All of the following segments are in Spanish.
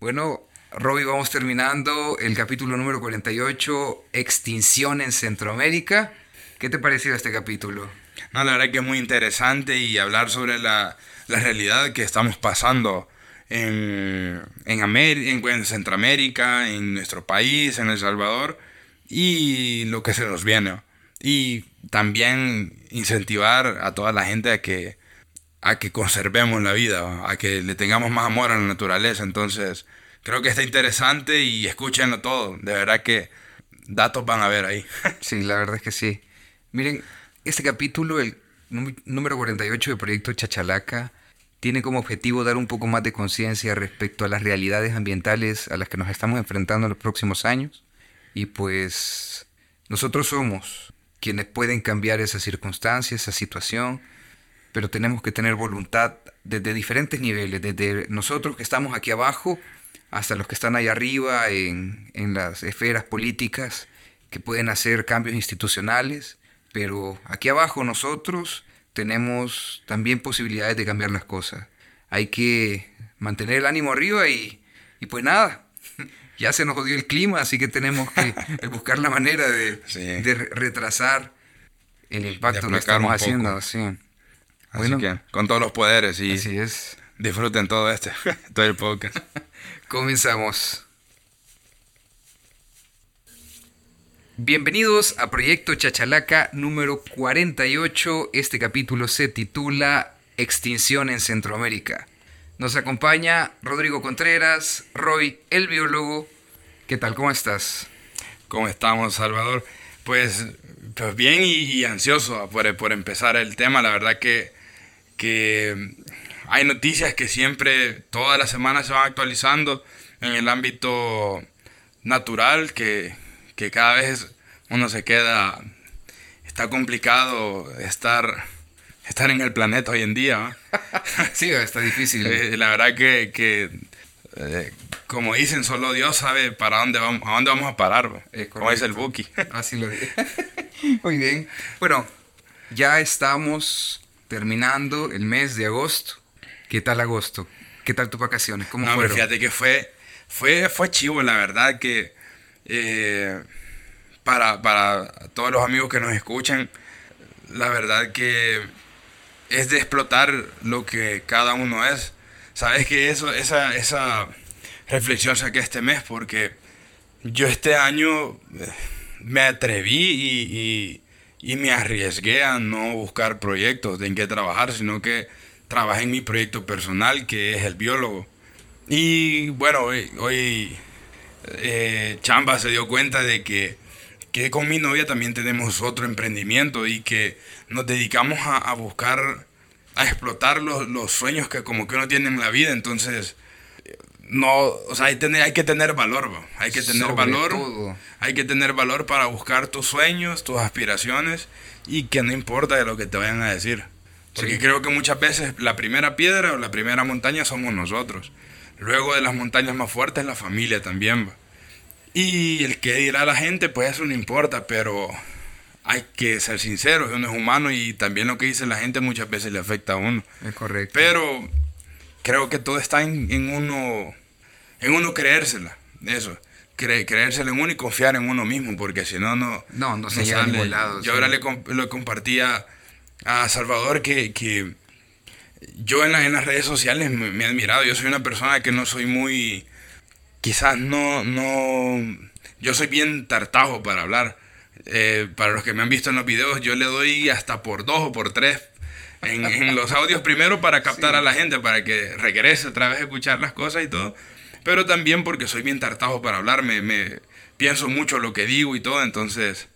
Bueno, Robbie, vamos terminando el capítulo número 48, Extinción en Centroamérica. ¿Qué te pareció este capítulo? No, la verdad que es muy interesante y hablar sobre la, la realidad que estamos pasando en, en, en, Centroamérica, en nuestro país, en El Salvador y lo que se nos viene. Y también incentivar a toda la gente a que, a que conservemos la vida, a que le tengamos más amor a la naturaleza. Entonces, creo que está interesante y escúchenlo todo. De verdad que datos van a ver ahí. Sí, la verdad es que sí. Miren, este capítulo, el número 48 del proyecto Chachalaca, tiene como objetivo dar un poco más de conciencia respecto a las realidades ambientales a las que nos estamos enfrentando en los próximos años. Y pues nosotros somos quienes pueden cambiar esa circunstancia, esa situación, pero tenemos que tener voluntad desde diferentes niveles, desde nosotros que estamos aquí abajo hasta los que están ahí arriba en, en las esferas políticas que pueden hacer cambios institucionales, pero aquí abajo nosotros tenemos también posibilidades de cambiar las cosas. Hay que mantener el ánimo arriba y, y pues nada, ya se nos jodió el clima, así que tenemos que buscar la manera de, de retrasar el impacto que estamos haciendo. Así. bueno, que con todos los poderes y así es. disfruten todo este, todo el podcast. Comenzamos. Bienvenidos a Proyecto Chachalaca número 48. Este capítulo se titula Extinción en Centroamérica. Nos acompaña Rodrigo Contreras, Roy, el biólogo. ¿Qué tal? ¿Cómo estás? ¿Cómo estamos, Salvador? Pues, pues bien y, ansioso por, por, empezar el tema. La verdad que, que hay noticias que siempre, todas las semanas se van actualizando en el ámbito natural, que, que cada vez uno se queda, está complicado estar estar en el planeta hoy en día. sí, está difícil. Eh, la verdad que, que eh, como dicen, solo Dios sabe para dónde vamos, a dónde vamos a parar. como dice el Buki. Así lo dije. Muy bien. Bueno, ya estamos terminando el mes de agosto. ¿Qué tal agosto? ¿Qué tal tus vacaciones? ¿Cómo no, fueron? Fíjate que fue, fue, fue chivo, la verdad que eh, para, para todos los amigos que nos escuchan, la verdad que es de explotar lo que cada uno es. Sabes que eso, esa, esa reflexión saqué este mes porque yo este año eh, me atreví y, me arriesgué a no buscar proyectos en qué trabajar, sino que trabajé en mi proyecto personal que es el biólogo. Y bueno, hoy, eh, Chamba se dio cuenta de que, que con mi novia también tenemos otro emprendimiento y que nos dedicamos a, buscar, a explotar los, los, sueños que como que uno tiene en la vida. Entonces, no, o sea, hay, tener, hay que tener valor, hay que tener valor, hay que tener valor para buscar tus sueños, tus aspiraciones y que no importa de lo que te vayan a decir. Porque creo que muchas veces la primera piedra o la primera montaña somos nosotros. Luego de las montañas más fuertes, la familia también. Y el que dirá la gente, pues eso no importa, pero hay que ser sinceros, uno es humano y también lo que dice la gente muchas veces le afecta a uno. Es correcto. Pero creo que todo está en, uno, en uno creérsela, eso. creérsela en uno y confiar en uno mismo, porque si no, no, no, no se llega a ningún lado. Yo ahora le, compartía a Salvador que, que yo en, en, las redes sociales me, he admirado. Yo soy una persona que no soy muy. Quizás no. no yo soy bien tartajo para hablar. Eh, para los que me han visto en los videos, yo le doy hasta por dos o por tres en, los audios primero para captar a la gente, para que regrese otra vez a escuchar las cosas y todo. Pero también porque soy bien tartajo para hablar, me, pienso mucho lo que digo y todo, entonces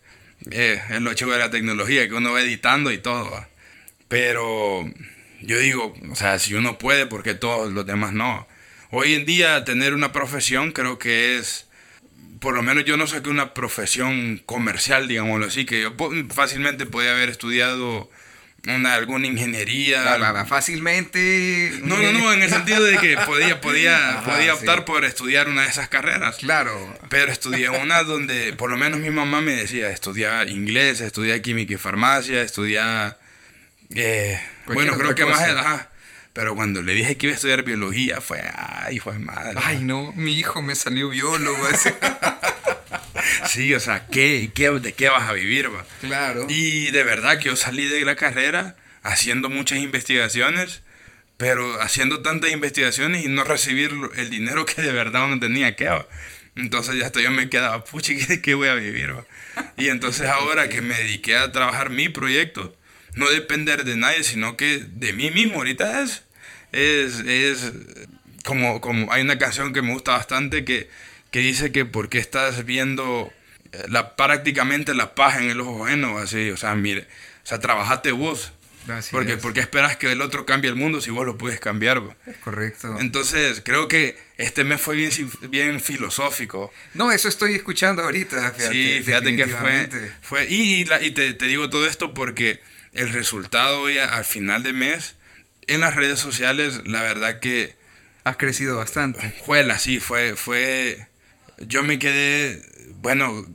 eh, es lo chido de la tecnología, que uno va editando y todo. Pero yo digo, o sea, si uno puede, porque todos los demás no? Hoy en día tener una profesión creo que es por lo menos yo no saqué una profesión comercial, digámoslo así, que yo fácilmente podía haber estudiado una, alguna ingeniería. fácilmente. No, no, no, en el sentido de que podía, podía, podía optar por estudiar una de esas carreras. Claro. Pero estudié una donde, por lo menos mi mamá me decía, estudiar inglés, estudiar química y farmacia, estudiar... Eh, bueno, creo que más... Pero cuando le dije que iba a estudiar biología, fue, ay, hijo de madre. Ay, no, mi hijo me salió biólogo. sí, o sea, ¿qué, qué, de qué vas a vivir? Va? Claro. Y de verdad que yo salí de la carrera haciendo muchas investigaciones, pero haciendo tantas investigaciones y no recibir el dinero que de verdad uno tenía que. Va? Entonces ya hasta yo me quedaba, pucha, ¿qué, qué voy a vivir? Va? Y entonces ahora que me dediqué a trabajar mi proyecto, no depender de nadie, sino que de mí mismo. Ahorita es, es, es como, como hay una canción que me gusta bastante que, que dice que porque estás viendo eh, la, prácticamente la paz en el ojo ajeno, así, o sea, mire, o sea, trabajate vos. porque, porque esperas que el otro cambie el mundo si vos lo puedes cambiar. Es correcto. Entonces, creo que este mes fue bien, bien filosófico. No, eso estoy escuchando ahorita. Fíjate, sí, fíjate que fue. fue y, y te, te, digo todo esto porque el resultado hoy al final de mes en las redes sociales, la verdad que... Has crecido bastante. Fue sí, fue, fue... Yo me quedé, bueno,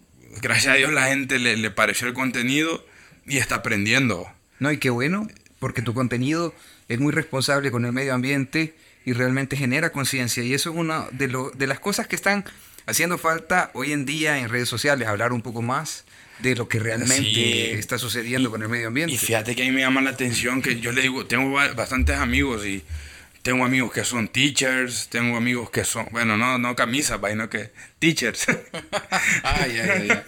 gracias a Dios la gente le, le pareció el contenido y está aprendiendo. No, y qué bueno, porque tu contenido es muy responsable con el medio ambiente y realmente genera conciencia. Y eso es una de, lo, de las cosas que están haciendo falta hoy en día en redes sociales, hablar un poco más de lo que realmente está sucediendo con el medio ambiente. Y fíjate que a mí me llama la atención que yo le digo, tengo bastantes amigos y tengo amigos que son teachers, tengo amigos que son, bueno, no, no camisas, sino que teachers. ay, ay, ay.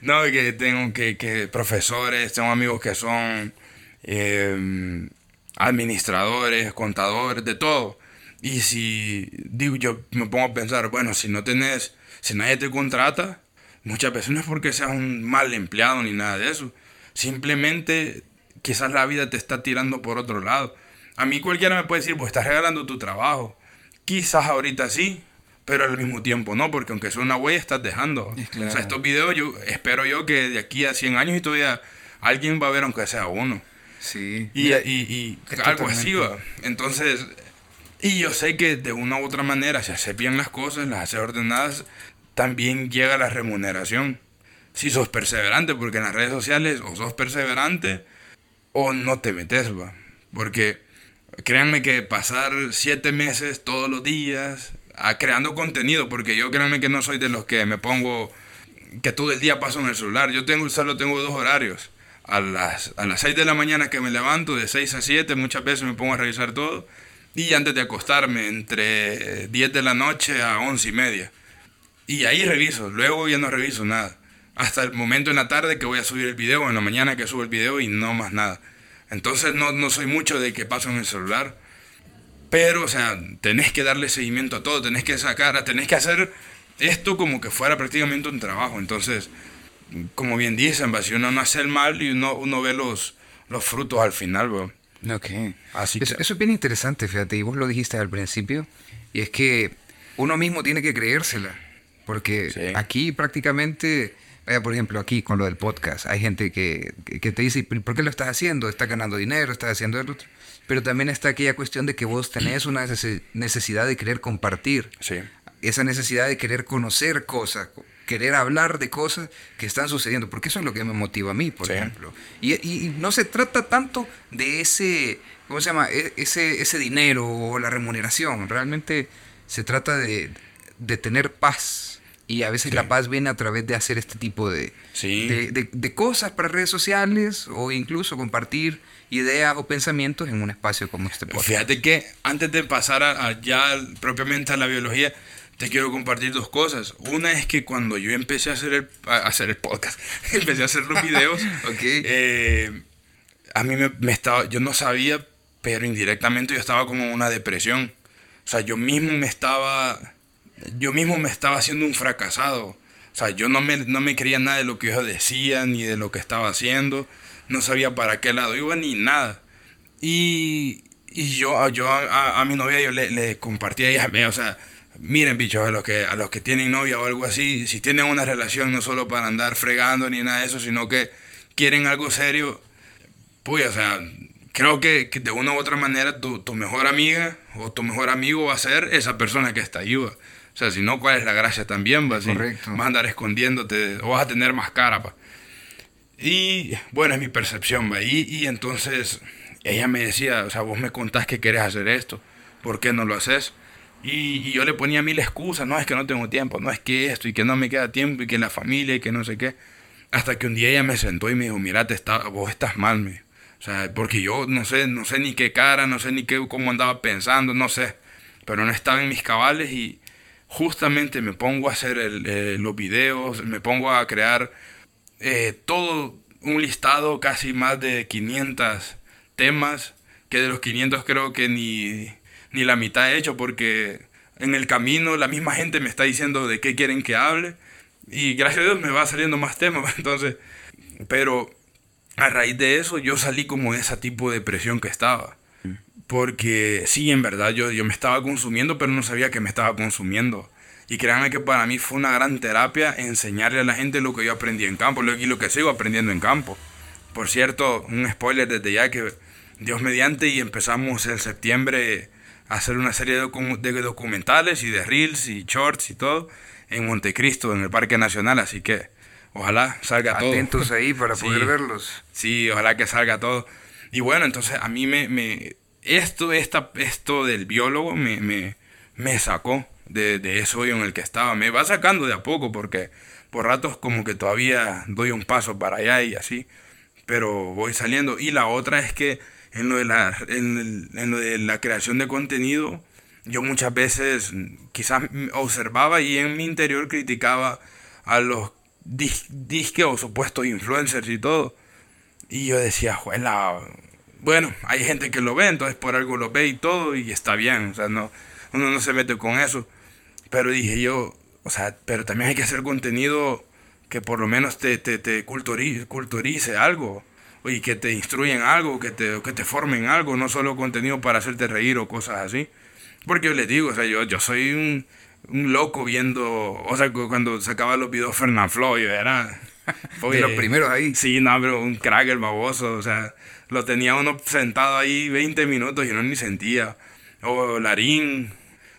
No, que tengo que, que, profesores, tengo amigos que son em, administradores, contadores, de todo. Y si digo, yo me pongo a pensar, bueno, si no tenés, si nadie te contrata, Muchas veces no es porque seas un mal empleado ni nada de eso. Simplemente quizás la vida te está tirando por otro lado. A mí cualquiera me puede decir, pues estás regalando tu trabajo. Quizás ahorita sí, pero al mismo tiempo no, porque aunque sea una huella, estás dejando. O sea, estos videos yo espero yo que de aquí a 100 años y todavía alguien va a ver aunque sea uno. Sí. Y, y, algo así va. Entonces, y yo sé que de una u otra manera, si haces bien las cosas, las haces ordenadas, también llega la remuneración. Si sos perseverante, porque en las redes sociales o sos perseverante o no te metes, va. Porque créanme que pasar siete meses todos los días a, creando contenido, porque yo créanme que no soy de los que me pongo, que todo el día paso en el celular. Yo tengo, solo tengo dos horarios. A las, a las 6 de la mañana que me levanto, de 6 a 7, muchas veces me pongo a revisar todo. Y antes de acostarme, entre 10 de la noche a 11 y media. Y ahí reviso, luego ya no reviso nada. Hasta el momento en la tarde que voy a subir el video, en la mañana que subo el video y no más nada. Entonces no, no soy mucho de que paso en el celular. Pero, o sea, tenés que darle seguimiento a todo, tenés que sacar, tenés que hacer esto como que fuera prácticamente un trabajo. Entonces, como bien dicen, si uno no hace el mal y uno, uno ve los, los frutos al final, bro. Ok. Así eso, eso es bien interesante, fíjate, y vos lo dijiste al principio, y es que uno mismo tiene que creérsela. Porque aquí prácticamente, por ejemplo, aquí con lo del podcast, hay gente que, que, te dice, ¿por qué lo estás haciendo? ¿Estás ganando dinero? ¿Estás haciendo el otro? Pero también está aquella cuestión de que vos tenés una necesidad de querer compartir. Sí. Esa necesidad de querer conocer cosas, querer hablar de cosas que están sucediendo, porque eso es lo que me motiva a mí, por ejemplo. Y, y, no se trata tanto de ese, ¿cómo se llama? E, ese, ese dinero o la remuneración, realmente se trata de, de tener paz y a veces la paz viene a través de hacer este tipo de, de, cosas para redes sociales o incluso compartir ideas o pensamientos en un espacio como este podcast. Fíjate que antes de pasar a, ya propiamente a la biología, te quiero compartir dos cosas. Una es que cuando yo empecé a hacer el, a hacer el podcast, empecé a hacer los videos, eh, a mí me, me, estaba, yo no sabía, pero indirectamente yo estaba como en una depresión. O sea, yo mismo me estaba yo mismo me estaba haciendo un fracasado. O sea, yo no me, no me creía nada de lo que yo decía, ni de lo que estaba haciendo. No sabía para qué lado iba, ni nada. Y, y yo, yo a, a, mi novia yo le, le compartía ella, o sea, miren bichos, a los, que, a los que tienen novia o algo así, si tienen una relación no solo para andar fregando ni nada de eso, sino que quieren algo serio, pues, o sea, creo que, que de una u otra manera tu, tu, mejor amiga o tu mejor amigo va a ser esa persona que está ayuda. O sea, si no, ¿cuál es la gracia también? Vas, Correcto. vas a andar escondiéndote o vas a tener más cara. Pa. Y bueno, es mi percepción. ¿va? Y, y entonces, ella me decía, o sea, vos me contás que querés hacer esto, ¿por qué no lo haces? Y, yo le ponía mil excusas, no, es que no tengo tiempo, no es que esto, y que no me queda tiempo, y que la familia, y que no sé qué. Hasta que un día ella me sentó y me dijo, mira, te está, vos estás mal, me. O sea, porque yo no sé, no sé ni qué cara, no sé ni qué, cómo andaba pensando, no sé. Pero no estaba en mis cabales y justamente me pongo a hacer eh, los videos, me pongo a crear eh, todo un listado, casi más de 500 temas, que de los 500 creo que ni, ni la mitad he hecho porque en el camino la misma gente me está diciendo de qué quieren que hable y gracias a Dios me va saliendo más temas, entonces, pero a raíz de eso yo salí como de ese tipo de presión que estaba. Porque sí, en verdad yo, yo me estaba consumiendo, pero no sabía que me estaba consumiendo. Y créanme que para mí fue una gran terapia enseñarle a la gente lo que yo aprendí en campo y lo que sigo aprendiendo en campo. Por cierto, un spoiler desde ya que Dios mediante y empezamos en septiembre a hacer una serie de, documentales y de reels y shorts y todo en Montecristo, en el Parque Nacional, así que ojalá salga todo. Atentos ahí para poder verlos. Sí, ojalá que salga todo. Y bueno, entonces a mí me, me esto, esta, esto del biólogo me, me, me sacó de, de eso en el que estaba. Me va sacando de a poco porque por ratos como que todavía doy un paso para allá y así, pero voy saliendo. Y la otra es que en lo de la, en, lo de la creación de contenido, yo muchas veces quizás observaba y en mi interior criticaba a los disque o supuestos influencers y todo. Y yo decía, bueno, hay gente que lo ve, entonces por algo lo ve y todo, y está bien, o sea, no, uno no se mete con eso. Pero dije yo, o sea, pero también hay que hacer contenido que por lo menos te, te, te culturice, culturice algo y que te instruyen algo, que te, que te formen algo, no solo contenido para hacerte reír o cosas así. Porque yo les digo, o sea, yo, yo soy un, un loco viendo, o sea, cuando sacaba los videos Fernand Floyd, era... de los primeros ahí. Sí, no, pero un crack el baboso, o sea, lo tenía uno sentado ahí 20 minutos y uno ni sentía. O Larín,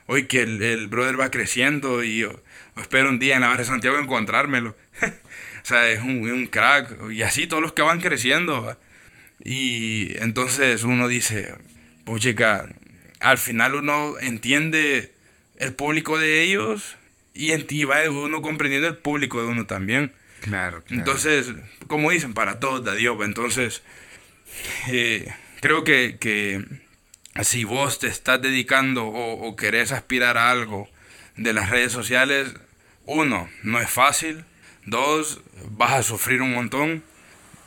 hoy que el, el, brother va creciendo y yo, espero un día en la barra de Santiago encontrármelo. O sea, es un, un crack. Y así todos los que van creciendo. Y entonces uno dice, pues chica, al final uno entiende el público de ellos y en ti va uno comprendiendo el público de uno también. Claro, Entonces, como dicen, para todos da Dios. Entonces, eh, creo que, que, si vos te estás dedicando o, o querés aspirar a algo de las redes sociales, uno, no es fácil. Dos, vas a sufrir un montón.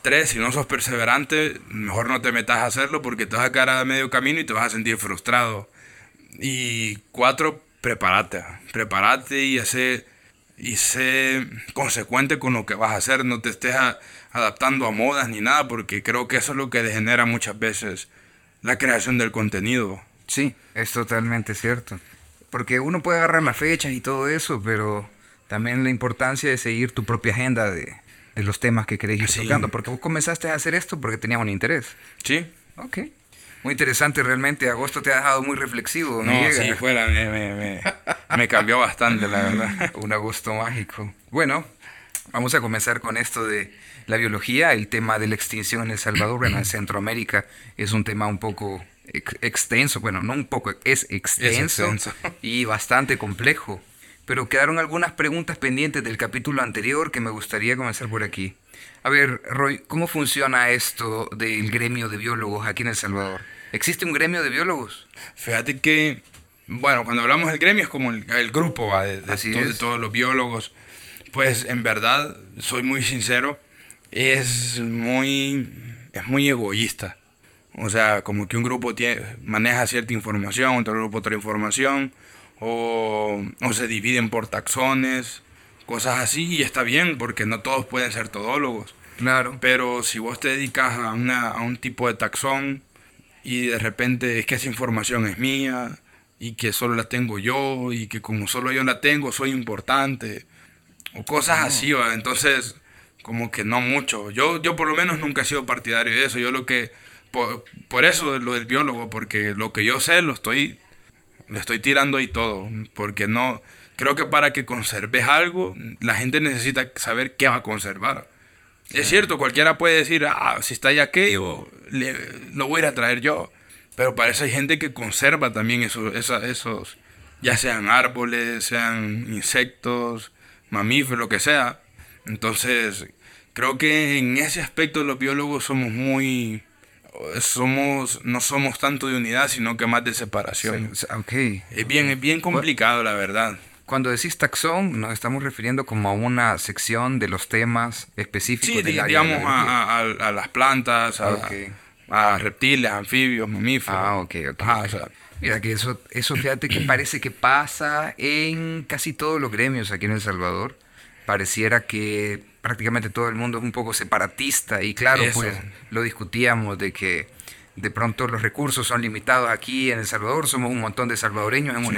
Tres, si no sos perseverante, mejor no te metas a hacerlo porque te vas a quedar a medio camino y te vas a sentir frustrado. Y cuatro, prepárate. Prepárate y sé, y sé consecuente con lo que vas a hacer. No te estés adaptando a modas ni nada porque creo que eso es lo que degenera muchas veces la creación del contenido. Sí, es totalmente cierto. Porque uno puede agarrar las fechas y todo eso, pero también la importancia de seguir tu propia agenda de, de los temas que querés ir tocando, porque vos comenzaste a hacer esto porque tenías un interés. Sí. Ok. Muy interesante realmente, agosto te ha dejado muy reflexivo. No, sí, fuera, me, me, me, cambió bastante, la verdad. un agosto mágico. Bueno, vamos a comenzar con esto de la biología, el tema de la extinción en El Salvador, en Centroamérica es un tema un poco extenso, bueno, no un poco, es extenso, es extenso. y bastante complejo pero quedaron algunas preguntas pendientes del capítulo anterior que me gustaría comenzar por aquí. A ver, Roy, ¿cómo funciona esto del gremio de biólogos aquí en El Salvador? ¿Existe un gremio de biólogos? Fíjate que, bueno, cuando hablamos del gremio es como el, grupo de, de, todos los biólogos. Pues en verdad, soy muy sincero, es muy, es muy egoísta. O sea, como que un grupo tiene, maneja cierta información, otro grupo otra información o, se dividen por taxones, cosas así, y está bien, porque no todos pueden ser todólogos. Claro. Pero si vos te dedicas a, una, a un tipo de taxón y de repente es que esa información es mía y que solo la tengo yo y que como solo yo la tengo soy importante o cosas así, entonces como que no mucho. Yo, yo por lo menos nunca he sido partidario de eso. Yo lo que, por, por eso lo del biólogo, porque lo que yo sé lo estoy le estoy tirando ahí todo, porque no, creo que para que conserves algo, la gente necesita saber qué va a conservar. Es cierto, cualquiera puede decir, ah, si está ya aquello, le, lo voy a ir a traer yo. Pero para eso hay gente que conserva también esos, esos, ya sean árboles, sean insectos, mamíferos, lo que sea. Entonces, creo que en ese aspecto los biólogos somos muy somos no somos tanto de unidad sino que más de separación okay. es bien es bien complicado la verdad cuando decís taxón, nos estamos refiriendo como a una sección de los temas específicos. Sí, digamos a, a, las plantas, a, reptiles, anfibios, mamíferos. Ah, ok, ok. Mira que eso, eso fíjate que parece que pasa en casi todos los gremios aquí en El Salvador. Pareciera que prácticamente todo el mundo es un poco separatista y claro, pues lo discutíamos de que de pronto los recursos son limitados aquí en El Salvador, somos un montón de salvadoreños en, un,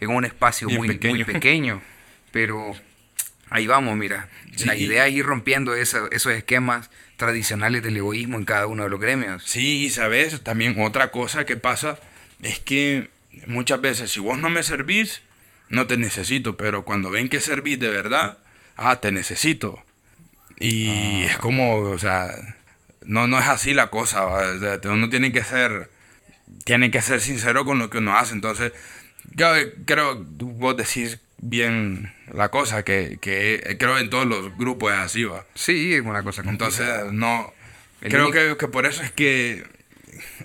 en un espacio muy pequeño. muy pequeño, pero ahí vamos, mira, la idea es ir rompiendo esos esquemas tradicionales del egoísmo en cada uno de los gremios. Sí, y sabes, también otra cosa que pasa es que muchas veces si vos no me servís, no te necesito, pero cuando ven que servís de verdad, ah, te necesito. Y ah. es como, o sea, no, no es así la cosa. uno tiene que ser, tiene que ser sincero con lo que uno hace. Entonces, yo creo, vos decís bien la cosa, que, que creo en todos los grupos es así, va. Sí, es una cosa Entonces, no, creo que, que por eso es que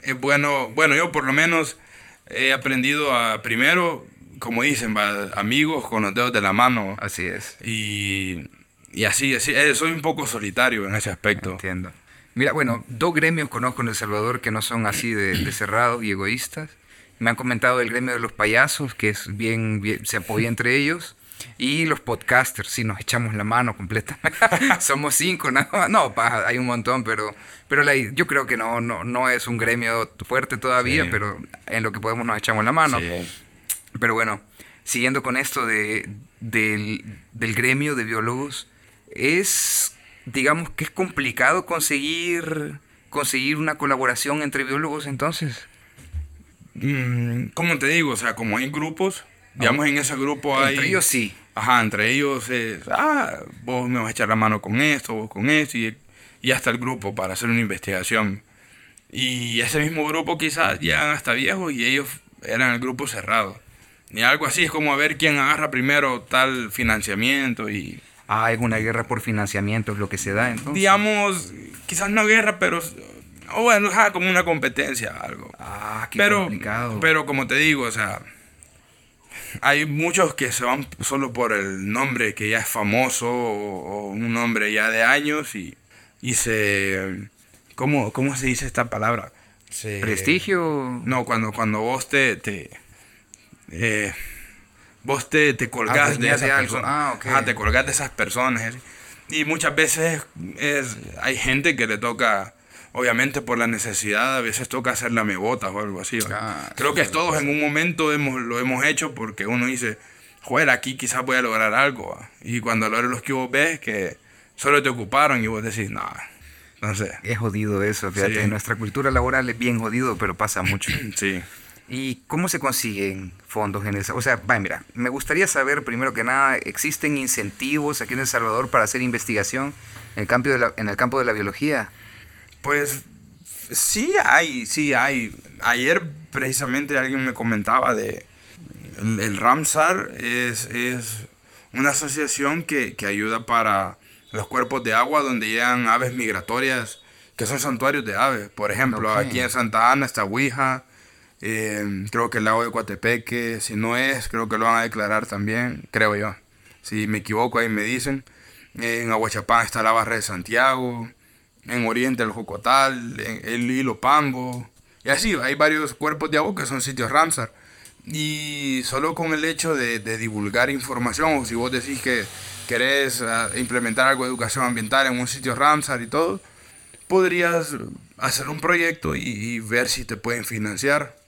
es bueno, bueno, yo por lo menos he aprendido a, primero, como dicen, amigos con los dedos de la mano. Así es. Y, y así, así, eh, soy un poco solitario en ese aspecto. Entiendo. Mira, bueno, dos gremios conozco en El Salvador que no son así de, cerrados y egoístas. Me han comentado el gremio de los payasos, que es bien, se apoya entre ellos. Y los podcasters, sí, nos echamos la mano completamente. Somos cinco, ¿no? No, hay un montón, pero, pero yo creo que no, no, no es un gremio fuerte todavía, pero en lo que podemos nos echamos la mano. Pero bueno, siguiendo con esto de, del, del gremio de biólogos, es digamos que es complicado conseguir, conseguir una colaboración entre biólogos entonces. Mm, como te digo, o sea, como hay grupos, digamos en ese grupo hay... Entre ellos sí. Ajá, entre ellos es, ah, vos me vas a echar la mano con esto, vos con esto, y, y hasta el grupo para hacer una investigación. Y ese mismo grupo quizás llegan hasta viejos y ellos eran el grupo cerrado. Y algo así es como a ver quién agarra primero tal financiamiento y ah, es una guerra por financiamiento, es lo que se da entonces. Digamos, quizás no guerra, pero o bueno, como una competencia, algo. Ah, qué pero, complicado. Pero como te digo, o sea, hay muchos que se van solo por el nombre que ya es famoso o, un nombre ya de años y, y se... ¿cómo, ¿Cómo se dice esta palabra? ¿Prestigio? No, cuando, cuando vos te... te eh, vos te, te colgás de esas personas. Ah, okay. te colgás de esas personas. Y muchas veces es, hay gente que le toca, obviamente por la necesidad, a veces toca hacer la mebota o algo así. Ah, Creo que todos en un momento hemos, lo hemos hecho porque uno dice, joder, aquí quizás voy a lograr algo. Y cuando logres los que vos ves que solo te ocuparon y vos decís, no. Entonces, es jodido eso, fíjate, nuestra cultura laboral es bien jodido, pero pasa mucho. sí. ¿Y cómo se consiguen fondos en esa? O sea, vaya, mira, me gustaría saber primero que nada, ¿existen incentivos aquí en El Salvador para hacer investigación en el campo de la, en el campo de la biología? Pues sí hay, sí hay. Ayer precisamente alguien me comentaba de el, Ramsar es, es, una asociación que, que, ayuda para los cuerpos de agua donde llegan aves migratorias que son santuarios de aves. Por ejemplo, aquí en Santa Ana está Ouija, eh, creo que el lago de Coatepeque, si no es, creo que lo van a declarar también, creo yo. Si me equivoco, ahí me dicen. en Aguachapán está la Barra de Santiago. En Oriente el Jocotal, en el Hilo Pango. Y así, hay varios cuerpos de agua que son sitios Ramsar. Y solo con el hecho de, divulgar información, o si vos decís que querés ah, implementar algo de educación ambiental en un sitio Ramsar y todo, podrías hacer un proyecto y ver si te pueden financiar.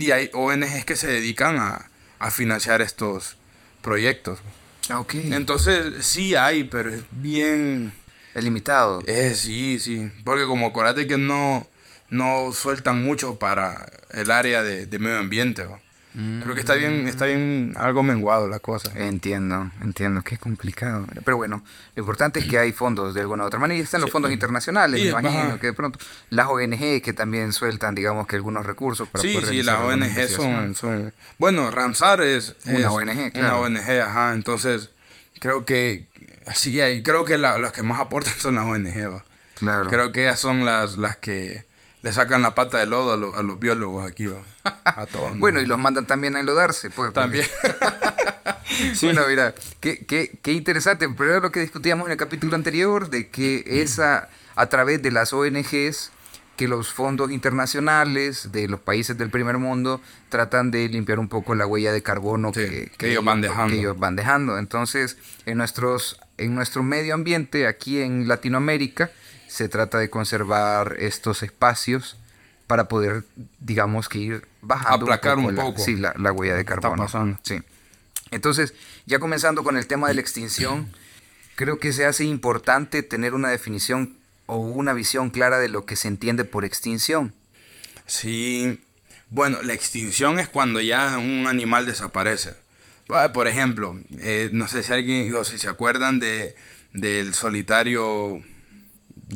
Y hay ONGs que se dedican a, a financiar estos proyectos. Ah, okay. Entonces sí hay, pero es bien... Es limitado. Es, sí, sí. Porque como acuérdate que no, no sueltan mucho para el área de, de medio ambiente. Creo que está bien, está bien algo menguado la cosa. Entiendo, entiendo, que es complicado. Pero bueno, lo importante es que hay fondos de alguna u otra manera y están los fondos internacionales, me imagino, que de pronto las ONG que también sueltan, digamos, que algunos recursos para sí, Sí, las ONG son, son, Bueno, Ramsar es... Una ONG, claro. Una ONG, ajá, entonces creo que... Hay, creo que las que más aportan son las ONG, Claro. Creo que ellas son las, las que le sacan la pata de lodo a, los biólogos aquí, a todos. bueno, y los mandan también a enlodarse, pues. También. sí, no, mira, qué, qué, qué interesante. Pero era lo que discutíamos en el capítulo anterior, de que esa, a través de las ONGs, que los fondos internacionales de los países del primer mundo tratan de limpiar un poco la huella de carbono que, ellos van dejando. Que ellos van dejando. Entonces, en, nuestros, en nuestro medio ambiente, aquí en Latinoamérica, se trata de conservar estos espacios para poder, digamos, que ir bajando Aplacar un poco, la, la, huella de carbono. Sí. Entonces, ya comenzando con el tema de la extinción, creo que se hace importante tener una definición o una visión clara de lo que se entiende por extinción. Sí, bueno, la extinción es cuando ya un animal desaparece. Por ejemplo, eh, no sé si alguien, o si se acuerdan de, del solitario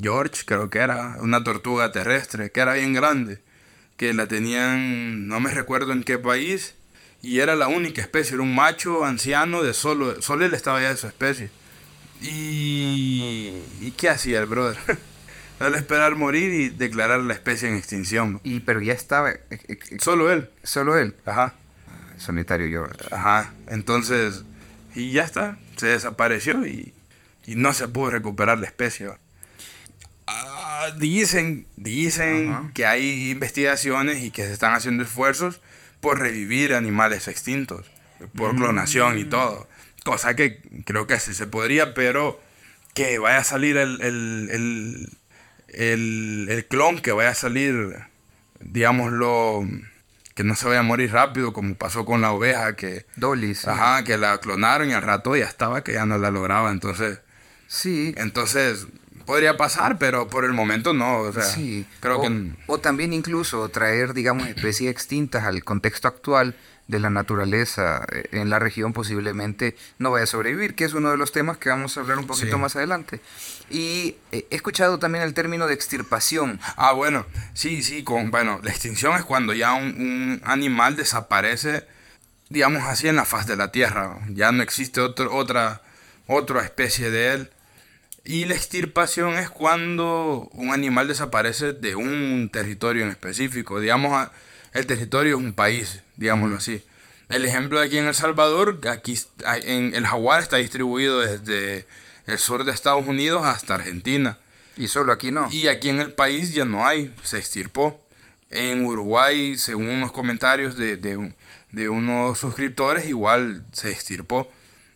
George, creo que era, una tortuga terrestre, que era bien grande, que la tenían, no me recuerdo en qué país, y era la única especie, era un macho anciano de solo, solo él estaba ya de su especie. Y, ¿y qué hacía el brother? Al esperar morir y declarar la especie en extinción. Y pero ya estaba... Eh, eh, eh, solo él. Solo él. Ajá. Solitario George. Ajá. Entonces, y ya está, se desapareció y, y no se pudo recuperar la especie dicen, dicen que hay investigaciones y que se están haciendo esfuerzos por revivir animales extintos, por mm. clonación y todo. Cosa que creo que sí se podría, pero que vaya a salir el, el, el, el, clon, que vaya a salir, digámoslo, que no se vaya a morir rápido, como pasó con la oveja, que, Dolly, ajá, que la clonaron y al rato ya estaba, que ya no la lograba. Entonces, sí. Entonces, podría pasar, pero por el momento no. O sea, sí. creo o, que... o también incluso traer, digamos, especies extintas al contexto actual de la naturaleza eh, en la región posiblemente no vaya a sobrevivir, que es uno de los temas que vamos a hablar un poquito más adelante. Y eh, he escuchado también el término de extirpación. Ah, bueno, sí, sí, con, bueno, la extinción es cuando ya un, un animal desaparece, digamos así, en la faz de la Tierra. Ya no existe otro, otra, otra especie de él y la extirpación es cuando un animal desaparece de un territorio en específico. Digamos, el territorio es un país, digámoslo así. El ejemplo de aquí en El Salvador, aquí en el jaguar está distribuido desde el sur de Estados Unidos hasta Argentina. Y solo aquí no. Y aquí en el país ya no hay, se extirpó. En Uruguay, según unos comentarios de, de, unos suscriptores, igual se extirpó.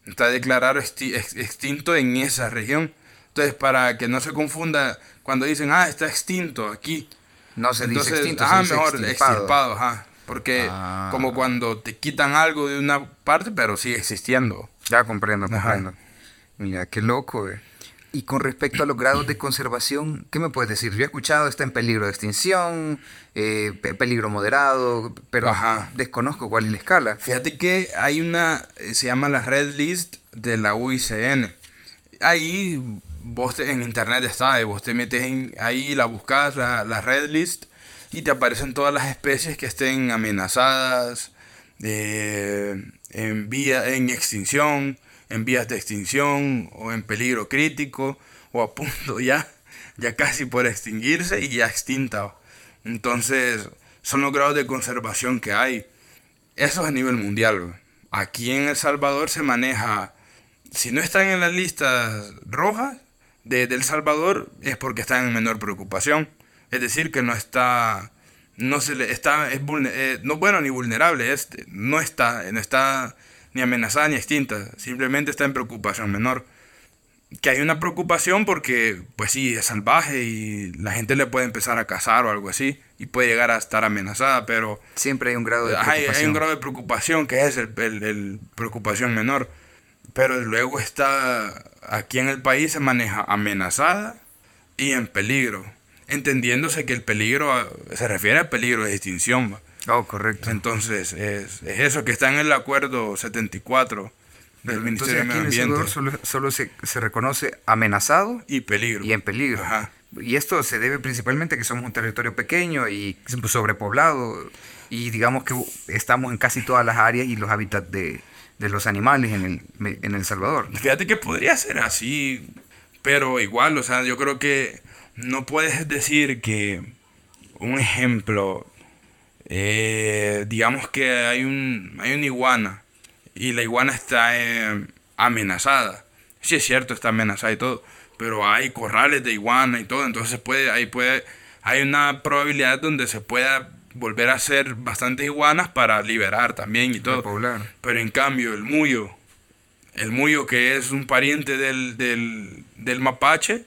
Está declarado extinto en esa región. Entonces, para que no se confunda cuando dicen, ah, está extinto aquí. No se dice extinto, ah, mejor extirpado. ajá. Porque ah. como cuando te quitan algo de una parte, pero sigue existiendo. Ya comprendo, comprendo. Mira, qué loco, eh. Y con respecto a los grados de conservación, ¿qué me puedes decir? Yo he escuchado, está en peligro de extinción, eh, peligro moderado, pero desconozco cuál es la escala. Fíjate que hay una, eh, se llama la Red List de la UICN. Ahí vos en internet está, vos te metes en, ahí, la buscas, la, la, red list, y te aparecen todas las especies que estén amenazadas, eh, en, vía, en extinción, en vías de extinción, o en peligro crítico, o a punto ya, ya casi por extinguirse y ya extinta. Entonces, son los grados de conservación que hay. Eso es a nivel mundial. Aquí en El Salvador se maneja, si no están en las listas rojas, de, El Salvador es porque está en menor preocupación. Es decir, que no está, no se le está, es eh, no bueno ni vulnerable, es, no está, no está ni amenazada ni extinta, simplemente está en preocupación menor. Que hay una preocupación porque, pues sí, es salvaje y la gente le puede empezar a cazar o algo así y puede llegar a estar amenazada, pero... Siempre hay un grado de preocupación. Hay, un grado de preocupación que es el, el, el preocupación menor. Pero luego está, aquí en el país se maneja amenazada y en peligro, entendiéndose que el peligro se refiere al peligro de extinción. Oh, correcto. Entonces, es, es eso que está en el acuerdo 74 del Ministerio Entonces, de aquí Medio en El Ambiente. Solo, solo se, se reconoce amenazado Y peligro. y en peligro. Ajá. Y esto se debe principalmente a que somos un territorio pequeño y sobrepoblado y digamos que estamos en casi todas las áreas y los hábitats de, de los animales en el, en El Salvador. Fíjate que podría ser así, pero igual, o sea, yo creo que no puedes decir que un ejemplo, eh, digamos que hay, un, hay una iguana y la iguana está eh, amenazada. Sí es cierto, está amenazada y todo, pero hay corrales de iguana y todo, entonces puede, ahí puede, hay una probabilidad donde se pueda volver a hacer bastantes iguanas para liberar también y todo. Pero en cambio, el muyo, el muyo que es un pariente del, del, del mapache,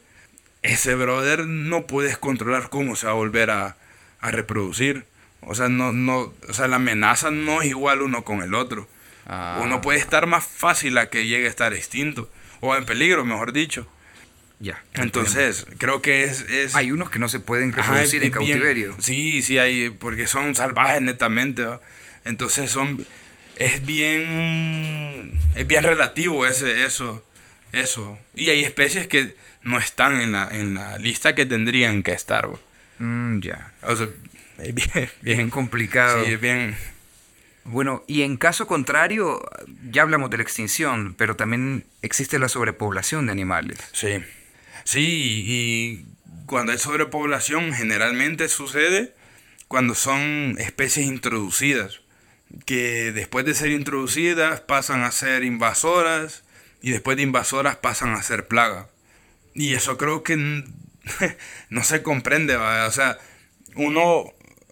ese brother no puedes controlar cómo se va a volver a, a reproducir. O sea, no, no, o sea, la amenaza no es igual uno con el otro. Ah. Uno puede estar más fácil a que llegue a estar extinto. O en peligro, mejor dicho. Ya. Entonces, creo que es... es Hay unos que no se pueden Ajá, reproducir en bien- cautiverio. sí, sí, hay, porque son salvajes netamente. Entonces son, es bien, es bien relativo ese, eso, eso. Y hay especies que no están en la, en la lista que tendrían que estar. Mm, ya. O sea, es bien, Bien bien, complicado. sí, es bien, Bueno, y en caso contrario, ya hablamos de la extinción, pero también existe la sobrepoblación de animales. sí. Sí, y cuando hay sobrepoblación generalmente sucede cuando son especies introducidas, que después de ser introducidas pasan a ser invasoras y después de invasoras pasan a ser plaga. Y eso creo que no se comprende, o sea, uno,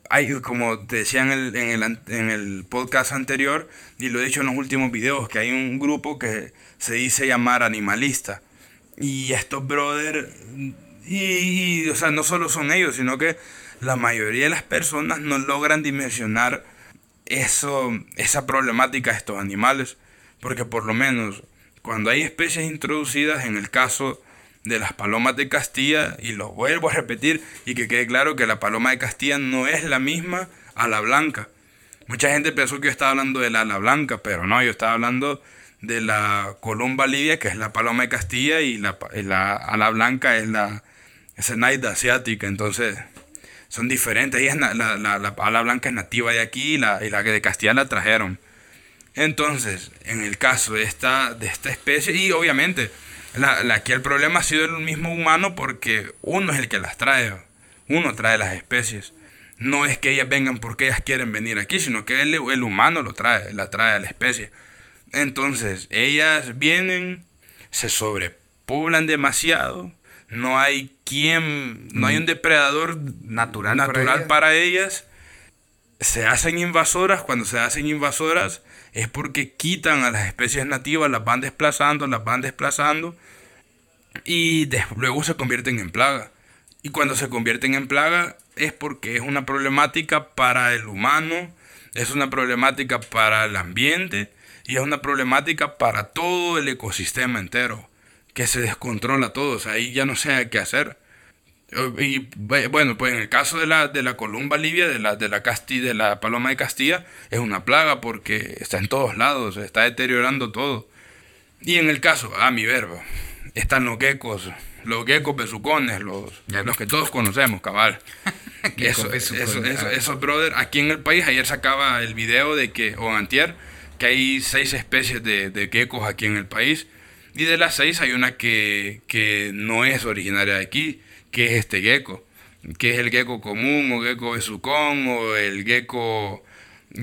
hay, como te decía en el, en, el, en el podcast anterior, y lo he dicho en los últimos videos, que hay un grupo que se dice llamar animalista. Y estos brothers, y, o sea, no solo son ellos, sino que la mayoría de las personas no logran dimensionar eso, esa problemática de estos animales. Porque por lo menos cuando hay especies introducidas, en el caso de las palomas de Castilla, y lo vuelvo a repetir, y que quede claro que la paloma de Castilla no es la misma a la blanca. Mucha gente pensó que yo estaba hablando de la ala blanca, pero no, yo estaba hablando de la columba livia, que es la paloma de Castilla, y la, la ala blanca es la es naida asiática. Entonces, son diferentes. Ella es la, la, la ala blanca es nativa de aquí y la, y la de Castilla la trajeron. Entonces, en el caso de esta, de esta especie, y obviamente, la, la- aquí el problema ha sido el mismo humano porque uno es el que las trae. Uno trae las especies. No es que ellas vengan porque ellas quieren venir aquí, sino que el, el humano lo trae, la trae a la especie. Entonces, ellas vienen, se sobrepoblan demasiado, no hay quien, no hay un depredador Natural para natural ellas. para ellas. Se hacen invasoras, cuando se hacen invasoras es porque quitan a las especies nativas, las van desplazando, las van desplazando y luego se convierten en plaga. Y cuando se convierten en plaga es porque es una problemática para el humano, es una problemática para el ambiente y es una problemática para todo el ecosistema entero, que se descontrola todo, o sea, ahí ya no sé qué hacer. Y bu- bueno, pues en el caso de la, de la columba livia, de la, de la casti, de la paloma de Castilla, es una plaga porque está en todos lados, se está deteriorando todo. Y en el caso, a mi verbo, están los geckos, los geckos besucones, los, los que todos conocemos, cabal. Eso, eso, eso- ah. esos brothers, aquí en el país, ayer sacaba el video de que, o antier, que hay seis especies de, de geckos aquí en el país. Y de las seis hay una que, que no es originaria de aquí, que es este gecko, que es el gecko común o gecko besucón o el gecko,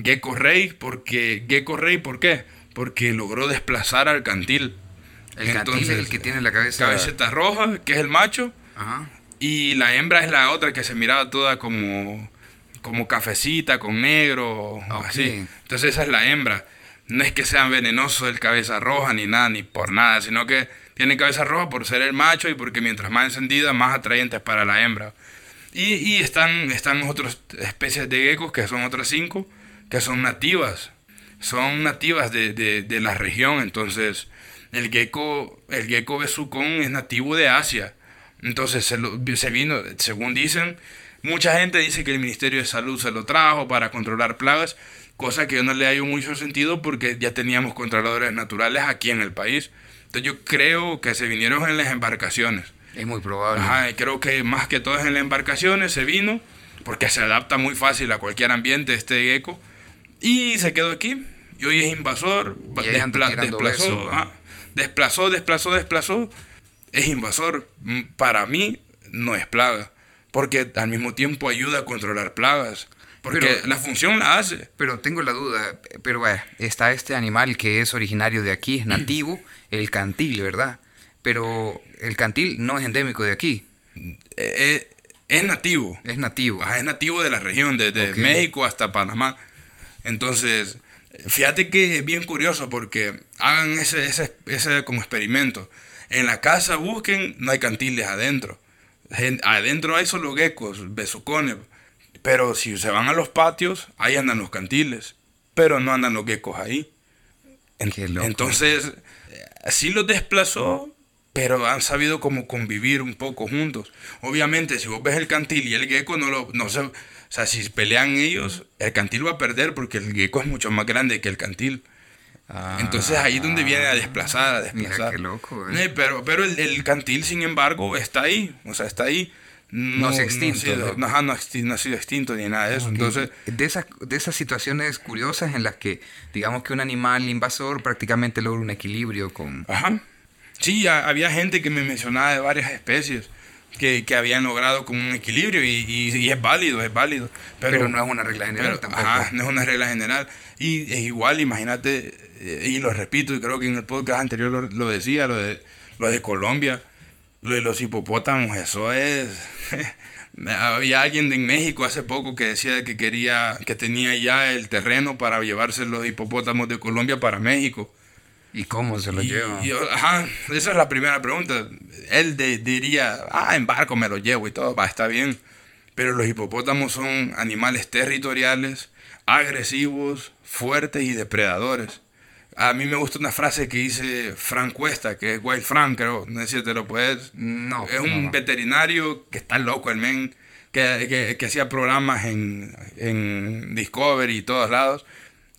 gecko rey, porque gecko rey, ¿por qué? Porque logró desplazar al cantil. El cantil es el que tiene la cabeza... cabeceta roja, que es el macho, Ajá. y la hembra es la otra que se miraba toda como, como cafecita, con negro, o Ok. así. Entonces esa es la hembra. No es que sean venenosos el cabeza roja ni nada, ni por nada, sino que tiene cabeza roja por ser el macho y porque mientras más encendida, más atrayentes para la hembra. Y, y están, están otras especies de geckos, que son otras cinco, que son nativas. Son nativas de, de, de la región. Entonces, el gecko, el gecko besucón es nativo de Asia. Entonces, se, lo- se vino, según dicen, Mucha gente dice que el Ministerio de Salud se lo trajo para controlar plagas, cosa que yo no le hallo mucho sentido porque ya teníamos controladores naturales aquí en el país. Entonces yo creo que se vinieron en las embarcaciones. Es muy probable. Ajá, y creo que más que todo en las embarcaciones se vino porque se adapta muy fácil a cualquier ambiente este gecko y se quedó aquí. Y hoy es invasor, despla- desplazó, desplazó, desplazó, desplazó. Es invasor. Mm, Para mí no es plaga, porque al mismo tiempo ayuda a controlar plagas, porque Pero- la función la hace. Pero tengo la duda, pero vaya, está este animal que es originario de aquí, es nativo, el cantil, ¿verdad? Pero el cantil no es endémico de aquí, Eh, eh, es nativo. es nativo. Es nativo de la región, desde. México hasta Panamá. Entonces, fíjate que es bien curioso porque hagan ese, ese, ese como experimento. En la casa busquen, no hay cantiles adentro. Adentro hay solo geckos, besucones. Pero si se van a los patios, ahí andan los cantiles. Pero no andan los geckos ahí. En-. Entonces, sí los desplazó, pero han sabido como convivir un poco juntos. Obviamente, si vos ves el cantil y el gecko, no lo, no se, o sea, si pelean ellos, el cantil va a perder porque el gecko es mucho más grande que el cantil. Ah, Entonces ahí es donde viene a desplazar, a Mira desplazar. qué loco, eh. Eh, pero pero el, el cantil, sin embargo, está ahí. O sea, está ahí. No se ha ha extinto, sido- ¿no? ajá, no ha exti- no ha sido extinto ni nada de eso. Entonces, de esas, de esas situaciones curiosas en las que, digamos que un animal invasor prácticamente logra un equilibrio con... Ajá. Sí, ha- había gente que me mencionaba de varias especies que, que habían logrado como un equilibrio y, y- y es válido, es válido. Pero, Pero, no es una regla general pero, tampoco. ajá, no es una regla general. Y es igual, imagínate, eh, y lo repito, y creo que en el podcast anterior lo, lo decía, lo de, lo de Colombia, lo de los hipopótamos, eso es... Había alguien en México hace poco que decía que quería, que tenía ya el terreno para llevarse los hipopótamos de Colombia para México. ¿Y cómo se lo Y- lleva? y- ajá, esa es la primera pregunta. Él de- diría, ah, en barco me lo llevo y todo, va, está bien. Pero los hipopótamos son animales territoriales, agresivos, fuertes y depredadores. A mí me gusta una frase que dice Frank Cuesta, que es Wild Frank, creo, no sé si te lo puedes. No, Es un no, no. veterinario que está loco, el men, que, que- que hacía programas en, en Discovery y todos lados.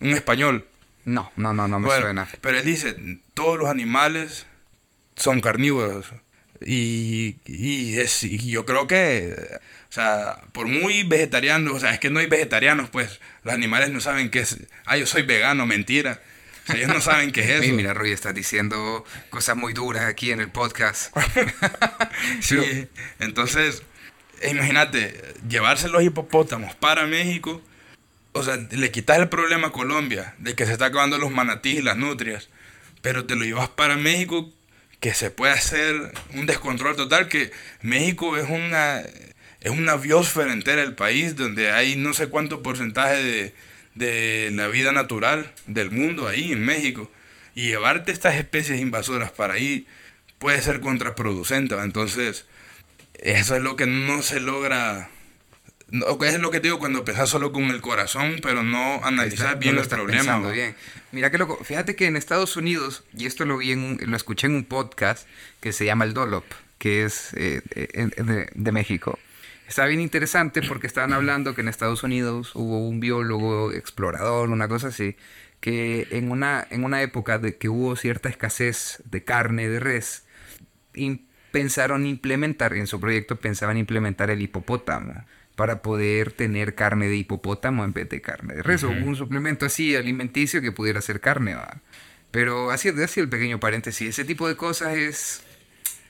Un español. No, no, no, no me Bueno, suena. Pero él dice, todos los animales son carnívoros. Y, y, es, y yo creo que, o sea, por muy vegetarianos, o sea, es que no hay vegetarianos, pues los animales no saben qué es. Ah, yo soy vegano, mentira. Ellos no saben qué es eso. Ey, mira, Roy, estás diciendo cosas muy duras aquí en el podcast. Sí, entonces, imagínate, llevarse los hipopótamos para México, o sea, le quitas el problema a Colombia, de que se está acabando los manatís y las nutrias, pero te lo llevas para México, que se puede hacer un descontrol total, que México es una, es una biosfera entera del país, donde hay no sé cuánto porcentaje de, de la vida natural del mundo ahí en México, y llevarte estas especies invasoras para ahí puede ser contraproducente, entonces eso es lo que no se logra, no, es lo que te digo cuando pensás solo con el corazón, pero no analizar Está- bien no lo el estás problema. pensando ¿va? bien. Mira qué loco. Fíjate que en Estados Unidos, y esto lo vi en un- lo escuché en un podcast que se llama El Dolop, que es eh, eh, de, de México. Está bien interesante porque estaban hablando que en Estados Unidos hubo un biólogo, explorador, una cosa así, que en una, en una época de que hubo cierta escasez de carne de res, pensaron implementar, en su proyecto pensaban implementar el hipopótamo para poder tener carne de hipopótamo en vez de carne de res, o un suplemento así alimenticio que pudiera ser carne, ¿va? Pero así, así el pequeño paréntesis, ese tipo de cosas es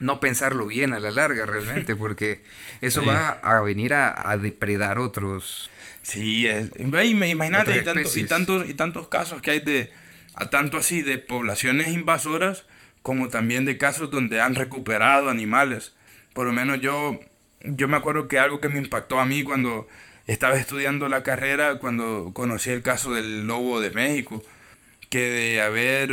no pensarlo bien a la larga realmente, porque eso Sí. va a venir a, a depredar otros. Sí, es, imagínate, y, Otras tanto- y tantos, y tantos casos que hay de, a tanto así de poblaciones invasoras, como también de casos donde han recuperado animales. Por lo menos yo, yo me acuerdo que algo que me impactó a mí cuando estaba estudiando la carrera, cuando conocí el caso del lobo de México, que de haber,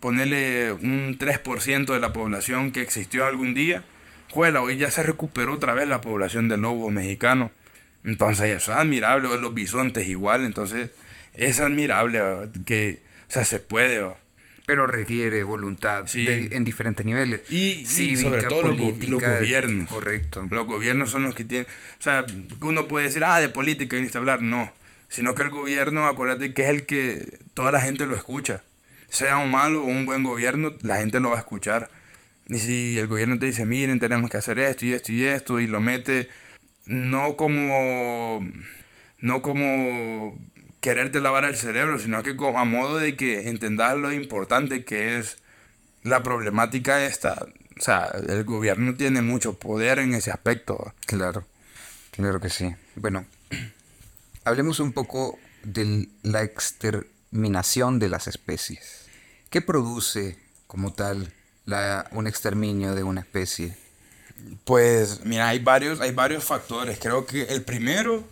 ponerle un 3% de la población que existió algún día, juela, hoy ya se recuperó otra vez la población del lobo mexicano. Entonces eso es admirable, o los bisontes igual, entonces es admirable que, o sea, se puede. ¿va? pero requiere voluntad Sí. de- en diferentes niveles. Y, sobre todo los, gobiernos. Correcto. Los gobiernos son los que tienen... O sea, uno puede decir, ah, de política viniste a hablar. No. Sino que el gobierno, acuérdate que es el que toda la gente lo escucha. Sea un malo o un buen gobierno, la gente lo va a escuchar. Y si el gobierno te dice, miren, tenemos que hacer esto y esto y esto, y lo mete no como... No como quererte lavar el cerebro, sino que a modo de que entendas lo importante que es la problemática esta. O sea, el gobierno tiene mucho poder en ese aspecto. Claro, claro que sí. Bueno, hablemos un poco de la exterminación de las especies. ¿Qué produce como tal un exterminio de una especie? Pues, mira, hay varios, hay varios factores. Creo que el primero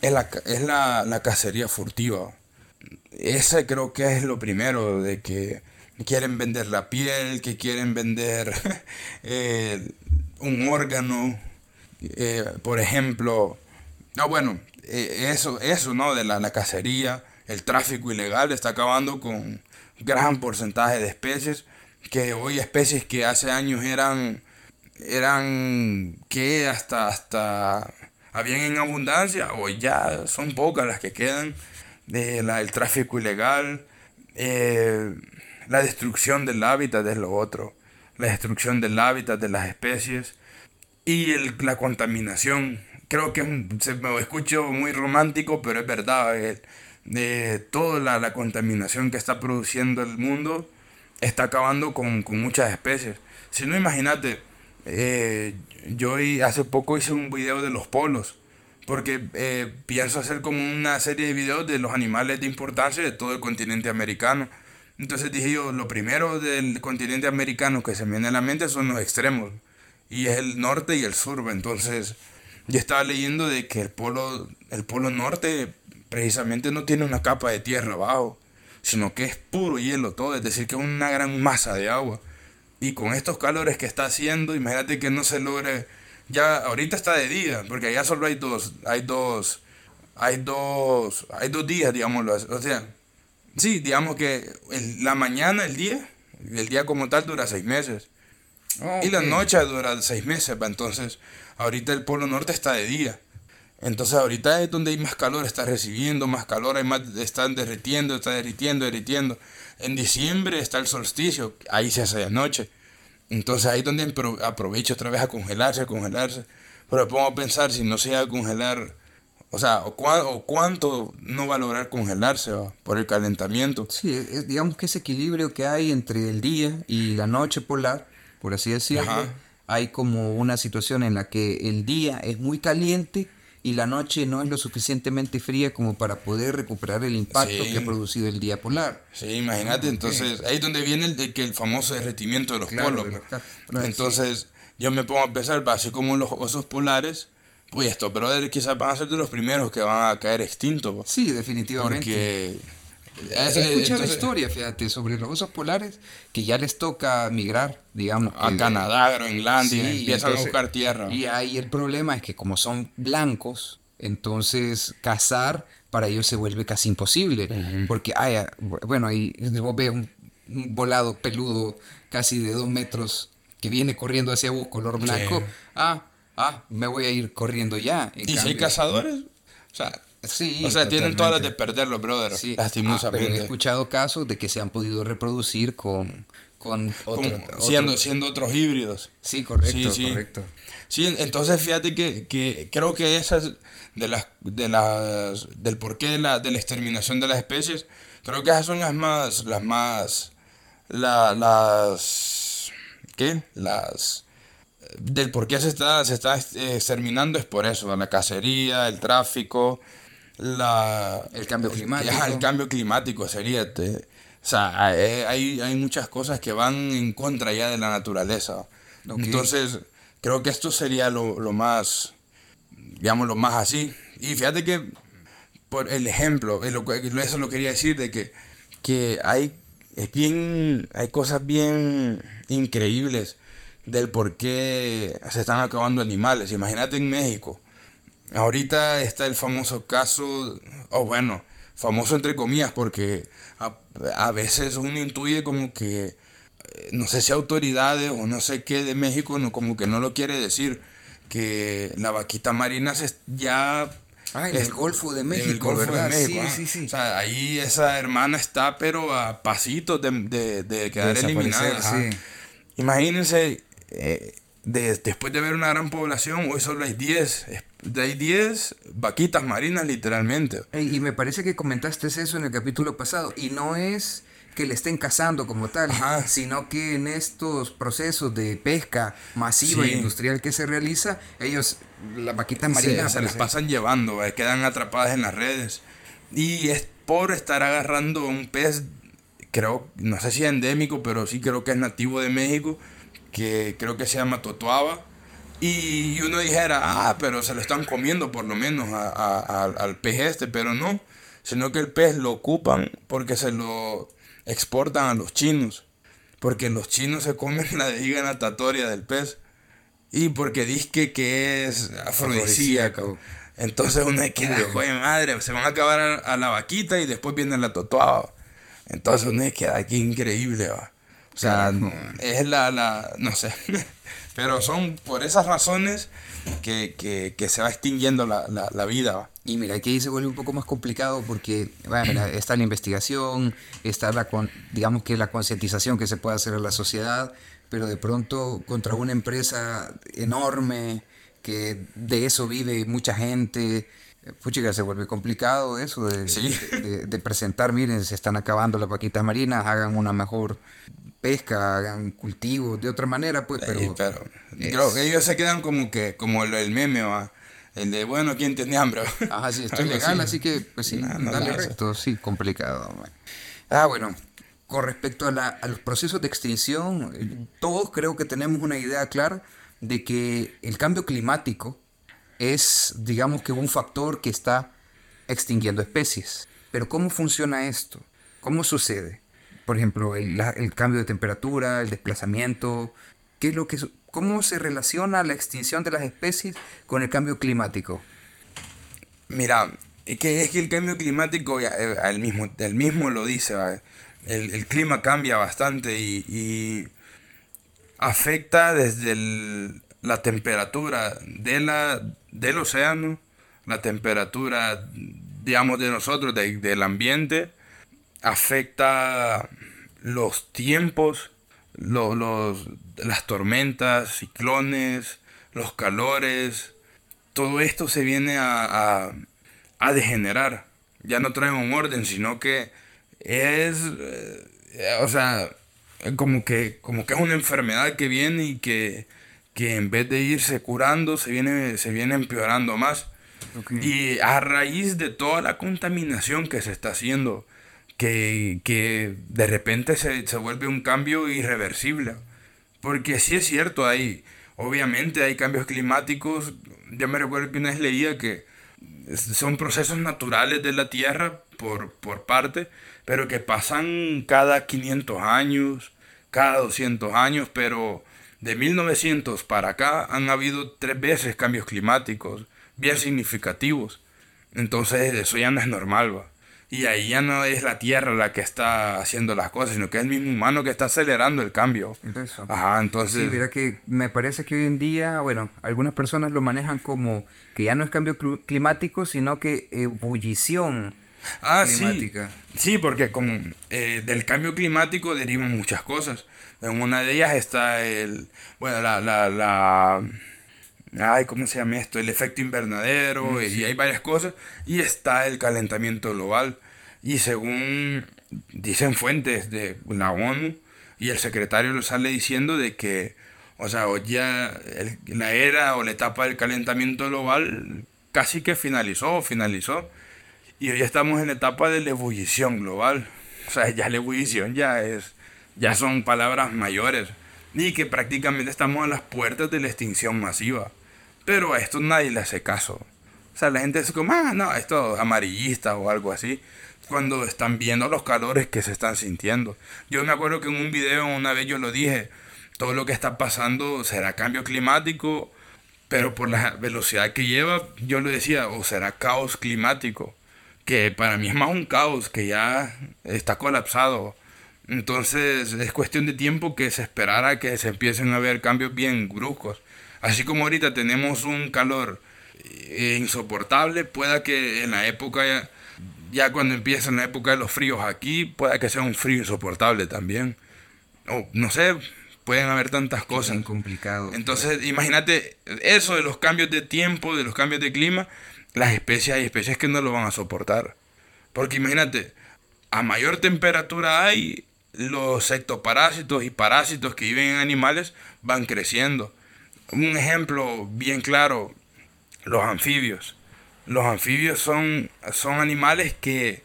es la, es la, la cacería furtiva. Ese creo que es lo primero, de que quieren vender la piel, que quieren vender eh, un órgano, eh, por ejemplo. No, bueno, eh, eso, eso, ¿no? De la, la cacería, el tráfico ilegal está acabando con gran porcentaje de especies, que hoy especies que hace años eran, eran, que hasta, hasta, habían en abundancia, hoy ya son pocas las que quedan, de la, el tráfico ilegal, eh, la destrucción del hábitat es lo otro, la destrucción del hábitat de las especies y el- la contaminación. Creo que se me escucho muy romántico, pero es verdad. eh, eh, toda la, la contaminación que está produciendo el mundo está acabando con, con muchas especies. Si no, imagínate, eh, yo hace poco hice un video de los polos, porque eh, pienso hacer como una serie de videos de los animales de importancia de todo el continente americano. Entonces dije yo, lo primero del continente americano que se me viene a la mente son los extremos, y es el norte y el sur. Entonces yo estaba leyendo de que el polo, el polo norte precisamente no tiene una capa de tierra abajo, sino que es puro hielo todo, es decir, que es una gran masa de agua. Y con estos calores que está haciendo, imagínate que no se logre. Ya ahorita está de día, porque allá solo hay dos, hay dos, hay dos, hay dos días, digámoslo así. O sea, sí, digamos que el- la mañana, el día, el día como tal dura seis meses. Y la noche dura seis meses, ¿va? entonces ahorita el polo norte está de día. Entonces ahorita es donde hay más calor, está recibiendo más calor, hay más, están derritiendo, está derritiendo, derritiendo. En diciembre está el solsticio, ahí se hace de noche. Entonces ahí es donde apro- aprovecha otra vez a congelarse, a congelarse. Pero pongo a pensar si no se llega a congelar, o sea, o, cua- o cuánto no va a lograr congelarse ¿va? por el calentamiento. Sí, es- es, digamos que ese equilibrio que hay entre el día y la noche polar, por así decirlo, Ajá. hay como una situación en la que el día es muy caliente y la noche no es lo suficientemente fría como para poder recuperar el impacto Sí. que ha producido el día polar. Sí, imagínate, entonces ahí es donde viene el, de que el famoso derretimiento de los Claro, polos. de entonces yo me pongo a pensar, así como los osos polares, pues estos brothers quizás van a ser de los primeros que van a caer extintos. Sí, definitivamente. Porque... He ese- escuchado entonces, historia, fíjate, sobre los osos polares que ya les toca migrar, digamos. A que- Canadá, Groenlandia, Sí, empiezan entonces- a buscar tierra. Y ahí el problema es que como son blancos, entonces cazar para ellos se vuelve casi imposible. Porque, ay, ah, bu- bueno, ahí vos ves un, un volado peludo casi de dos metros que viene corriendo hacia vos, color blanco. Sí. Ah, ah, me voy a ir corriendo ya. En y si hay cambio- cazadores, o sea, Sí, o sea tienen todas las de totalmente. perder los brothers, Sí, ah, pero he lastimosamente. escuchado casos de que se han podido reproducir con, con Como otro, otro- siendo, siendo otros híbridos. Sí, correcto, Sí, sí. correcto. Sí, en- entonces fíjate que, que creo que esas de las de las del porqué de la, de la exterminación de las especies, creo que esas son las más las más la- las ¿qué? Las del por qué se está se está eh, exterminando es por eso, la cacería, el tráfico, la El cambio climático. El cambio climático sería te- o sea, hay, hay, muchas cosas que van en contra ya de la naturaleza. Entonces, creo que esto sería lo, lo más, digamos, lo más así. Y fíjate que, por el ejemplo, eso lo quería decir, de que, que hay, es bien, hay cosas bien increíbles del por qué se están acabando animales. Imagínate en México. Ahorita está el famoso caso, o bueno, famoso entre comillas, porque a, a veces uno intuye como que, eh, no sé si autoridades o no sé qué de México, no, como que no lo quiere decir, que la vaquita marina se, ya Ah, en el Golfo de México, el Golfo ¿verdad? de México. sí, ah. sí, sí. O sea, ahí esa hermana está, pero a pasitos de, de, de quedar eliminada. sí. Imagínense, eh, de- después de ver una gran población, hoy solo hay 10. eh, Hay 10 vaquitas marinas, literalmente. Y me parece que comentaste eso en el capítulo pasado. Y no es que le estén cazando como tal, Ajá. sino que en estos procesos de pesca masiva Sí. e industrial que se realiza, ellos, las vaquitas marinas, se las parece- pasan llevando, eh, quedan atrapadas en las redes. Y es por estar agarrando un pez, creo, no sé si es endémico, pero sí creo que es nativo de México, que creo que se llama totoaba. Y uno dijera, ah, pero se lo están comiendo por lo menos a- a- al- al pez este, pero no, sino que el pez lo ocupan porque se lo exportan a los chinos, porque los chinos se comen la vejiga natatoria del pez. Y porque dice que es afrodisíaco. Entonces uno es que, joder madre, se van a acabar a, la vaquita y después viene la totoaba. Entonces uno es que, ay, qué increíble, va. O sea, es la, la, no sé. Pero son por esas razones que, que, que se va extinguiendo la, la, la vida. Y mira, aquí se vuelve un poco más complicado porque, bueno, mira, está la investigación, está la, con- digamos que la concientización que se puede hacer a la sociedad, pero de pronto contra una empresa enorme que de eso vive mucha gente, puchica, se vuelve complicado eso de, Sí. de, de- de presentar, miren, se están acabando las vaquitas marinas, hagan una mejor pesca, hagan cultivos de otra manera, pues, pero... Pero es- creo que ellos se quedan como que, como el, el meme, va. El de, bueno, ¿quién tiene hambre? Ajá, sí, estoy Algo legal, así. así que, pues sí, No, no dale recto, sí, complicado. Ah, bueno, con respecto a, la- a los procesos de extinción, eh, todos creo que tenemos una idea clara de que el cambio climático es, digamos que un factor que está extinguiendo especies. Pero ¿cómo funciona esto? ¿Cómo sucede? Por ejemplo, el, el cambio de temperatura, el desplazamiento, ¿qué es lo que, ¿cómo se relaciona la extinción de las especies con el cambio climático? Mira, es que, es que el cambio climático, ya, eh, el, mismo, el mismo lo dice, el, el clima cambia bastante y, afecta desde el- la temperatura de la, del océano, la temperatura, digamos, de nosotros, de- del ambiente, afecta los tiempos, lo- los, las tormentas, ciclones, los calores, todo esto se viene a, a, a degenerar. Ya no trae un orden, sino que es, eh, o sea, como que, como que es una enfermedad que viene y que, que en vez de irse curando, se viene, se viene empeorando más. Y a raíz de toda la contaminación que se está haciendo, que, que de repente se, se vuelve un cambio irreversible. Porque sí es cierto, hay, obviamente hay cambios climáticos. Yo me recuerdo que una vez leía que son procesos naturales de la Tierra por, por parte, pero que pasan cada 500 años, cada 200 años, pero de 1900 para acá han habido tres veces cambios climáticos bien significativos. Entonces eso ya no es normal, va. Y ahí ya no es la Tierra la que está haciendo las cosas, sino que es el mismo humano que está acelerando el cambio. Eso. Ajá, Sí, entonces... mira que me parece que hoy en día, bueno, algunas personas lo manejan como que ya no es cambio climático, sino que ebullición Ah, sí. climática. Sí, porque como eh, del cambio climático derivan muchas cosas. En una de ellas está el, bueno, la, la, la, ay, ¿cómo se llama esto? El efecto invernadero y hay varias cosas. Y está el calentamiento global. Y según dicen fuentes de la ONU y el secretario lo sale diciendo de que, o sea, ya la era o la etapa del calentamiento global casi que finalizó, finalizó. Y hoy estamos en la etapa de la ebullición global. O sea, ya la ebullición ya es, ya son palabras mayores. Y que prácticamente estamos a las puertas de la extinción masiva. Pero a esto nadie le hace caso. O sea, la gente es como, ah, no, esto es amarillista o algo así. Cuando están viendo los calores que se están sintiendo. Yo me acuerdo que en un video una vez yo lo dije, todo lo que está pasando será cambio climático, pero por la velocidad que lleva, yo lo decía, o será caos climático. que para mí es más un caos, que ya está colapsado. Entonces es cuestión de tiempo que se esperara que se empiecen a ver cambios bien bruscos. Así como ahorita tenemos un calor eh, insoportable, pueda que en la época, ya, cuando empieza la época de los fríos aquí, pueda que sea un frío insoportable también. O no sé, pueden haber tantas cosas. Es complicado. Entonces, imagínate eso de los cambios de tiempo, de los cambios de clima, las especies, hay especies que no lo van a soportar. Porque imagínate, a mayor temperatura hay, los ectoparásitos y parásitos que viven en animales van creciendo. Un ejemplo bien claro, los anfibios. Los anfibios son, son animales que,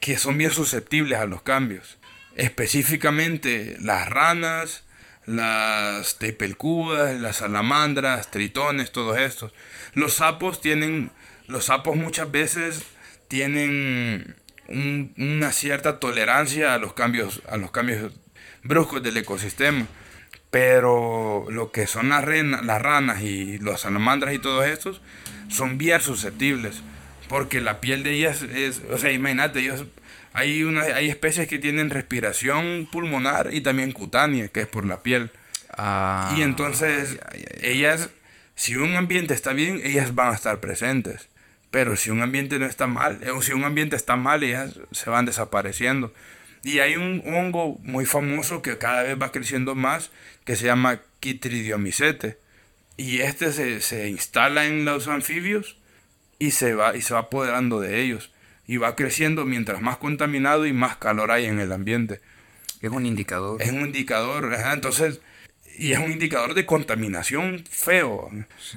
que son bien susceptibles a los cambios. Específicamente las ranas, las tepelcúas, las salamandras, tritones, todos estos. Los sapos tienen, los sapos muchas veces tienen una cierta tolerancia a los cambios, a los cambios bruscos del ecosistema. Pero lo que son las, las ranas y las salamandras y todos estos son bien susceptibles. Porque la piel de ellas es, o sea, imagínate, ellos, hay, una, hay especies que tienen respiración pulmonar y también cutánea, que es por la piel. Ah, y entonces, ellas, si un ambiente está bien, ellas van a estar presentes. Pero si un ambiente no está mal, o si un ambiente está mal, ellas se van desapareciendo. Y hay un hongo muy famoso que cada vez va creciendo más, que se llama Chytridiomycete. Y este se, se instala en los anfibios y se, va, y se va apoderando de ellos. Y va creciendo mientras más contaminado y más calor hay en el ambiente. Es un indicador. Es un indicador. Entonces, y es un indicador de contaminación feo.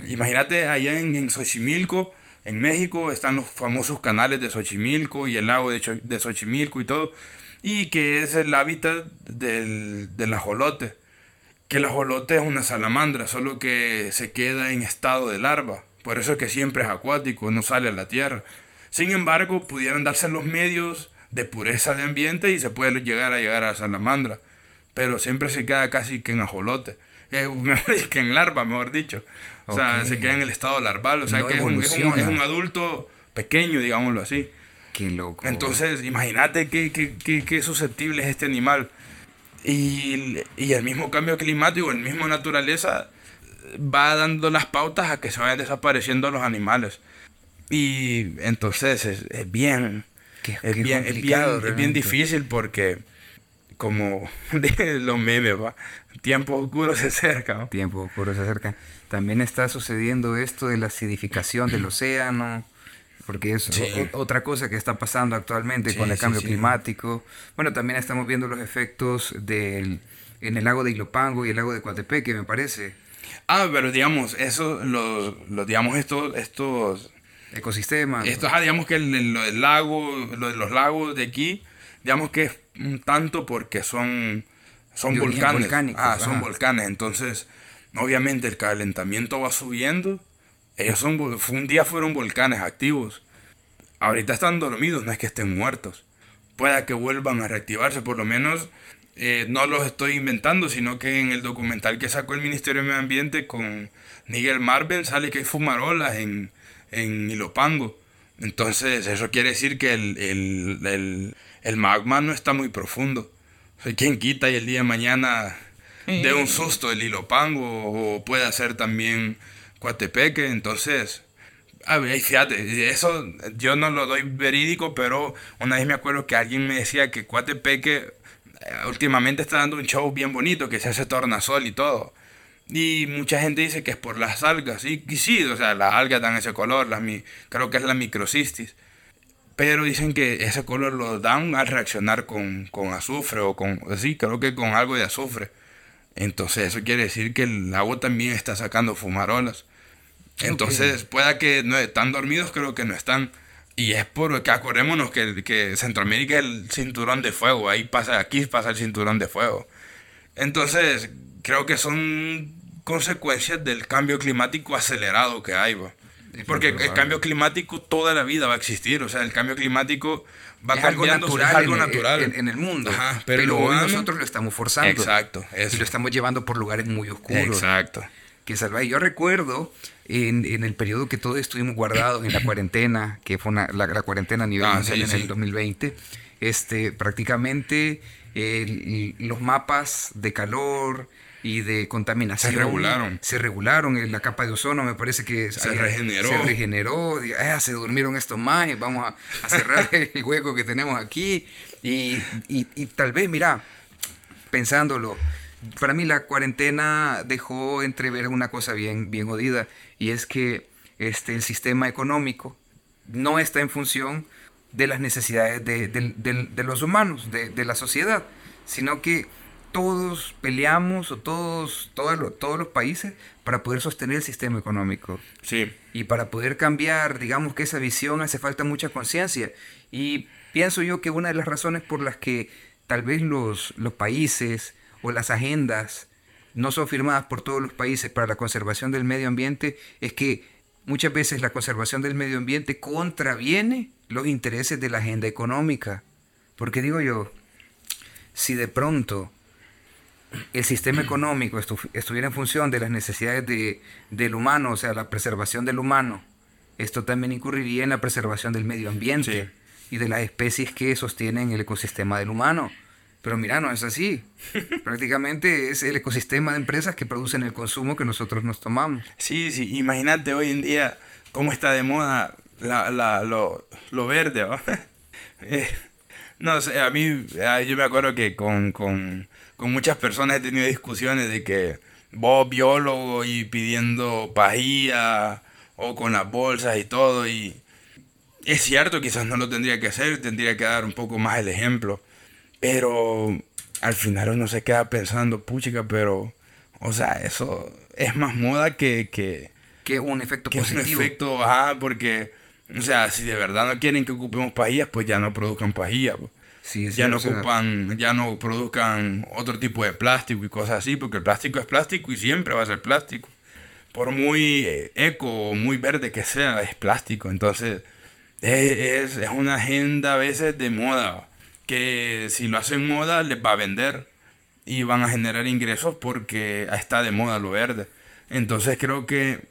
Imagínate allá en, en Xochimilco en México están los famosos canales de Xochimilco y el lago de, de Xochimilco y todo, y que es el hábitat del, del ajolote. Que el ajolote es una salamandra, solo que se queda en estado de larva. Por eso es que siempre es acuático, no sale a la tierra. Sin embargo, pudieran darse los medios de pureza de ambiente y se puede llegar a llegar a la salamandra. Pero siempre se queda casi que en ajolote. Eh, que en larva, mejor dicho. O sea, se queda en el estado larval, o sea, que es un, es un, adulto pequeño, digámoslo así. Qué loco. Entonces, imagínate qué, qué, qué, qué, susceptible es este animal. Y, y, el mismo cambio climático, el mismo naturaleza, va dando las pautas a que se vayan desapareciendo los animales. Y entonces es, es bien, es, bien, es, bien, es bien difícil porque, como los memes, ¿va? tiempo oscuro se acerca. Tiempo oscuro se acerca. También está sucediendo esto de la acidificación del océano, porque es otra cosa que está pasando actualmente con el cambio climático. Bueno, también estamos viendo los efectos del, en el lago de Ilopango y el lago de Coatepeque, me parece. Ah, pero digamos, eso, los, digamos, estos, estos ecosistemas. Esto, digamos que el, lago, lo de los lagos de aquí, digamos que es un tanto porque son, son volcanes. Ah, son volcanes. Entonces, Obviamente el calentamiento va subiendo. Ellos son, un día fueron volcanes activos. Ahorita están dormidos, no es que estén muertos. Pueda que vuelvan a reactivarse, por lo menos eh, no los estoy inventando, sino que en el documental que sacó el Ministerio de Medio Ambiente con Miguel Marvel sale que hay fumarolas en, en Ilopango. Entonces eso quiere decir que el, el, el, magma no está muy profundo. O quien quita y el día de mañana de un susto el Ilopango o puede ser también Coatepeque, entonces... A ver, fíjate, eso yo no lo doy verídico, pero una vez me acuerdo que alguien me decía que Coatepeque eh, últimamente está dando un show bien bonito, que se hace tornasol y todo. Y mucha gente dice que es por las algas, y, sí, o sea, las algas dan ese color, la, creo que es la microcistis. Pero dicen que ese color lo dan al reaccionar con, con azufre o con, sí, creo que con algo de azufre. Entonces eso quiere decir que el agua también está sacando fumarolas. Entonces pueda que no están dormidos, creo que no están. Y es porque acordémonos que, que Centroamérica es el cinturón de fuego. Ahí pasa, aquí pasa el cinturón de fuego. Entonces creo que son consecuencias del cambio climático acelerado que hay. Porque el cambio climático toda la vida va a existir. O sea, el cambio climático va es cambiando, algo natural, algo en, natural. En, el mundo. pero, hoy nosotros lo estamos forzando. Exacto. Y lo estamos llevando por lugares muy oscuros. Exacto. que salvar. Yo recuerdo en, en, el periodo que todos estuvimos guardados en la cuarentena, que fue una, la, la, cuarentena a nivel Ah, mundial sí, en sí. el 2020, este, prácticamente el- los mapas de calor y de contaminación Se regularon. se regularon en la capa de ozono me parece que Se regeneró. se regeneró y, ah, se durmieron estos más vamos a, a cerrar el hueco que tenemos aquí y, y- y tal vez mira pensándolo para mí la cuarentena dejó entrever una cosa bien bien jodida y es que este el sistema económico no está en función de las necesidades de, de- de- de los humanos, de, de la sociedad, sino que todos peleamos o todos, todos, los, todos los países para poder sostener el sistema económico. Sí. Y para poder cambiar, digamos que esa visión hace falta mucha conciencia. Y pienso yo que una de las razones por las que tal vez los, los países o las agendas no son firmadas por todos los países para la conservación del medio ambiente es que muchas veces la conservación del medio ambiente contraviene los intereses de la agenda económica. Porque digo yo, si de pronto el sistema económico estu- estuviera en función de las necesidades de, del humano, o sea, la preservación del humano, esto también incurriría en la preservación del medio ambiente Sí. y de las especies que sostienen el ecosistema del humano. Pero mira, no es así. Prácticamente es el ecosistema de empresas que producen el consumo que nosotros nos tomamos. Sí, sí, imagínate hoy en día cómo está de moda la, la, lo, lo verde, ¿va? Eh, no sé, a mí, yo me acuerdo que con, con, con muchas personas he tenido discusiones de que vos biólogo y pidiendo pajilla o con las bolsas y todo y es cierto, quizás no lo tendría que hacer, tendría que dar un poco más el ejemplo, pero al final uno se queda pensando, puchica, pero, o sea, eso es más moda que, que, Que un efecto que un positivo. efecto, ajá, porque, o sea, si de verdad no quieren que ocupemos pajillas, pues ya no produzcan pajillas. pues. Sí, Ya no cierto, o sea, ocupan, ya no produzcan otro tipo de plástico y cosas así, porque el plástico es plástico y siempre va a ser plástico. Por muy eh, eco o muy verde que sea, es plástico. Entonces, es, es, es una agenda a veces de moda, que si lo hacen moda les va a vender y van a generar ingresos porque está de moda lo verde. Entonces creo que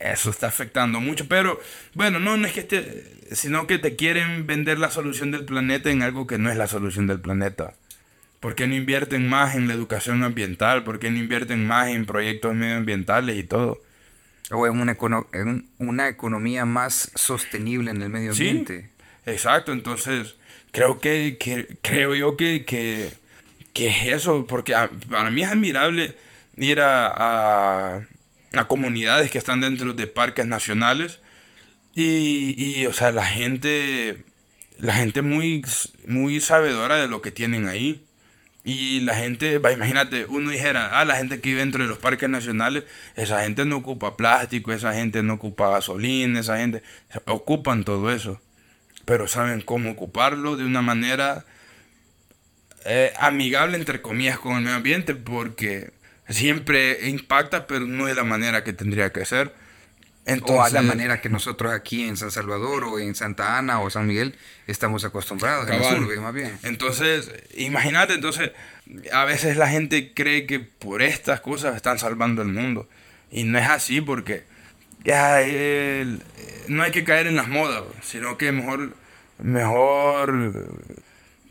eso está afectando mucho. Pero bueno, no, no es que esté, sino que te quieren vender la solución del planeta en algo que no es la solución del planeta. ¿Por qué no invierten más en la educación ambiental? ¿Por qué no invierten más en proyectos medioambientales y todo? O en una, econo- en una economía más sostenible en el medio Sí. ambiente. Exacto, entonces creo que, que- creo yo que, que, que es eso, porque para mí es admirable ir a, a, comunidades que están dentro de parques nacionales y, y, o sea, la gente, la gente muy, muy sabedora de lo que tienen ahí. Y la gente, va, imagínate, uno dijera, ah, la gente que vive dentro de los parques nacionales, esa gente no ocupa plástico, esa gente no ocupa gasolina, esa gente ocupan todo eso pero saben cómo ocuparlo de una manera eh, amigable, entre comillas, con el medio ambiente, porque siempre impacta, pero no de la manera que tendría que ser. Entonces, o a la manera que nosotros aquí en San Salvador o en Santa Ana o San Miguel estamos acostumbrados, en sur, más bien. Entonces, imagínate, entonces, a veces la gente cree que por estas cosas están salvando el mundo. Y no es así porque ya el- no hay que caer en las modas, sino que mejor, mejor,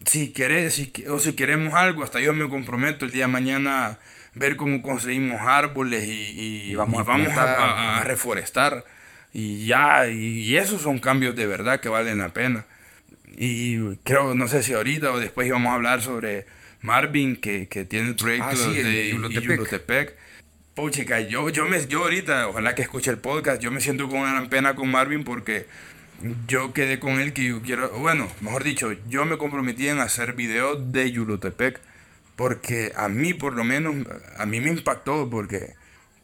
si querés, si, o si queremos algo, hasta yo me comprometo el día de mañana a ver cómo conseguimos árboles y, y- Y vamos y vamos a, a- a reforestar. Y ya, y, esos son cambios de verdad que valen la pena. Y creo, no sé si ahorita o después íbamos a hablar sobre Marvin, que, que tiene el proyecto Ah, sí, de Yulotepec. Puchica, yo, yo, me, yo ahorita, ojalá que escuche el podcast, yo me siento con una gran pena con Marvin porque yo quedé con él que yo quiero, bueno, mejor dicho, yo me comprometí en hacer videos de Yulotepec porque a mí por lo menos, a mí me impactó porque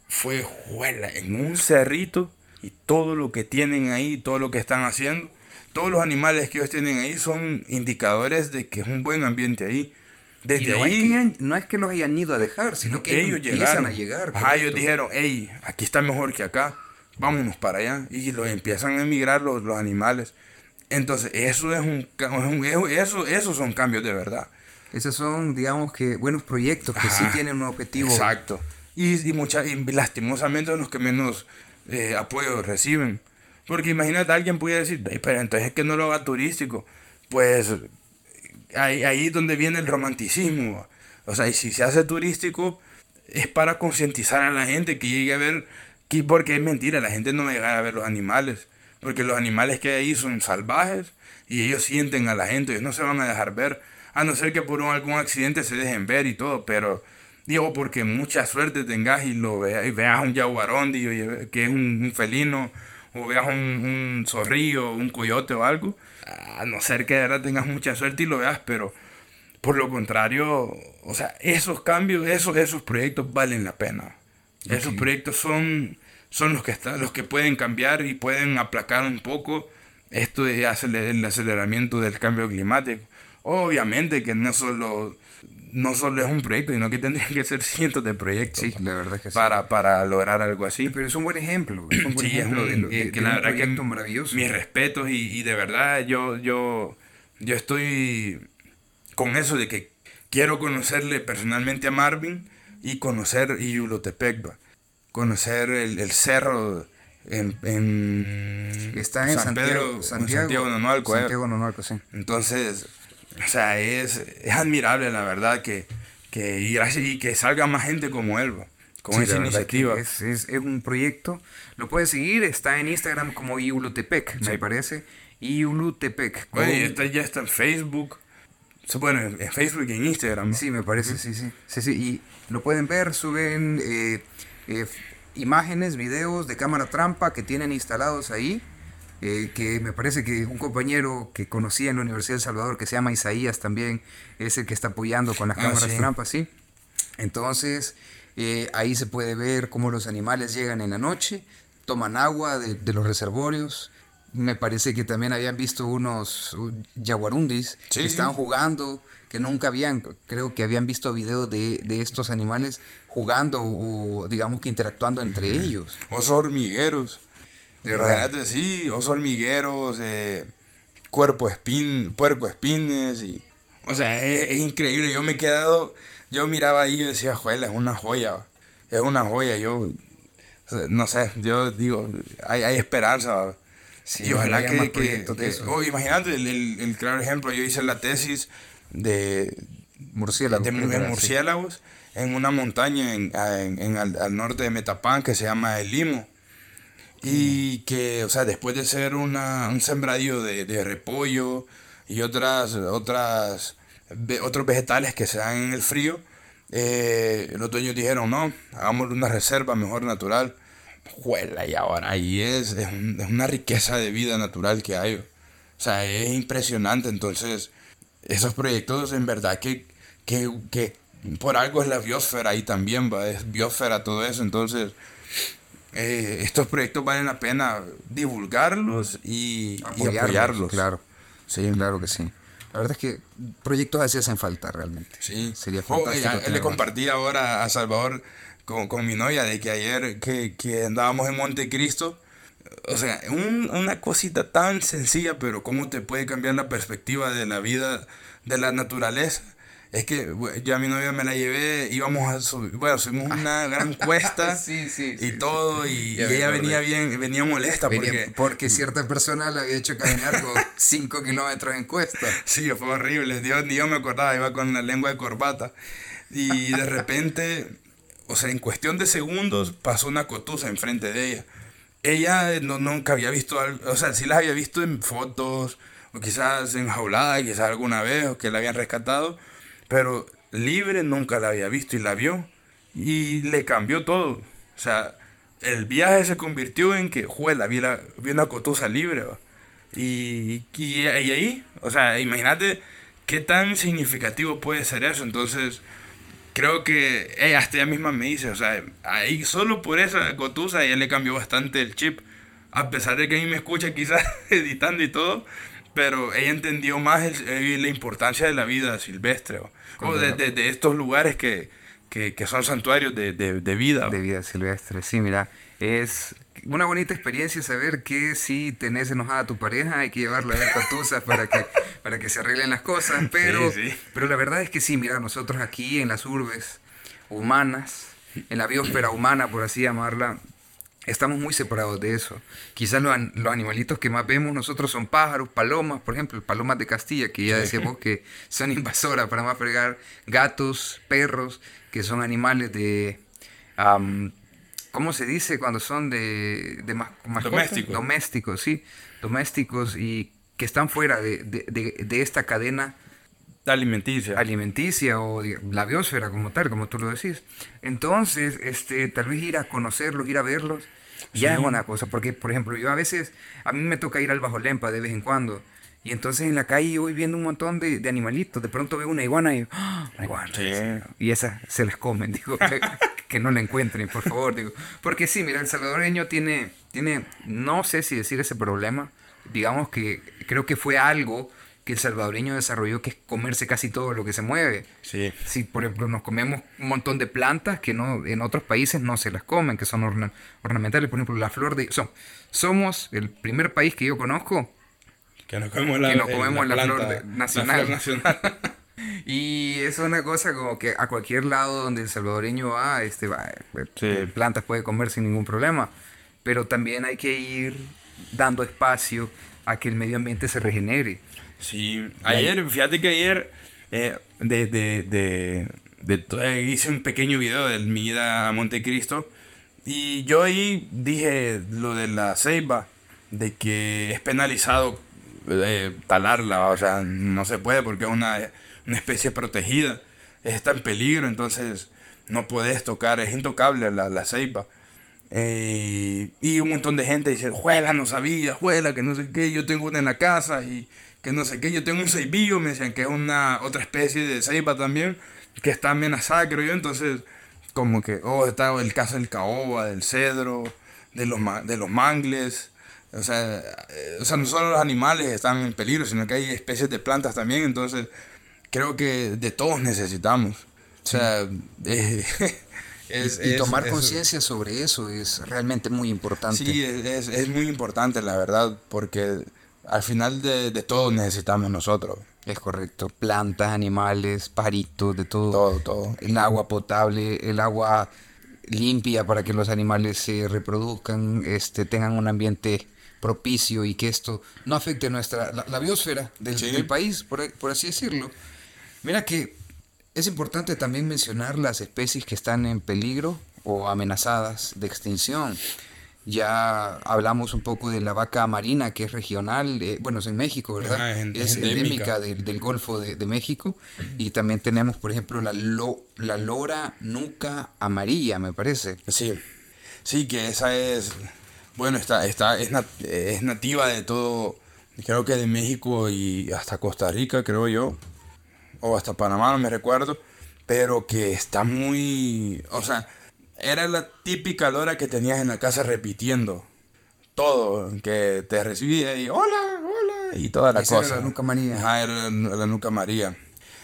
fue juela en un cerrito y todo lo que tienen ahí, todo lo que están haciendo, todos los animales que ellos tienen ahí son indicadores de que es un buen ambiente ahí. Desde no, ahí es que, hayan- no es que los hayan ido a dejar, sino que ellos empiezan llegaron. a llegar. Ajá, ellos dijeron, hey, aquí está mejor que acá, vámonos para allá. Y los empiezan a emigrar los, los animales. Entonces, eso es un, eso, eso, esos son cambios de verdad. Esos son, digamos que, buenos proyectos que sí tienen un objetivo. Exacto. y, y, mucha, y lastimosamente son los que menos eh, apoyo reciben. Porque imagínate, alguien puede decir, pero entonces es que no lo haga turístico. Pues ahí, ahí es donde viene el romanticismo. O sea, y si se hace turístico, es para concientizar a la gente que llegue a ver, que, porque es mentira, la gente no va a llegar a ver los animales. Porque los animales que hay ahí son salvajes y ellos sienten a la gente, ellos no se van a dejar ver, a no ser que por algún accidente se dejen ver y todo, pero digo porque mucha suerte tengas y lo veas, y veas un jaguarón, que es un, felino, o veas un, un zorrillo, un coyote o algo, a no ser que de verdad tengas mucha suerte y lo veas, pero por lo contrario, o sea, esos cambios, esos, esos proyectos valen la pena. Esos proyectos son, son los, que están, los que pueden cambiar y pueden aplacar un poco esto de el aceleramiento del cambio climático. Obviamente que no solo, no solo es un proyecto, sino que tendrían que ser cientos de proyectos. Sí, la verdad que para, para lograr algo así. Pero es un buen ejemplo. Es un buen ejemplo de, que la verdad que maravilloso. Mis respetos y, y, de verdad yo, yo, yo estoy con eso de que quiero conocerle personalmente a Marvin y conocer Iyulotepec, conocer el, el cerro en, en Está en San Santiago, Pedro, Santiago, Santiago Nonualco. Santiago Nonualco, sí. Entonces, o sea, es, es admirable la verdad que, que, y, que salga más gente como él, con esa iniciativa. Es, es, es, un proyecto, lo puedes seguir, está en Instagram como Iulutepec, me parece. Iulutepec. Oye, está, ya está en Facebook. Bueno, en Facebook y en Instagram. Sí, me parece, sí, sí. Sí, sí. Y lo pueden ver, suben eh, eh, imágenes, videos de cámara trampa que tienen instalados ahí. Eh, que me parece que un compañero que conocía en la Universidad de El Salvador, que se llama Isaías también, es el que está apoyando con las ah, cámaras trampa, sí. Entonces, ahí se puede ver cómo los animales llegan en la noche, toman agua de, de los reservorios, me parece que también habían visto unos jaguarundis que estaban jugando, que nunca habían, creo que habían visto videos de, de estos animales jugando o digamos que interactuando entre ellos. Osos hormigueros. De verdad, sí, osos hormigueros, eh, cuerpo espín, puerco espines y... O sea, es, increíble. Yo me he quedado, yo miraba ahí y decía, joder, es una joya, es una joya. Yo, no sé, yo digo, hay, hay esperanza. Sí, y ojalá que, que, oh, imagínate el, claro ejemplo, yo hice la tesis de murciélagos, de, murciélagos en una montaña en, en, al, norte de Metapán que se llama El Limo. Y que, o sea, después de ser una, un sembradío de, de repollo y otras, otras, otros vegetales que se dan en el frío, eh, los dueños dijeron, no, hagamos una reserva mejor natural juela, y ahora ahí es, es, una riqueza de vida natural que hay. O sea, es impresionante. Entonces, esos proyectos en verdad que, que, que por algo es la biosfera ahí también, va, es biosfera todo eso. Entonces, eh, estos proyectos valen la pena divulgarlos y apoyarlos. Claro, sí, claro que sí. La verdad es que proyectos así hacen falta realmente. Sí. Sería oh, fantástico. le compartí ahora a Salvador con, con mi novia de que ayer que, que andábamos en Montecristo, o sea, un, una cosita tan sencilla, pero cómo te puede cambiar la perspectiva de la vida, de la naturaleza. Es que yo a mi novia me la llevé, íbamos a subir, bueno, subimos una gran cuesta sí, sí, y todo, y, ella venía bien, venía molesta porque... Porque cierta persona le había hecho caminar con 5 kilómetros en cuesta. Sí, fue horrible, Dios, ni yo me acordaba, iba con la lengua de corbata. Y de repente o sea, en cuestión de segundos pasó una cotusa enfrente de ella. Ella no, nunca había visto algo, o sea, sí las había visto en fotos, o quizás enjaulada, quizás alguna vez, o que la habían rescatado, pero libre nunca la había visto y la vio. Y le cambió todo. O sea, el viaje se convirtió en que, juela, vi, la, vi una cotusa libre. Y, y, y, ahí, o sea, imagínate qué tan significativo puede ser eso. Entonces, creo que ella hasta ella misma me dice, o sea, ahí solo por esa cotusa ella le cambió bastante el chip. A pesar de que a mí me escucha quizás editando y todo, pero ella entendió más la importancia de la vida silvestre o, de, de, estos lugares que, que, que son santuarios de, de, vida. De vida silvestre, sí, mira, es una bonita experiencia saber que si tenés enojada a tu pareja hay que llevarla a ver patuzas para que, para que se arreglen las cosas, pero, pero la verdad es que sí, mira, nosotros aquí en las urbes humanas en la biosfera humana, por así llamarla, estamos muy separados de eso. Quizás los, animalitos que más vemos nosotros son pájaros, palomas, por ejemplo, palomas de Castilla, que ya decíamos que son invasoras para más fregar, gatos, perros, que son animales de... ¿Cómo se dice cuando son de, de domésticos? Domésticos, sí, domésticos y que están fuera de, de, de esta cadena alimenticia. Alimenticia o la biosfera como tal, como tú lo decís. Entonces, este, tal vez ir a conocerlos, ir a verlos, ya es una cosa. Porque, por ejemplo, yo a veces, a mí me toca ir al Bajo Lempa de vez en cuando. Y entonces en la calle voy viendo un montón de, de animalitos. De pronto veo una iguana y ¡Ah! una iguana. Y esa se las comen. Digo, que, que, no la encuentren, por favor. Digo. Porque sí, mira, el salvadoreño tiene, tiene, no sé si decir ese problema. Digamos que creo que fue algo que el salvadoreño desarrolló, que es comerse casi todo lo que se mueve. Sí. Si, por ejemplo, nos comemos un montón de plantas que no en otros países no se las comen, que son ornamentales. Por ejemplo, la flor de... Son, somos el primer país que yo conozco que nos comemos la, flor nacional. y es una cosa como que a cualquier lado donde el salvadoreño va, este, va eh, plantas puede comer sin ningún problema. Pero también hay que ir dando espacio a que el medio ambiente se regenere. Sí, ayer, fíjate que ayer eh, de, de, de, hice un pequeño video de mi ida a Montecristo y yo ahí dije lo de la ceiba, de que es penalizado eh, talarla, o sea, no se puede porque es una, una especie protegida, está en peligro, entonces no puedes tocar, es intocable la, la ceiba. Eh, y un montón de gente dice, juela, no sabía, juela, que no sé qué, yo tengo una en la casa y que no sé qué, yo tengo un ceibillo, me decían que es una otra especie de ceiba también, que está amenazada, creo yo, entonces como que, oh, está el caso del caoba, del cedro, de los, de los mangles, o sea, eh, o sea, no solo los animales están en peligro, sino que hay especies de plantas también, entonces creo que de todos necesitamos. O sea, es, y, tomar conciencia sobre eso es realmente muy importante. Sí, es, es muy importante, la verdad, porque al final de, de todo necesitamos nosotros. Es correcto. Plantas, animales, paritos, de todo. Todo, todo. El agua potable, el agua limpia para que los animales se reproduzcan, este, tengan un ambiente propicio y que esto no afecte nuestra, la, biosfera del, país, por, por, así decirlo. Mira que es importante también mencionar las especies que están en peligro o amenazadas de extinción. Ya hablamos un poco de la vaca marina, que es regional, eh, bueno, es en México, ¿verdad? es, endémica, del, Golfo de, México. Y también tenemos, por ejemplo, la, la lora nuca amarilla, me parece. Sí, sí, que esa es, bueno, está, está, es, es nativa de todo, creo que de México y hasta Costa Rica, creo yo, o hasta Panamá, no me recuerdo, pero que está muy, o sea, era la típica lora que tenías en la casa repitiendo todo, que te recibía y hola, hola, y toda la cosa. Era la nuca María. Ajá, era la, nuca María.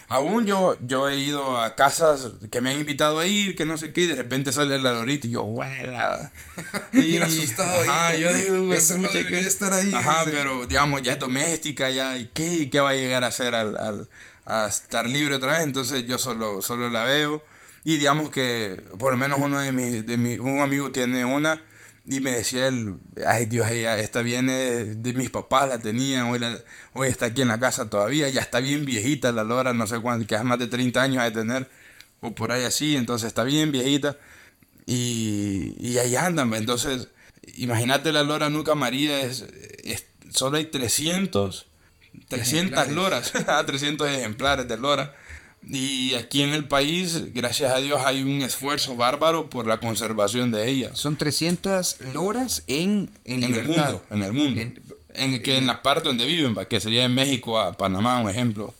Aún yo, yo he ido a casas que me han invitado a ir, que no sé qué, y de repente sale la lorita y yo, ¡huela! Y asustado. Ajá, yo digo, eso no debería estar ahí. Ajá, pero digamos, ya es doméstica, ya, ¿y qué, qué va a llegar a hacer al, al, a estar libre otra vez? Entonces yo solo, solo la veo y digamos que por lo menos uno de mis, de mi, un amigo tiene una y me decía él, ay Dios, ella, esta viene de, mis papás, la tenían, hoy, hoy está aquí en la casa todavía, ya está bien viejita la lora, no sé cuánto, que hace más de 30 años de tener, o por ahí así, entonces está bien viejita. Y, y ahí andan, entonces, imagínate la lora Nuca María, es, solo hay 300, 300 loras, 300 ejemplares de lora. Y aquí en el país, gracias a Dios, hay un esfuerzo bárbaro por la conservación de ella. Son 300 loras en, en, el mundo. En el mundo. En, que en la parte donde viven, que sería en México a Panamá, un ejemplo.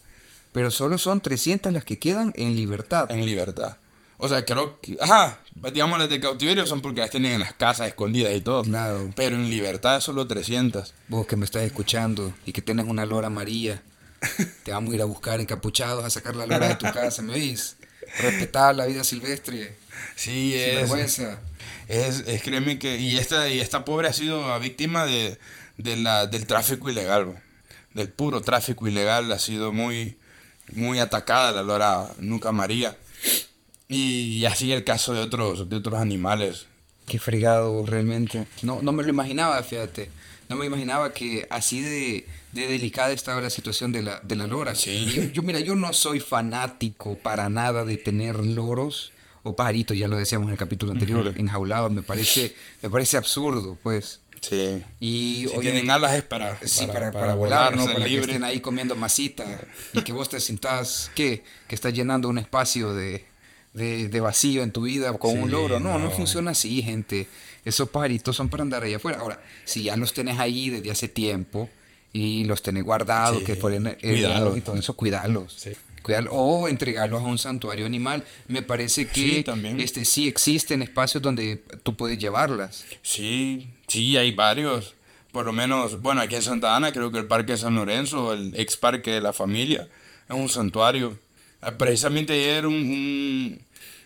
Pero solo son 300 las que quedan en libertad. En libertad. O sea, creo que. Ajá, digamos las de cautiverio son porque las tienen en las casas escondidas y todo. Claro. Pero en libertad solo 300. Vos que me estás escuchando y que tienes una lora amarilla te vamos a ir a buscar encapuchados a sacar la lora de tu casa, ¿me oís? Respetar la vida silvestre. Sí, es, es, es. créeme que. Y esta, y esta pobre ha sido víctima de, de la, del tráfico ilegal, del puro tráfico ilegal. Ha sido muy, muy atacada la lora Nuca María. Y así el caso de otros, de otros animales. Qué fregado realmente. No, no me lo imaginaba, fíjate. No me imaginaba que así de, de delicada estaba la situación de la, de la lora. Sí. Yo, mira, yo no soy fanático para nada de tener loros o pajaritos, ya lo decíamos en el capítulo anterior, enjaulados. Me parece, me parece absurdo, pues. Sí. Y Si tienen alas es para, Sí, para, para, para volar, ¿no? Para que estén ahí comiendo masita y que vos te sientas, ¿qué? Que estás llenando un espacio de, de, de vacío en tu vida con un loro. No, no, no. funciona así, gente. Esos pajaritos son para andar allá afuera. Ahora, si ya los tenés ahí desde hace tiempo y los tenés guardados, Sí, que pueden eh, y todo eso, cuidarlos. Sí. Cuidarlos, o entregarlos a un santuario animal. Me parece que Sí, también. este sí existen espacios donde tú puedes llevarlas. Sí, sí, hay varios. Por lo menos, bueno, aquí en Santa Ana creo que el Parque San Lorenzo, el ex parque de la familia, es un santuario. Ah, Precisamente ayer un, un-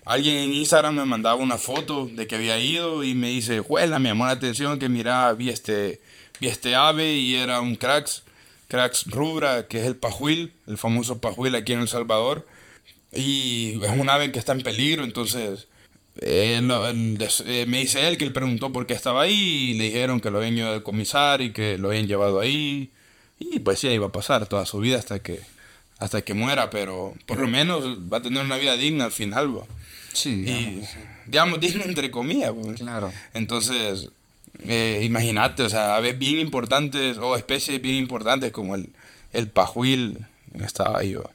alguien en Instagram me mandaba una foto de que había ido y me dice, juela, me llamó la atención que mira, vi este, vi este ave y era un cracks, cracks rubra, que es el pajuil, el famoso pajuil aquí en El Salvador. Y es un ave que está en peligro, entonces eh, eh, me dice él que él preguntó por qué estaba ahí y le dijeron que lo habían ido a decomisar y que lo habían llevado ahí. Y pues ahí va a pasar toda su vida hasta que, hasta que muera, pero por lo menos va a tener una vida digna al final. Sí, Y, digamos, entre comillas. pues. claro. Entonces, eh, imagínate, o sea, aves bien importantes o especies bien importantes como el, el pajuil estaba ahí. ¿va?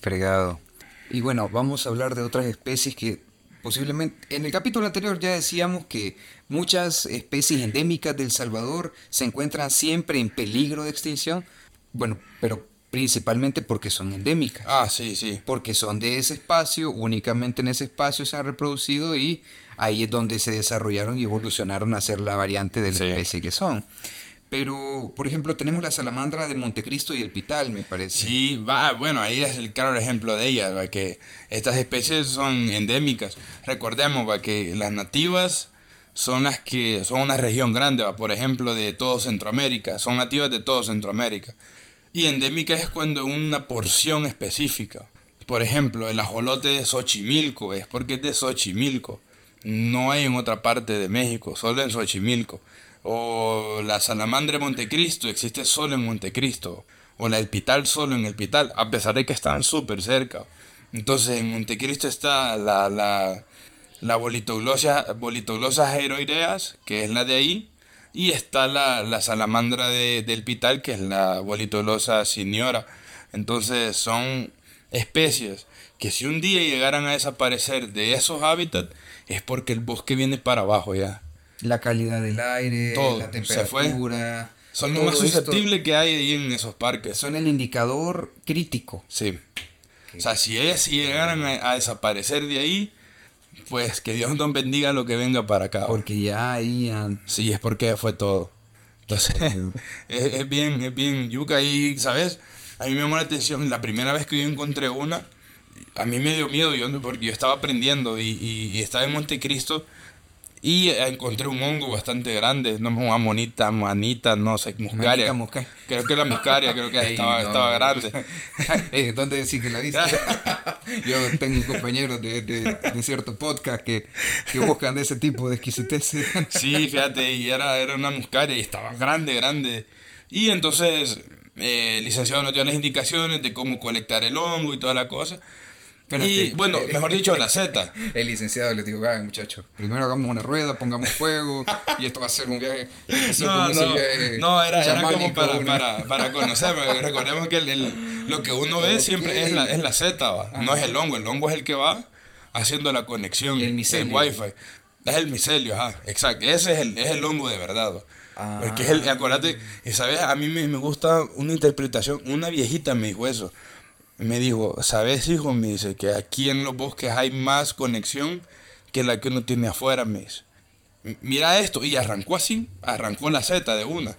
Fregado. Y bueno, vamos a hablar de otras especies que posiblemente... En el capítulo anterior ya decíamos que muchas especies endémicas del Salvador se encuentran siempre en peligro de extinción. Bueno, pero principalmente porque son endémicas. Ah, sí, sí. Porque son de ese espacio, únicamente en ese espacio se han reproducido y ahí es donde se desarrollaron y evolucionaron a ser la variante de la Sí. especie que son. Pero, por ejemplo, tenemos la salamandra de Montecristo y el pital, me parece. Sí, va, bueno, ahí es el claro ejemplo de ellas, ¿va? que estas especies son endémicas. Recordemos ¿va? que las nativas son las que son una región grande, ¿va? por ejemplo, de todo Centroamérica, son nativas de todo Centroamérica. Y endémica es cuando una porción específica. Por ejemplo, el ajolote de Xochimilco es porque es de Xochimilco. No hay en otra parte de México, solo en Xochimilco. O la salamandra de Montecristo existe solo en Montecristo. O la del Pital solo en el Pital, a pesar de que están súper cerca. Entonces en Montecristo está la, la, la bolitoglosa heroideas, que es la de ahí. Y está la, la salamandra de- del Pital, que es la bolitoglosa siniora. Entonces son especies que si un día llegaran a desaparecer de esos hábitats, es porque el bosque viene para abajo ya. La calidad del aire, Todo, la temperatura. Son lo más susceptible que hay ahí en esos parques. Son el indicador crítico. Sí. O sea, si ellas si llegaran a, a desaparecer de ahí, pues que Dios nos bendiga lo que venga para acá. Porque ya han- Sí, es porque fue todo. Entonces, es, es bien, es bien yuca. Y, ¿sabes? A mí me llamó la atención, la primera vez que yo encontré una, a mí me dio miedo, yo, porque yo estaba aprendiendo y, y- y estaba en Montecristo y encontré un hongo bastante grande, no una monita, manita, no sé, muscaria. Musca- Creo que era muscaria, creo que Ey, estaba, no. estaba grande. Eh, ¿Dónde decís que la viste? Yo tengo compañeros de, de, de cierto podcast que, que buscan de ese tipo de exquisitez. Sí, fíjate, y era, era una muscaria y estaba grande, grande. Y entonces, eh, el licenciado nos dio las indicaciones de cómo colectar el hongo y toda la cosa. Espérate. Y bueno, mejor dicho, la seta. El licenciado le digo, "Vayan, muchachos, primero hagamos una rueda, pongamos fuego y esto va a ser un viaje. No, no, viaje no, era, era como para, para, para conocer, porque recordemos que el- el- lo que uno ve siempre es la, es la ¿va? no es el hongo, el hongo es el que va haciendo la conexión, El micelio. wifi. Es el micelio, ajá, exacto, ese es el, es el hongo de verdad. ¿va? Ah. Porque es el, acuérdate, y sabes, a mí me, me gusta una interpretación, una viejita me dijo eso, me dijo, ¿sabes hijo? Me dice que aquí en los bosques hay más conexión que la que uno tiene afuera, me dice mira esto, y arrancó así, arrancó la seta de una.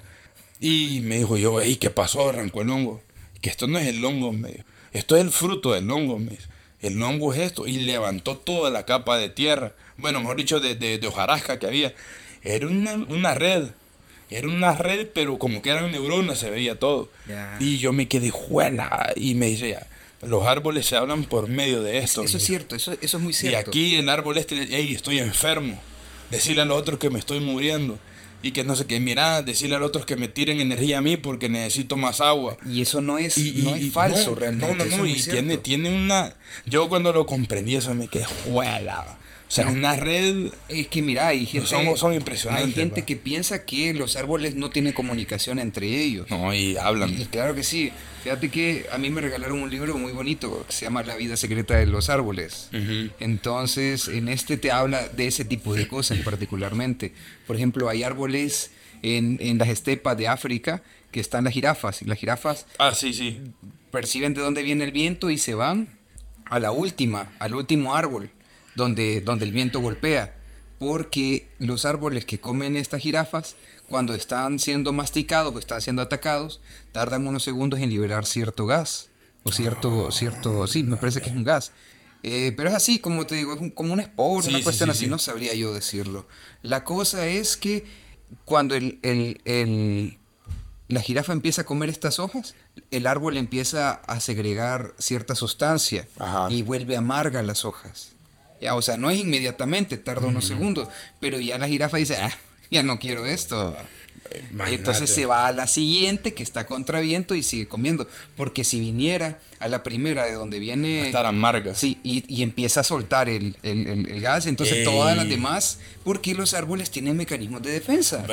Y me dijo yo, ¿y qué pasó? Arrancó el hongo. Que esto no es el hongo, me dijo. Esto es el fruto del hongo, me. El hongo es esto. Y levantó toda la capa de tierra. Bueno, mejor dicho, de, de, de hojarasca que había. Era una, una red. Era una red, pero como que eran neuronas, se veía todo. Y yo me quedé juela. Y me dice, ya, los árboles se hablan por medio de esto. Eso es cierto, eso, eso es muy cierto. Y aquí el árbol este, hey, estoy enfermo. Decirle al otro que me estoy muriendo. Y que no sé qué, mira, decirle al otro que me tiren energía a mí porque necesito más agua. Y eso no es, no es falso realmente. No, no, no, y tiene, tiene una... Yo cuando lo comprendí eso me quedé, juela. O sea, una red. Es que mira, hay gente, son, son impresionantes. Hay gente que piensa que los árboles no tienen comunicación entre ellos. No, y hablan. claro que sí. Fíjate que a mí me regalaron un libro muy bonito que se llama La vida secreta de los árboles. Entonces, en este te habla de ese tipo de cosas particularmente. Por ejemplo, hay árboles en, en las estepas de África que están las jirafas. Y las jirafas. Ah, sí, sí. Perciben de dónde viene el viento y se van a la última, al último árbol donde, donde el viento golpea, porque los árboles que comen estas jirafas, cuando están siendo masticados o están siendo atacados, tardan unos segundos en liberar cierto gas, o cierto, cierto, sí, me parece que es un gas. Eh, pero es así, como te digo, es como un esporo, una cuestión así, no sabría yo decirlo. La cosa es que cuando el, el, el, la jirafa empieza a comer estas hojas, el árbol empieza a segregar cierta sustancia y vuelve amarga las hojas. Ya, o sea, no es inmediatamente, tarda unos segundos, pero ya la jirafa dice, ah, ya no quiero esto. Entonces se va a la siguiente que está contra viento y sigue comiendo. Porque si viniera a la primera de donde viene... estar amarga. Sí, y, y, empieza a soltar el, el, el, gas. Entonces todas las demás, porque los árboles tienen mecanismos de defensa.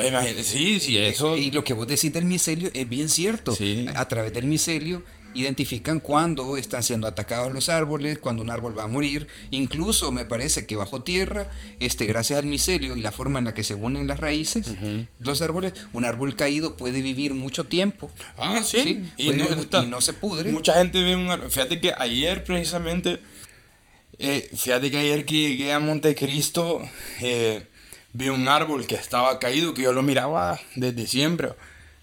Sí, sí, eso... Y lo que vos decís del micelio es bien cierto. Sí. A través del micelio identifican cuando están siendo atacados los árboles, cuando un árbol va a morir, incluso me parece que bajo tierra, este, gracias al micelio y la forma en la que se unen las raíces, los árboles, un árbol caído puede vivir mucho tiempo. Ah, sí, Y, no, se pudre. Mucha gente ve un árbol. Fíjate que ayer precisamente, eh, fíjate que ayer que llegué a Montecristo, eh, vi un árbol que estaba caído, que yo lo miraba desde siempre,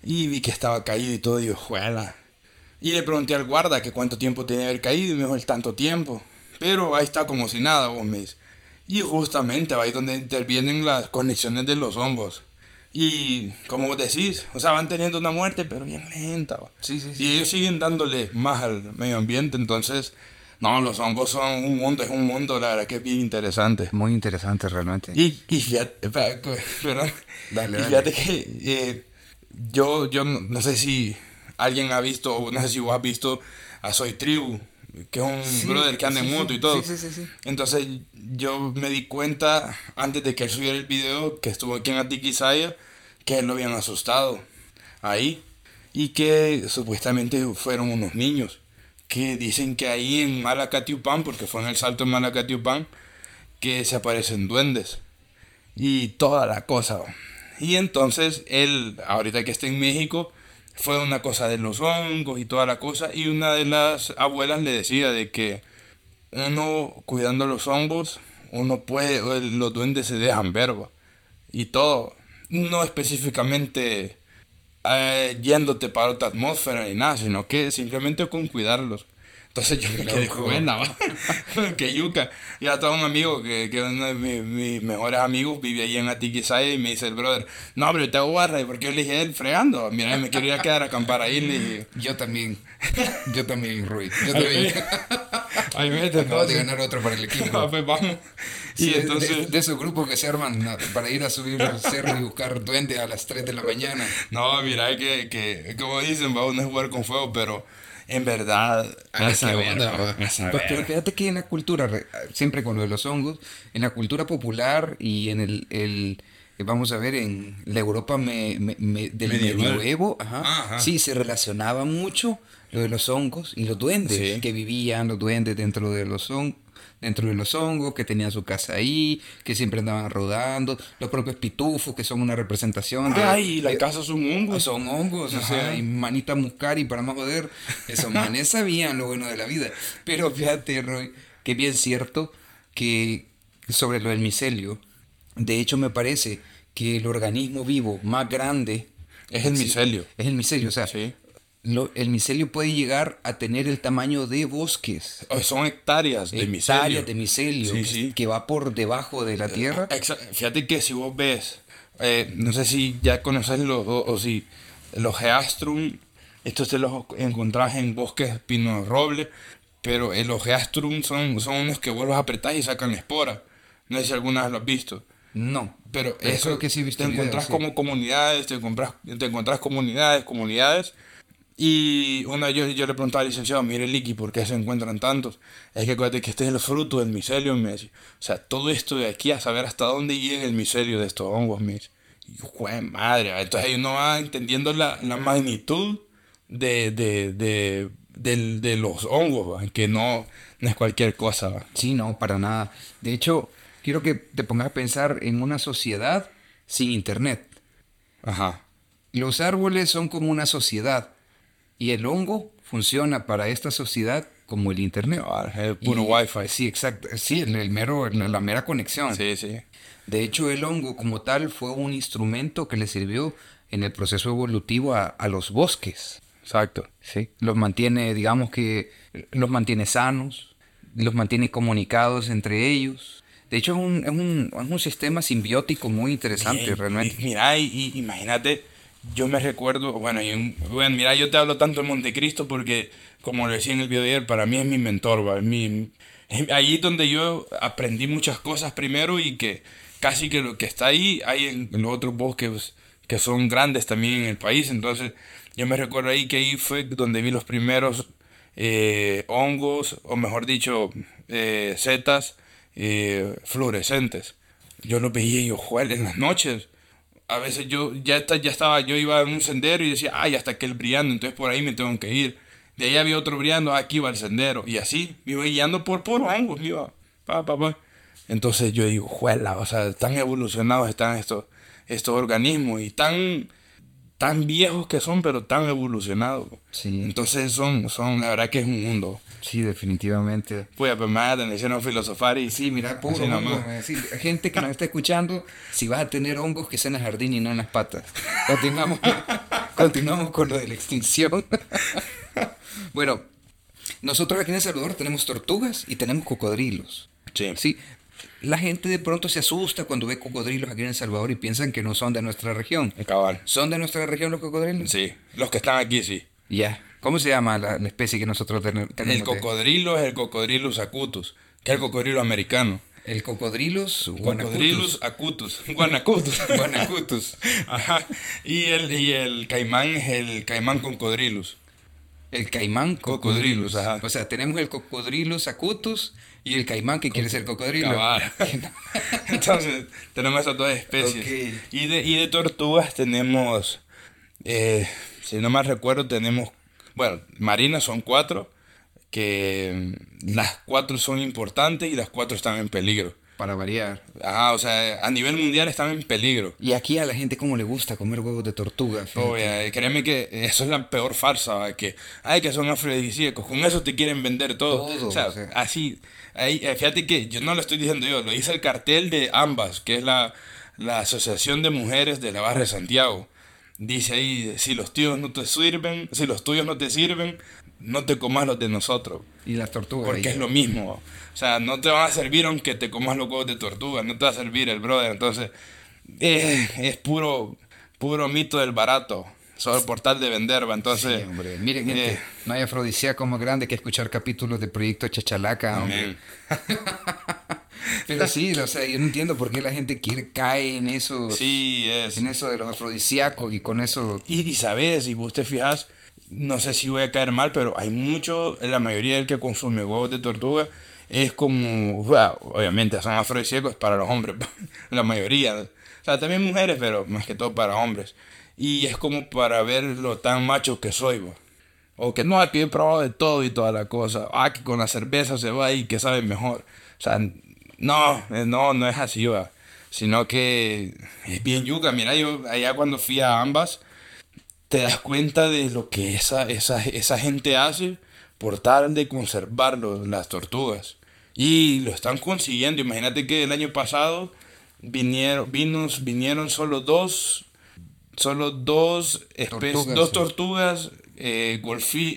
y vi que estaba caído y todo, y yo, juela y le pregunté al guarda que cuánto tiempo tenía haber caído y me dijo el tanto tiempo. Pero ahí está como si nada, vos me. Y justamente ahí donde intervienen las conexiones de los hongos. Y como vos decís, o sea, van teniendo una muerte, pero bien lenta. Sí, sí, sí. Y ellos siguen dándole más al medio ambiente, entonces, no, los hongos son un mundo, es un mundo, la verdad que es bien interesante. Muy interesante realmente. Y, y fíjate, dale, fíjate que eh, yo, yo no sé si alguien ha visto, no sé si vos has visto a Soy Tribu, que es un brother que anda en moto y todo. Entonces yo me di cuenta antes de que él subiera el video que estuvo aquí en Atiquizaya que él lo habían asustado ahí y que supuestamente fueron unos niños que dicen que ahí en Malacatiupan, porque fue en el salto en Malacatiupan, que se aparecen duendes y toda la cosa. Y entonces él, ahorita que está en México, fue una cosa de los hongos y toda la cosa. Y una de las abuelas le decía de que uno cuidando los hongos, uno puede, los duendes se dejan ver. Y todo, no específicamente eh, yéndote para otra atmósfera ni nada, sino que simplemente con cuidarlos. Entonces yo me quedé buena, que yuca. Y a todo un amigo, que, que uno de mis, mejores amigos, vive ahí en Atiquizaya y me dice el brother, no, pero te hago barra, ¿y por qué yo le dije él fregando? Mira, me quiero ir a quedar a acampar ahí. Le dije, yo también, yo también, Rui, yo también. Ahí me Acabo de ganar otro para el equipo. pues vamos. Y entonces... De, esos grupos que se arman para ir a subir el cerro y buscar duendes a las 3 de la mañana. No, mira, que, que como dicen, va a jugar con fuego, pero en verdad, a saber, pues, pero fíjate que en la cultura, siempre con lo de los hongos, en la cultura popular y en el, el vamos a ver, en la Europa me, me, del medioevo, ajá, sí, se relacionaba mucho lo de los hongos y los duendes, que vivían los duendes dentro de los hongos dentro de los hongos, que tenían su casa ahí, que siempre andaban rodando, los propios pitufos, que son una representación de... ¡Ay, la casa son hongos! Son hongos, o sea, y manita muscari para más poder, esos manes sabían lo bueno de la vida. Pero fíjate, Roy, que bien cierto que sobre lo del micelio, de hecho me parece que el organismo vivo más grande... Es el micelio. Es el micelio, o sea, sí el micelio puede llegar a tener el tamaño de bosques. Oh, son hectáreas de micelio. Hectáreas de micelio que va por debajo de la tierra. Fíjate que si vos ves, eh, no sé si ya conoces los, o, si los geastrum, estos te los encontrás en bosques pino roble, pero el ojeastrum son, son unos que vuelvas a apretar y sacan la espora. No sé si alguna vez lo has visto. No. Pero, Pero eso creo que sí he visto te el video, encontrás sí. como comunidades, te encontrás, te encontrás comunidades, comunidades. Y una yo, yo le preguntaba al licenciado, mire Licky, ¿por qué se encuentran tantos? Es que acuérdate que este es el fruto del micelio, me decía. O sea, todo esto de aquí a saber hasta dónde llega el micelio de estos hongos, me dice. Y yo, "Jue madre, ¿va?". entonces ahí uno va entendiendo la, la magnitud de, de, de, del- de los hongos, ¿va? que no, no es cualquier cosa. ¿va? Sí, no, para nada. De hecho, quiero que te pongas a pensar en una sociedad sin internet. Ajá. Los árboles son como una sociedad y el hongo funciona para esta sociedad como el internet. Ah, es puro Y- wifi. Sí, exacto. Sí, el, el mero, la mera conexión. Sí, sí. De hecho, el hongo como tal fue un instrumento que le sirvió en el proceso evolutivo a, a los bosques. Exacto. ¿sí? Los mantiene, digamos que, los mantiene sanos, los mantiene comunicados entre ellos. De hecho, es un, es un, es un sistema simbiótico muy interesante, Bien, realmente. Mira, y, y imagínate, yo me recuerdo, bueno, bueno, mira, yo te hablo tanto de Montecristo porque, como lo decía en el video de ayer, para mí es mi mentor, ¿va? Es mi, donde yo aprendí muchas cosas primero y que casi que lo que está ahí hay en, los otros bosques que son grandes también en el país. Entonces, yo me recuerdo ahí que ahí fue donde vi los primeros eh, hongos, o mejor dicho, eh, setas eh, fluorescentes. Yo los veía yo, en las noches. A veces yo ya, está, ya estaba, yo iba en un sendero y decía, ay, hasta aquel brillando, entonces por ahí me tengo que ir. De ahí había otro brillando, ah, aquí va el sendero. Y así, me iba guiando por puros hongos, iba, pa, pa, pa. Entonces yo digo, juela, o sea, tan evolucionados están estos, estos organismos y tan, tan viejos que son, pero tan evolucionados. Sí. Entonces son, son, la verdad que es un mundo. Sí, definitivamente. Pues, pues da atención a filosofar y Sí, mira, puro hongo, eh, gente que nos está escuchando, si vas a tener hongos, que sea en el jardín y no en las patas. Continuamos, continuamos con lo de la extinción. bueno, nosotros aquí en El Salvador tenemos tortugas y tenemos cocodrilos. Sí. Sí, la gente de pronto se asusta cuando ve cocodrilos aquí en El Salvador y piensan que no son de nuestra región. Cabal. ¿Son de nuestra región los cocodrilos? Sí, los que están aquí sí. Ya. ¿Cómo se llama la, la especie que nosotros ten- tenemos? El cocodrilo es el cocodrilus acutus, que es el cocodrilo americano. El cocodrilos Cocodrilus acutus. Guanacutus. guanacutus. Ajá. Y el, y el caimán es el caimán cocodrilus. El caimán ajá. O sea, tenemos el cocodrilus acutus y el caimán que quiere ser cocodrilo. Entonces, tenemos esas dos especies. Y, de, y de tortugas tenemos, eh, si no mal recuerdo, tenemos, bueno, marinas son cuatro, que mm, las cuatro son importantes y las cuatro están en peligro. Para variar. Ajá, o sea, a nivel mundial están en peligro. Y aquí a la gente como le gusta comer huevos de tortuga. Oye, créeme que eso es la peor farsa, ¿va? que, ay, que son afrodisíacos, con eso te quieren vender todo. Todo, o, sea, o sea. así, ahí, eh, fíjate que yo no lo estoy diciendo yo, lo dice el cartel de ambas, que es la, la Asociación de Mujeres de la Barra de Santiago. Dice ahí, si los tuyos no te sirven, si los tuyos no te sirven, no te comas los de nosotros. Y las tortugas. Porque ahí. es lo mismo. O sea, no te van a servir aunque te comas los huevos de tortuga, no te va a servir el brother. Entonces, eh, es puro, puro mito del barato. Solo por tal de vender, va. Entonces, Sí, hombre. Miren, gente, eh, no hay afrodisíaco más grande que escuchar capítulos de Proyecto Chachalaca. hombre. Pero sí, o sea, yo no entiendo por qué la gente quiere cae en eso, Sí, es. en eso de los afrodisíacos y con eso. Y, y sabes, y vos te fijas, no sé si voy a caer mal, pero hay mucho, la mayoría del que consume huevos de tortuga es como, wow, obviamente son afrodisíacos para los hombres, la mayoría. O sea, también mujeres, pero más que todo para hombres. Y es como para ver lo tan macho que soy, bo. O que no, aquí he probado de todo y toda la cosa. Ah, que con la cerveza se va y que sabe mejor. O sea, no, eh, no, no es así, va. Sino que es bien yuca. Mira, yo allá cuando fui a ambas, te das cuenta de lo que esa, esa, esa gente hace por tal de conservarlo, las tortugas. Y lo están consiguiendo. Imagínate que el año pasado vinieron, vinos, vinieron solo dos, solo dos, espe- Tortugas, dos tortugas eh,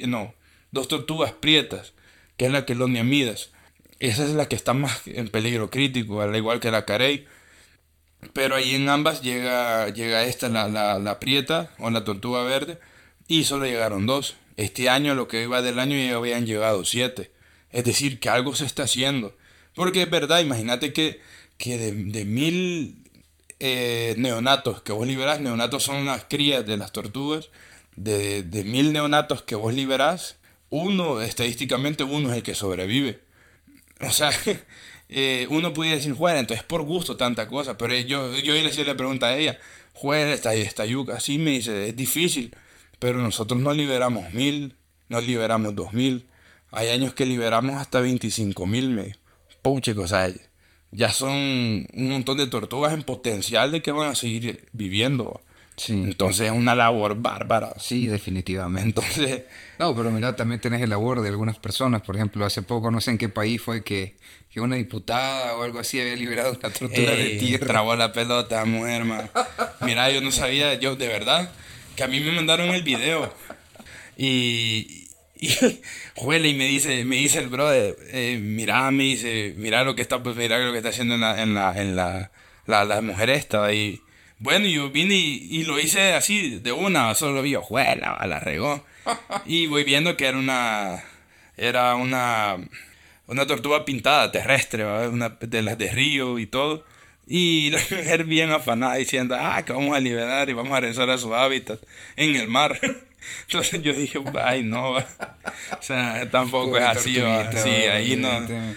no, dos tortugas prietas, que es la Quelonia midas. Esa es la que está más en peligro crítico, al igual que la carey. Pero ahí en ambas llega, llega esta, la, la, la prieta o la tortuga verde, y solo llegaron dos. Este año, lo que iba del año, ya habían llegado siete. Es decir, que algo se está haciendo. Porque es verdad, imagínate que, que de, de mil eh, neonatos que vos liberás, neonatos son las crías de las tortugas, de, de mil neonatos que vos liberás, uno, estadísticamente uno es el que sobrevive. O sea, eh, uno pudiera decir, bueno, entonces por gusto tanta cosa, pero yo, yo le hacía la pregunta a ella, juega esta, esta yuca, así me dice, es difícil, pero nosotros no liberamos mil, no liberamos dos mil, hay años que liberamos hasta 25 mil, me Puche, o sea, ya son un montón de tortugas en potencial de que van a seguir viviendo. Sí. Entonces es una labor bárbara. Sí, definitivamente. Entonces, No, pero mira, también tenés el labor de algunas personas. Por ejemplo, hace poco, no sé en qué país fue que, que una diputada o algo así había liberado una tortuga de ey, tierra. trabó la pelota, mujer, man. Mira, yo no sabía, yo de verdad, que a mí me mandaron el video. Y, y huele y me dice, me dice el brother, eh, mira, me dice, mira lo que está, pues mira lo que está haciendo en la, en la, en la, la, la mujer esta. Y bueno, yo vine y, y lo hice así, de una, solo vi, juela, la regó. Y voy viendo que era una, era una, una tortuga pintada, terrestre, ¿va? una de las de río y todo. Y la mujer bien afanada diciendo, ah, que vamos a liberar y vamos a regresar a su hábitat en el mar. Entonces yo dije, ay, no, o sea, tampoco Pobre es así, va. sí, ahí no,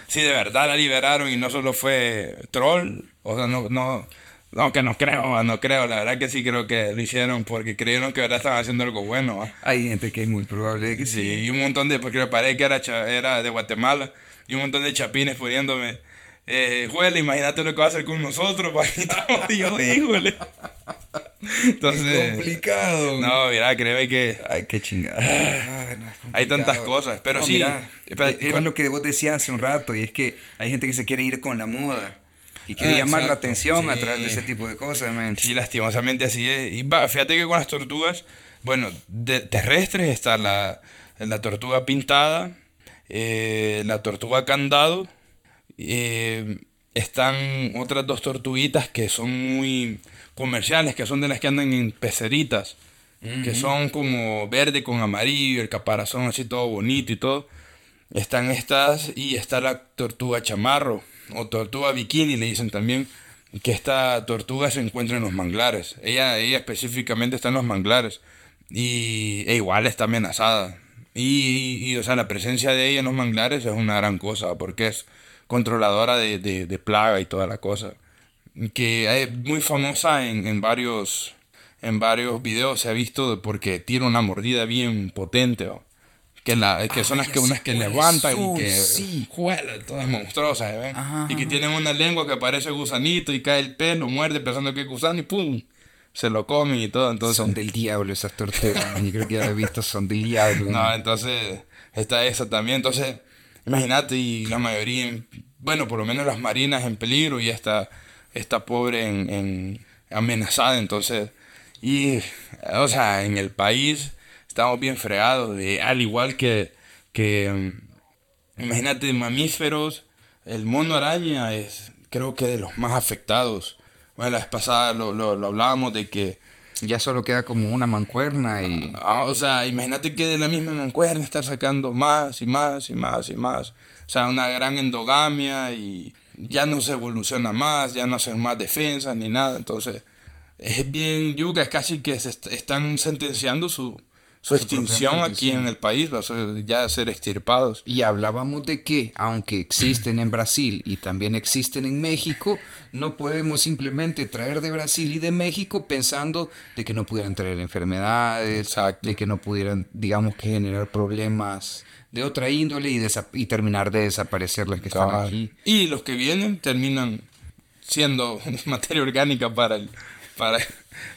sí, de verdad la liberaron y no solo fue troll, o sea, no, no, no, que no creo, no creo, la verdad que sí creo que lo hicieron porque creyeron que ahora estaban haciendo algo bueno, va. Hay gente que es muy probable que sí. Sí, y un montón de, porque me parece que era, era de Guatemala, y un montón de chapines poniéndome, eh, juele, imagínate lo que va a hacer con nosotros, papito. Yo, híjole. Entonces, complicado. no, mira, créeme que Ay, qué chingada. Ah, no, es hay tantas cosas, pero No, sí. mira, espera, es es lo que vos decías hace un rato, y es que hay gente que se quiere ir con la moda y quiere Ah, llamar la exacto, atención a sí. través de ese tipo de cosas, man. Sí, lastimosamente así es. Y va, fíjate que con las tortugas, bueno, de terrestres está la, la tortuga pintada, eh, la tortuga candado, eh, están otras dos tortuguitas que son muy comerciales, que son de las que andan en peceritas, que son como verde con amarillo, el caparazón así todo bonito y todo. Están estas y está la tortuga chamarro o tortuga bikini le dicen también que esta tortuga se encuentra en los manglares. Ella, ella específicamente está en los manglares y e igual está amenazada. Y, y, o sea, la presencia de ella en los manglares es una gran cosa porque es controladora de, de, de plaga y toda la cosa. Que es muy famosa en, en varios en varios videos se ha visto porque tiene una mordida bien potente. ¿va? Que, la, que son Ah, las ya que unas que cuáles levantan son, y que sí. juela, todas monstruosas, ¿ven? Ajá, y que tienen una lengua que parece gusanito y cae el pelo, muerde pensando que es gusano y pum, se lo comen y todo. Entonces, Son del diablo esas tortugas. Yo creo que ya he visto, son del diablo. no, entonces está esa también. Entonces, imagínate, y la mayoría, en- bueno, por lo menos las marinas en peligro y esta, esta pobre en, en- amenazada. Entonces, y, o sea, en el país estamos bien fregados, de, al igual que, que mm, imagínate, mamíferos, el mono araña es, creo que de los más afectados. Bueno, la vez pasada lo, lo, lo hablábamos de que Ya solo queda como una mancuerna y... Ah, o sea, imagínate que de la misma mancuerna estar sacando más y más y más y más. O sea, una gran endogamia y ya no se evoluciona más, ya no hacen más defensas ni nada. Entonces, es bien yuca, es casi que se est- están sentenciando su, su extinción aquí en el país, va a ser ya ser extirpados. Y hablábamos de que, aunque existen en Brasil y también existen en México, no podemos simplemente traer de Brasil y de México pensando de que no pudieran traer enfermedades, Exacto. de que no pudieran, digamos, que generar problemas de otra índole y, terminar de desaparecer las que están aquí. Y los que vienen terminan siendo materia orgánica para el, para,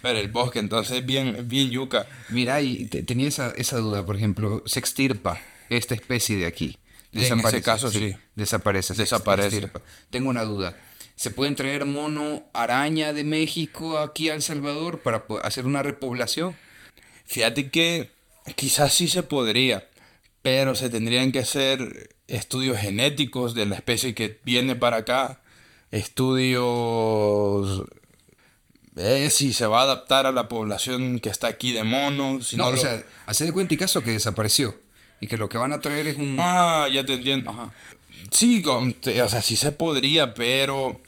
para el bosque, entonces es bien, bien yuca. Mira, y te- tenía esa, esa duda, por ejemplo, se extirpa esta especie de aquí. En ese caso, sí. Desaparece. Desaparece. Tengo una duda. ¿Se pueden traer mono araña de México aquí a El Salvador para hacer una repoblación? Fíjate que quizás sí se podría, pero se tendrían que hacer estudios genéticos de la especie que viene para acá, estudios eh, si se va a adaptar a la población que está aquí de monos, si No, no, o lo- sea, hacer de cuenta y caso que desapareció. y que lo que van a traer es un... Ah, ya te entiendo. Sí, o sea, sí se podría, pero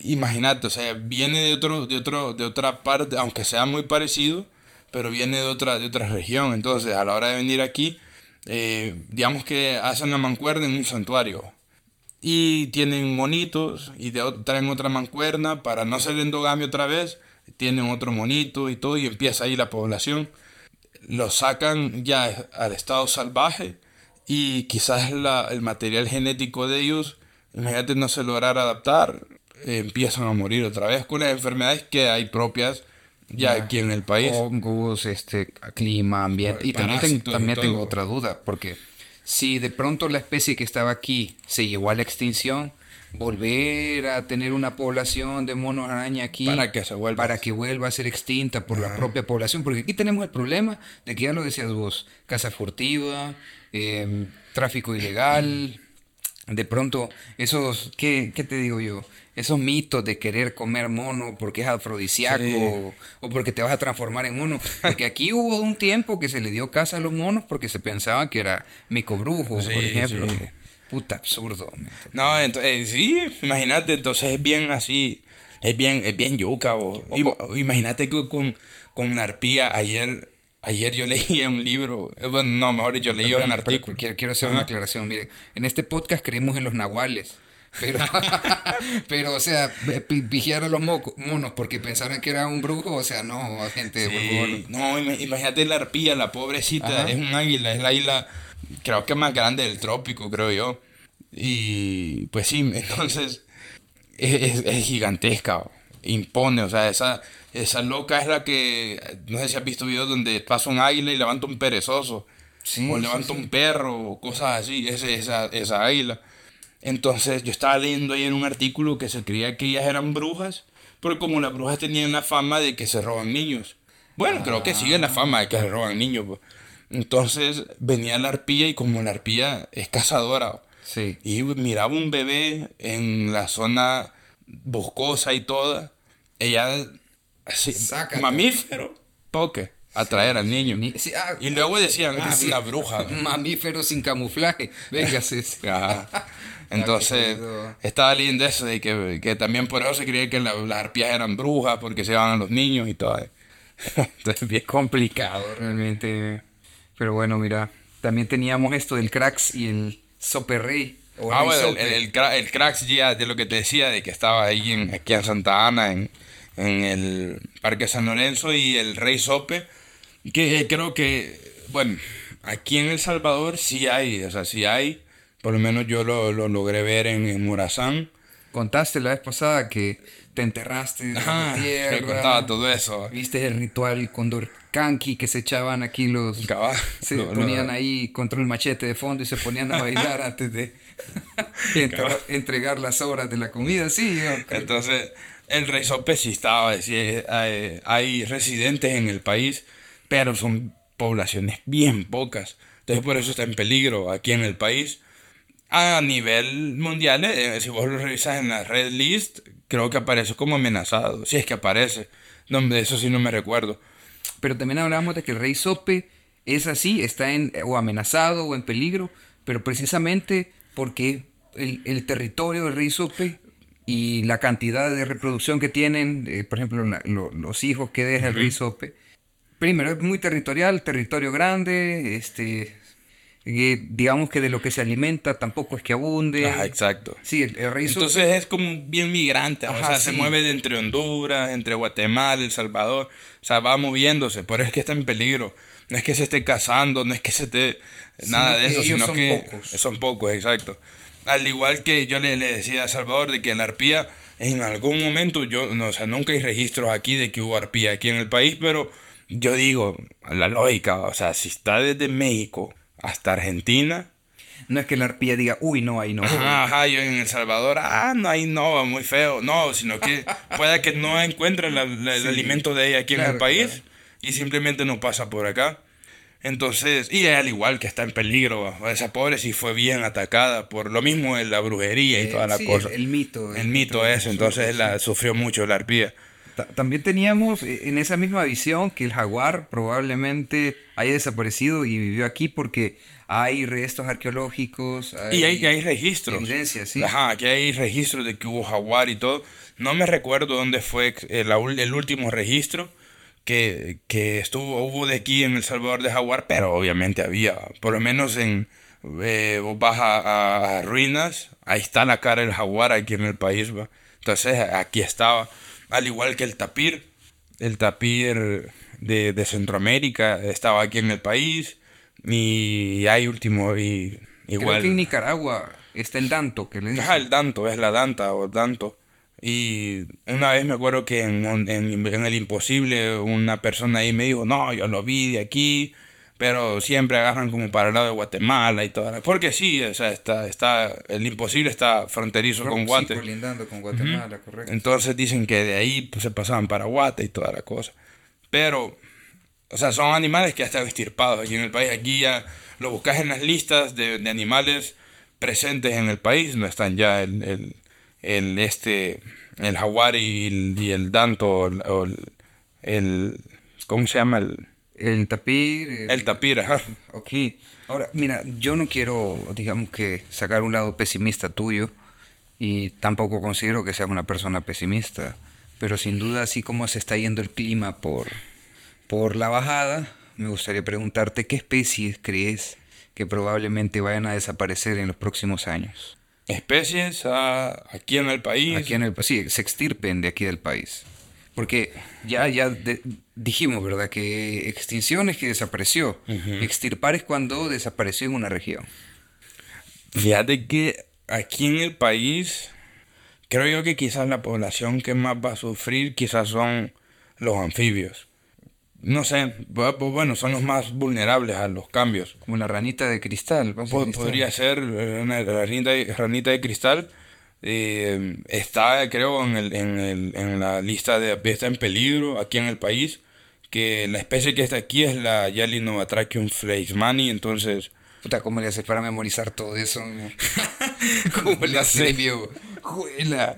imagínate, o sea, viene de otro, de otro, de otra parte, aunque sea muy parecido, pero viene de otra, de otra región. Entonces, a la hora de venir aquí, eh, digamos que hacen la mancuerna en un santuario. Y tienen monitos y traen otra mancuerna para no ser endogamia otra vez. Tienen otro monito y todo y empieza ahí la población. Los sacan ya al estado salvaje y quizás el material genético de ellos, imagínate, no se lograra adaptar. empiezan a morir otra vez con las enfermedades que hay propias ya, aquí en el país. Hongos, este, clima, ambiente. Y también, también tengo otra duda, porque si de pronto la especie que estaba aquí se llevó a la extinción, volver a tener una población de monos araña aquí para que se vuelva para que vuelva a ser extinta por la propia población porque aquí tenemos el problema de que ya lo decías vos caza furtiva em, tráfico ilegal de pronto esos qué, qué te digo yo esos mitos de querer comer mono porque es afrodisíaco o, porque te vas a transformar en mono. Porque aquí hubo un tiempo que se le dio caza a los monos porque se pensaba que era micobrujo, por ejemplo. Puta absurdo. No, entonces, sí, imagínate, entonces es bien así, es bien, es bien yuca. Imagínate que con, con arpía ayer Ayer yo leí un libro, eh, bueno, no, mejor yo leí un artículo. Quiero, quiero hacer una aclaración. Mire, en este podcast creemos en los nahuales. Pero, pero o sea, vigiar a los monos porque pensaron que era un brujo, o sea, no, gente, No, imagínate la arpía, la pobrecita, es un águila, es la isla, creo que más grande del trópico, creo yo. Y pues sí, entonces es, es, gigantesca, impone, o sea, esa, esa loca es la que, no sé si has visto videos donde pasa un águila y levanta un perezoso, o levanta un perro, o cosas así, es esa, esa águila. Entonces yo estaba leyendo ahí en un artículo que se creía que ellas eran brujas, porque como las brujas tenían la fama de que se roban niños. Bueno, creo que siguen la fama de que se roban niños. Pues. Entonces venía la arpía y como la arpía es cazadora. Sí. Y miraba un bebé en la zona boscosa y toda. Ella, así, mamífero, toque, atraer al niño. Ah, y luego decían, ah, es una bruja. Mamífero sin camuflaje. Venga, sí. Entonces, estaba leyendo eso, de que, que, también por eso se creía que las arpías eran brujas, porque se llevaban a los niños y todo. Entonces, bien complicado realmente. Pero bueno, mira, también teníamos esto del cracks y el soperrey. ah, bueno, el, el, el, cracks ya, de lo que te decía, de que estaba ahí en, aquí en Santa Ana, en, en el Parque San Lorenzo, y el rey sope, que creo que, bueno, aquí en El Salvador sí hay, o sea, sí hay por lo menos yo lo, lo logré ver en, en, Murazán. Contaste la vez pasada que te enterraste en la tierra. contaba todo eso. Viste el ritual condor canqui que se echaban aquí los... Se ponían ahí contra el machete de fondo y se ponían a bailar antes de entregar las obras de la comida, sí. Entonces, el rey Sope sí estaba, hay, hay residentes en el país, pero son poblaciones bien pocas. Entonces por eso está en peligro aquí en el país a nivel mundial, eh, si vos lo revisas en la red list, creo que aparece como amenazado. Si es que aparece. No, de eso sí no me recuerdo. Pero también hablamos de que el rey Sope es así, está en, o amenazado o en peligro, pero precisamente porque el, territorio del rey Sope y la cantidad de reproducción que tienen, eh, por ejemplo, los hijos que deja el rey Sope, primero es muy territorial, territorio grande, este, digamos que de lo que se alimenta tampoco es que abunde. Ajá, exacto. Sí, el, Entonces es como bien migrante, o sea, se mueve de entre Honduras, entre Guatemala, El Salvador, o sea, va moviéndose, pero es que está en peligro. No es que se esté cazando, no es que se esté nada de eso, sino son que pocos. son pocos, exacto. Al igual que yo le, le decía a Salvador de que en la arpía, en algún momento, yo, no, o sea, nunca hay registros aquí de que hubo arpía aquí en el país, pero yo digo, la lógica, o sea, si está desde México hasta Argentina. No es que la arpía diga, uy, no, ahí no. Ajá, yo en El Salvador, ah, no, ahí no, muy feo. No, sino que puede que no encuentre el alimento de ella aquí en el país y simplemente no pasa por acá. Entonces, y al igual que está en peligro, esa pobre sí fue bien atacada por lo mismo en la brujería y eh, toda la cosa. El, mito. El, mito, es, entonces la sufrió mucho la arpía. También teníamos eh, en esa misma visión que el jaguar probablemente haya desaparecido y vivió aquí porque hay restos arqueológicos. y hay, hay registros. Sí. Ajá, aquí hay registros de que hubo jaguar y todo. No me recuerdo dónde fue el, el último registro que, que, estuvo, hubo de aquí en El Salvador de jaguar, pero obviamente había, por lo menos en, eh, vos vas a, ruinas, ahí está la cara del jaguar aquí en el país, ¿va? Entonces aquí estaba, al igual que el tapir, el tapir de, de Centroamérica estaba aquí en el país y hay último y igual. Creo que en Nicaragua está el danto que le Ajá, el danto, es la danta o danto. Y una vez me acuerdo que en, en, en, El Imposible una persona ahí me dijo, no, yo lo vi de aquí, pero siempre agarran como para el lado de Guatemala y todo. Porque sí, o sea, está, está, el imposible está fronterizo con Guate. con Guatemala, correcto. Entonces dicen que de ahí pues, se pasaban para Guate y toda la cosa. Pero, o sea, son animales que ya están extirpados aquí en el país. Aquí ya lo buscas en las listas de, de animales presentes en el país, no están ya el, el, el este, el jaguar y el, y el danto, o el, el, ¿cómo se llama? El, el tapir. El, tapir, ajá. Ok. Ahora, mira, yo no quiero, digamos que, sacar un lado pesimista tuyo y tampoco considero que seas una persona pesimista, pero sin duda, así como se está yendo el clima por, por la bajada, me gustaría preguntarte qué especies crees que probablemente vayan a desaparecer en los próximos años. ¿Especies aquí en el país? Aquí en el sí, se extirpen de aquí del país. Porque ya, ya dijimos, ¿verdad? Que extinción es que desapareció. Extirpar es cuando desapareció en una región. Fíjate que aquí en el país, creo yo que quizás la población que más va a sufrir quizás son los anfibios. No sé, pues bueno, son los más vulnerables a los cambios. Como la ranita de cristal. Podría ser una ranita, ranita de cristal eh, está, creo, en, el, en, el, en, la lista de está en peligro aquí en el país. Que la especie que está aquí es la Yalinobatrachium fleismani, entonces. Puta, ¿cómo le haces para memorizar todo eso? ¿Cómo le haces, Juela.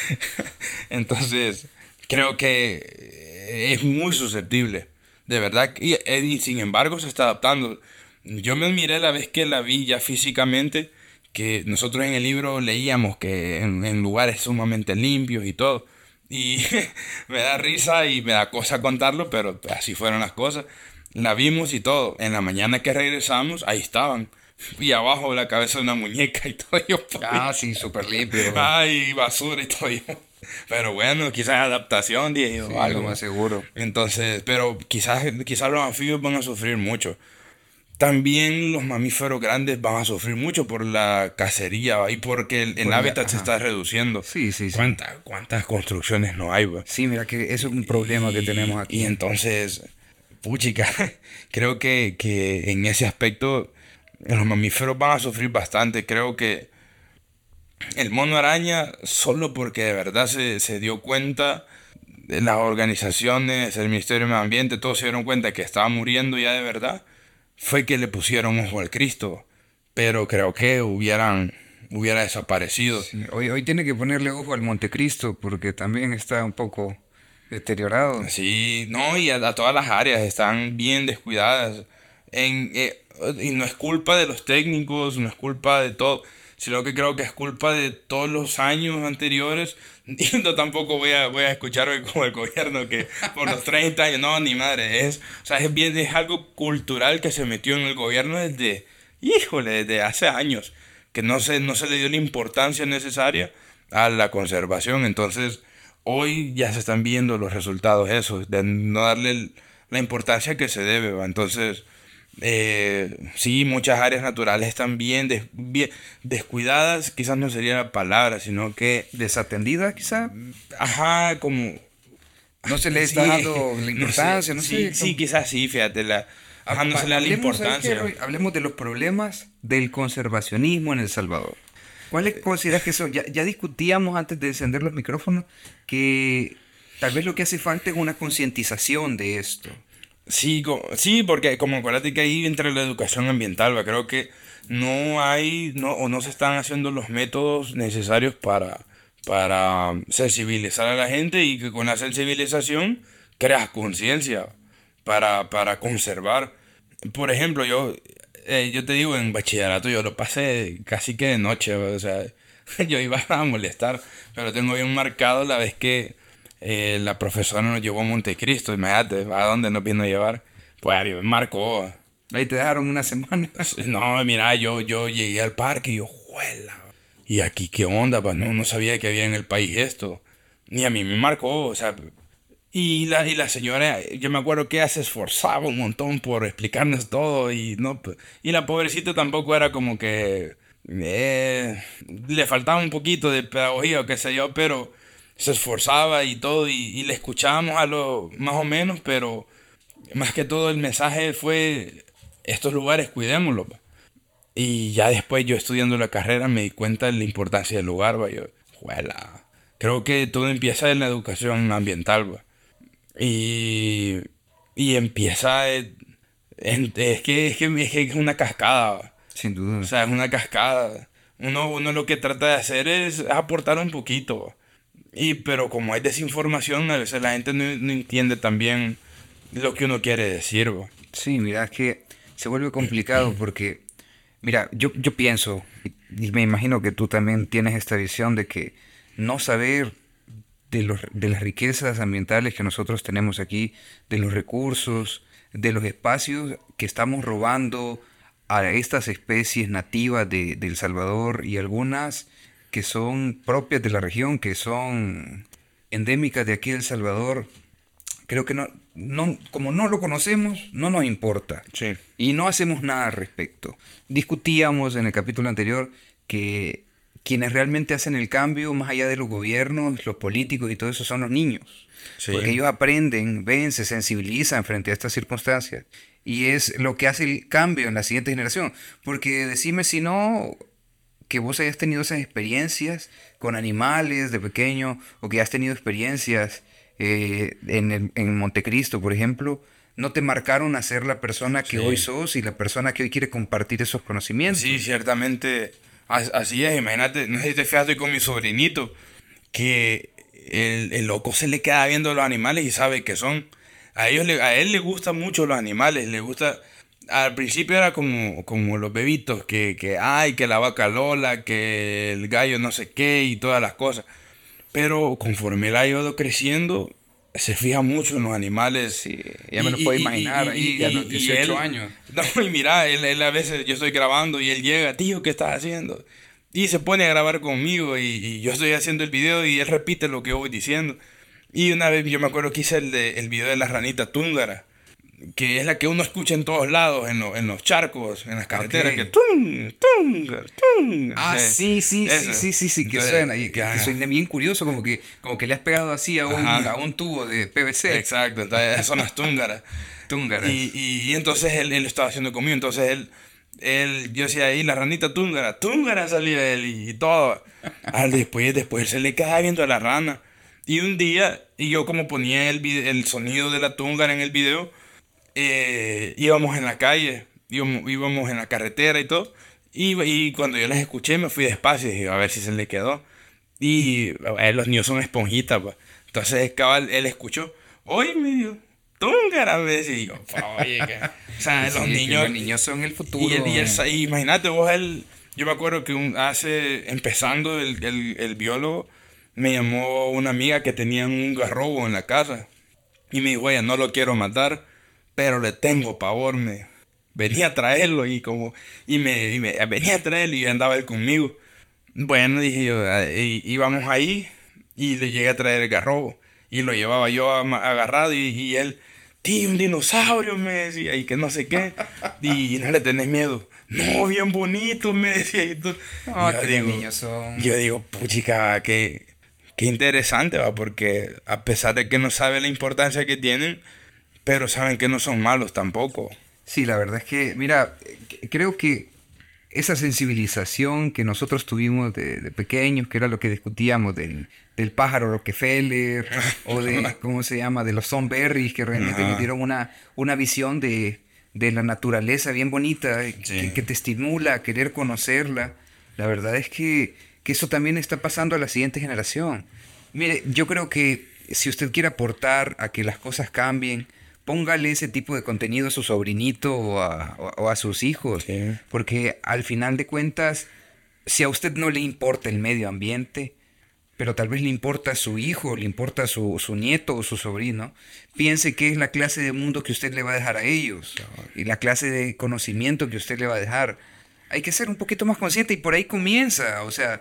entonces, creo que es muy susceptible. De verdad. Y, y sin embargo se está adaptando. Yo me miré la vez que la vi ya físicamente que nosotros en el libro leíamos que en, lugares sumamente limpios y todo. Y me da risa y me da cosa contarlo, pero así fueron las cosas. La vimos y todo. En la mañana que regresamos, ahí estaban. Y abajo la cabeza de una muñeca y todo. Yo, ah, sí, súper limpio. Ay, basura y todo. Pero bueno, quizás adaptación, dije algo más seguro. Entonces, pero quizás, quizás los anfibios van a sufrir mucho. También los mamíferos grandes van a sufrir mucho por la cacería y porque el, hábitat se está reduciendo. Sí, sí, sí. ¿Cuántas, construcciones no hay? Sí, mira que eso es un problema que tenemos aquí. Y entonces, puchica, creo que, que en ese aspecto los mamíferos van a sufrir bastante. Creo que el mono araña, solo porque de verdad se, se dio cuenta, de las organizaciones, el Ministerio de Medio Ambiente, todos se dieron cuenta que estaba muriendo ya de verdad fue que le pusieron ojo al Cristo, pero creo que hubieran hubiera desaparecido. hoy, hoy tiene que ponerle ojo al Montecristo porque también está un poco deteriorado. Sí, no, y a, todas las áreas están bien descuidadas. En, eh, y no es culpa de los técnicos, no es culpa de todo sino que creo que es culpa de todos los años anteriores. No tampoco voy a, escuchar como el gobierno que por los 30 años, no, ni madre, es, o es, bien, algo cultural que se metió en el gobierno desde, híjole, desde hace años, que no se, no se le dio la importancia necesaria a la conservación. Entonces, hoy ya se están viendo los resultados esos, de no darle la importancia que se debe. Entonces, eh, sí, muchas áreas naturales están bien, descuidadas, quizás no sería la palabra, sino que... Desatendidas, quizás. Ajá, como... No se le está dando la importancia, no, sé. Sí, quizás sí, fíjate, la... Ajá, no se le da la importancia. hablemos de los problemas del conservacionismo en El Salvador. ¿Cuáles consideras que son? Ya, ya discutíamos antes de encender los micrófonos que tal vez lo que hace falta es una concientización de esto. Sí, sí, porque como acuérdate que ahí entre la educación ambiental, creo que no hay no, o no se están haciendo los métodos necesarios para, para sensibilizar a la gente y que con la sensibilización creas conciencia para, para conservar. Por ejemplo, yo, eh, yo te digo, en bachillerato yo lo pasé casi que de noche, o sea, yo iba a molestar, pero tengo bien marcado la vez que eh, la profesora nos llevó a Montecristo, imagínate, a dónde nos vino a llevar. Pues ahí me marcó. Ahí te dejaron una semana. No, mira, yo, yo llegué al parque y yo. ¿Y aquí qué onda? Pues no, no sabía que había en el país esto. Ni a mí me marcó, o sea. Y la, y la señora, yo me acuerdo que ella se esforzaba un montón por explicarnos todo y no. Y la pobrecita tampoco era como que. Eh, le faltaba un poquito de pedagogía o qué sé yo, pero se esforzaba y todo y, y le escuchábamos a lo más o menos, pero más que todo el mensaje fue estos lugares cuidémoslos. Y ya después yo estudiando la carrera me di cuenta de la importancia del lugar, ¿va? Yo, juela. Creo que todo empieza en la educación ambiental, ¿va? Y, y empieza... es, que, es, que, es una cascada, Sin duda. O sea, es una cascada. Uno, uno lo que trata de hacer es aportar un poquito. Y, pero como hay desinformación, a veces la gente no, no entiende también lo que uno quiere decir. ¿va? Sí, mira, es que se vuelve complicado porque, mira, yo, yo pienso, y me imagino que tú también tienes esta visión de que no saber de, los, de las riquezas ambientales que nosotros tenemos aquí, de los recursos, de los espacios que estamos robando a estas especies nativas de, de El Salvador y algunas que son propias de la región, que son endémicas de aquí de El Salvador, creo que no, no, como no lo conocemos, no nos importa. Sí. Y no hacemos nada al respecto. Discutíamos en el capítulo anterior que quienes realmente hacen el cambio, más allá de los gobiernos, los políticos y todo eso, son los niños. Sí. Porque ellos aprenden, ven, se sensibilizan frente a estas circunstancias. Y es lo que hace el cambio en la siguiente generación. Porque decime si no, que vos hayas tenido esas experiencias con animales de pequeño, o que has tenido experiencias eh, en, el- en Montecristo, por ejemplo, no te marcaron a ser la persona que Sí. hoy sos y la persona que hoy quiere compartir esos conocimientos. Sí, ciertamente. as- Así es, imagínate, no sé si te fijaste con mi sobrinito, que el, el loco se le queda viendo a los animales y sabe que son. A, ellos a él le gustan mucho los animales, le gusta... Al principio era como, como los bebitos, que, que ay, que la vaca Lola, que el gallo no sé qué y todas las cosas. Pero conforme él ha ido creciendo, se fija mucho en los animales. Sí, ya me lo puedo imaginar ahí a los 18 él- años. No, y mira, él, él a veces yo estoy grabando y él llega, tío, ¿qué estás haciendo? Y se pone a grabar conmigo y, y yo estoy haciendo el video y él repite lo que yo voy diciendo. Y una vez yo me acuerdo que hice el, de, el video de la ranita túngara, que es la que uno escucha en todos lados, en, lo- en los charcos, en las carreteras, Ok. que tung, túngara, túngara. Ah, sí, sí, sí, sí, sí, sí, que Entonces, suena. Y que, que ajá. soy bien curioso, como que, como que le has pegado así a un, a un tubo de PVC. Exacto, entonces son las túngaras. Túngaras. Y, y, y entonces él, él estaba haciendo conmigo, entonces él, él, yo decía ahí, la ranita túngara, túngara salía él y, y todo. Al después, después se le quedaba viendo a la rana. Y un día, y yo como ponía el, vide- el sonido de la túngara en el video, eh, íbamos en la calle, íbamos, íbamos en la carretera y todo. Y, y cuando yo las escuché me fui despacio y dije, a ver si se le quedó. Y eh, los niños son esponjitas, pues. Entonces cabal, él escuchó, oye, me dijo, túngara, me decía. Y yo, oye, que... O sea, Sí, los niños... los niños son el futuro. Y, él- y él sa- y imagínate vos, él, yo me acuerdo que un- hace, empezando el, el, el biólogo, me llamó una amiga que tenía un garrobo en la casa. Y me dijo, oye, no lo quiero matar, pero le tengo pavor, me. Venía a traerlo y como, y me, y me- venía a traerlo y andaba él conmigo. Bueno, dije yo, ah, íbamos ahí y le llegué a traer el garrobo. Y lo llevaba yo agarrado y, y él, tío, un dinosaurio, me decía, y que no sé qué. Y, no le tenés miedo. No, bien bonito, me decía. Y tú- yo digo, niños son... yo digo, puchica, qué, qué interesante, va, porque a pesar de que no saben la importancia que tienen, pero saben que no son malos tampoco. Sí, la verdad es que, mira, creo que esa sensibilización que nosotros tuvimos de, de pequeños, que era lo que discutíamos del, del pájaro Rockefeller, o de, ¿cómo se llama?, de los Sonberries, que realmente nos dieron una, una visión de, de la naturaleza bien bonita, Sí. que, que te estimula a querer conocerla. La verdad es que que eso también está pasando a la siguiente generación. Mire, yo creo que si usted quiere aportar a que las cosas cambien, póngale ese tipo de contenido a su sobrinito o a, sus hijos, porque al final de cuentas, si a usted no le importa el medio ambiente, pero tal vez le importa a su hijo, le importa a su, su, nieto o su sobrino, piense que es la clase de mundo que usted le va a dejar a ellos y la clase de conocimiento que usted le va a dejar. Hay que ser un poquito más consciente y por ahí comienza. O sea,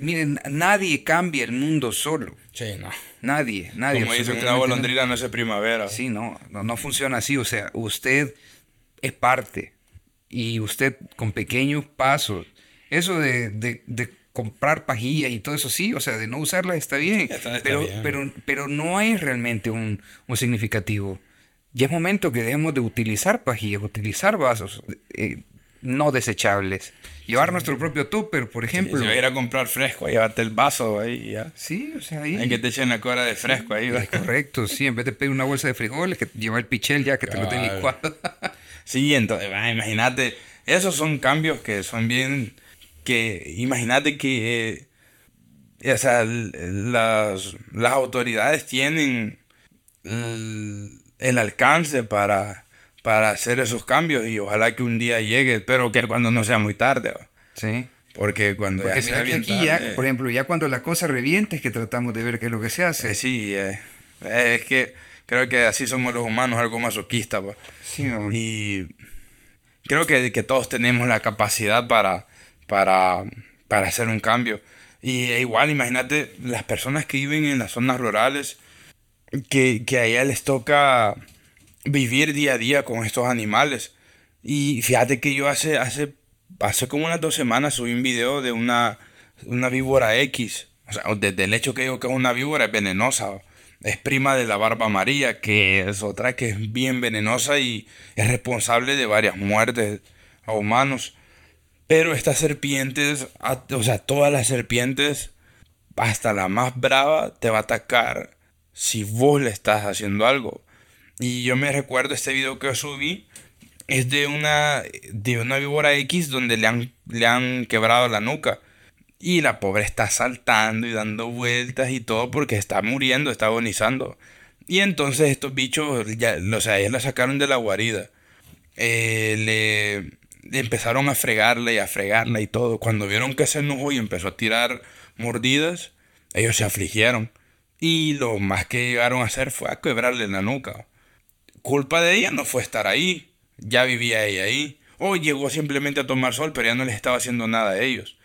miren, nadie cambia el mundo solo. Sí, no. Nadie, nadie. Como dice una golondrina no es primavera. Sí, no, no, no funciona así. O sea, usted es parte y usted con pequeños pasos. Eso de, de, de comprar pajilla y todo eso sí, o sea, de no usarla está bien, pero, pero, pero no es realmente un, un, significativo. Ya es momento que debemos de utilizar pajillas, utilizar vasos eh, no desechables. Llevar nuestro propio tupper, por ejemplo. si vas a ir a comprar fresco, llevarte el vaso ahí ya. Sí, o sea, ahí. Hay que te echen la cora de fresco ahí. Es correcto, sí, en vez de pedir una bolsa de frijoles, que lleva el pichel ya, que te lo tenés licuado. sí, entonces, imagínate, esos son cambios que son bien que imagínate que eh, las, las, autoridades tienen el, alcance para, para hacer esos cambios y ojalá que un día llegue, pero que cuando no sea muy tarde. Sí. Porque cuando ya sea bien por ejemplo, ya cuando la cosa reviente es que tratamos de ver qué es lo que se hace. Eh, sí, eh, es que creo que así somos los humanos, algo masoquista. Sí, y creo que, que todos tenemos la capacidad para para, para hacer un cambio. Y e igual, imagínate las personas que viven en las zonas rurales, que, que a ellas les toca vivir día a día con estos animales. Y fíjate que yo hace, hace, hace como unas dos semanas subí un video de una, una víbora X. O sea, desde el hecho que digo que es una víbora es venenosa. Es prima de la barba amarilla, que es otra que es bien venenosa y es responsable de varias muertes a humanos. Pero estas serpientes, o sea, todas las serpientes, hasta la más brava, te va a atacar si vos le estás haciendo algo. Y yo me recuerdo este video que subí, es de una, de una víbora X donde le han, le han quebrado la nuca. Y la pobre está saltando y dando vueltas y todo porque está muriendo, está agonizando. Y entonces estos bichos, ya, o sea, ellos la sacaron de la guarida. Eh, le, empezaron a fregarla y a fregarla y todo. Cuando vieron que se enojó y empezó a tirar mordidas, ellos se afligieron. Y lo más que llegaron a hacer fue a quebrarle la nuca. Culpa de ella no fue estar ahí. Ya vivía ella ahí. O llegó simplemente a tomar sol, pero ya no les estaba haciendo nada a ellos.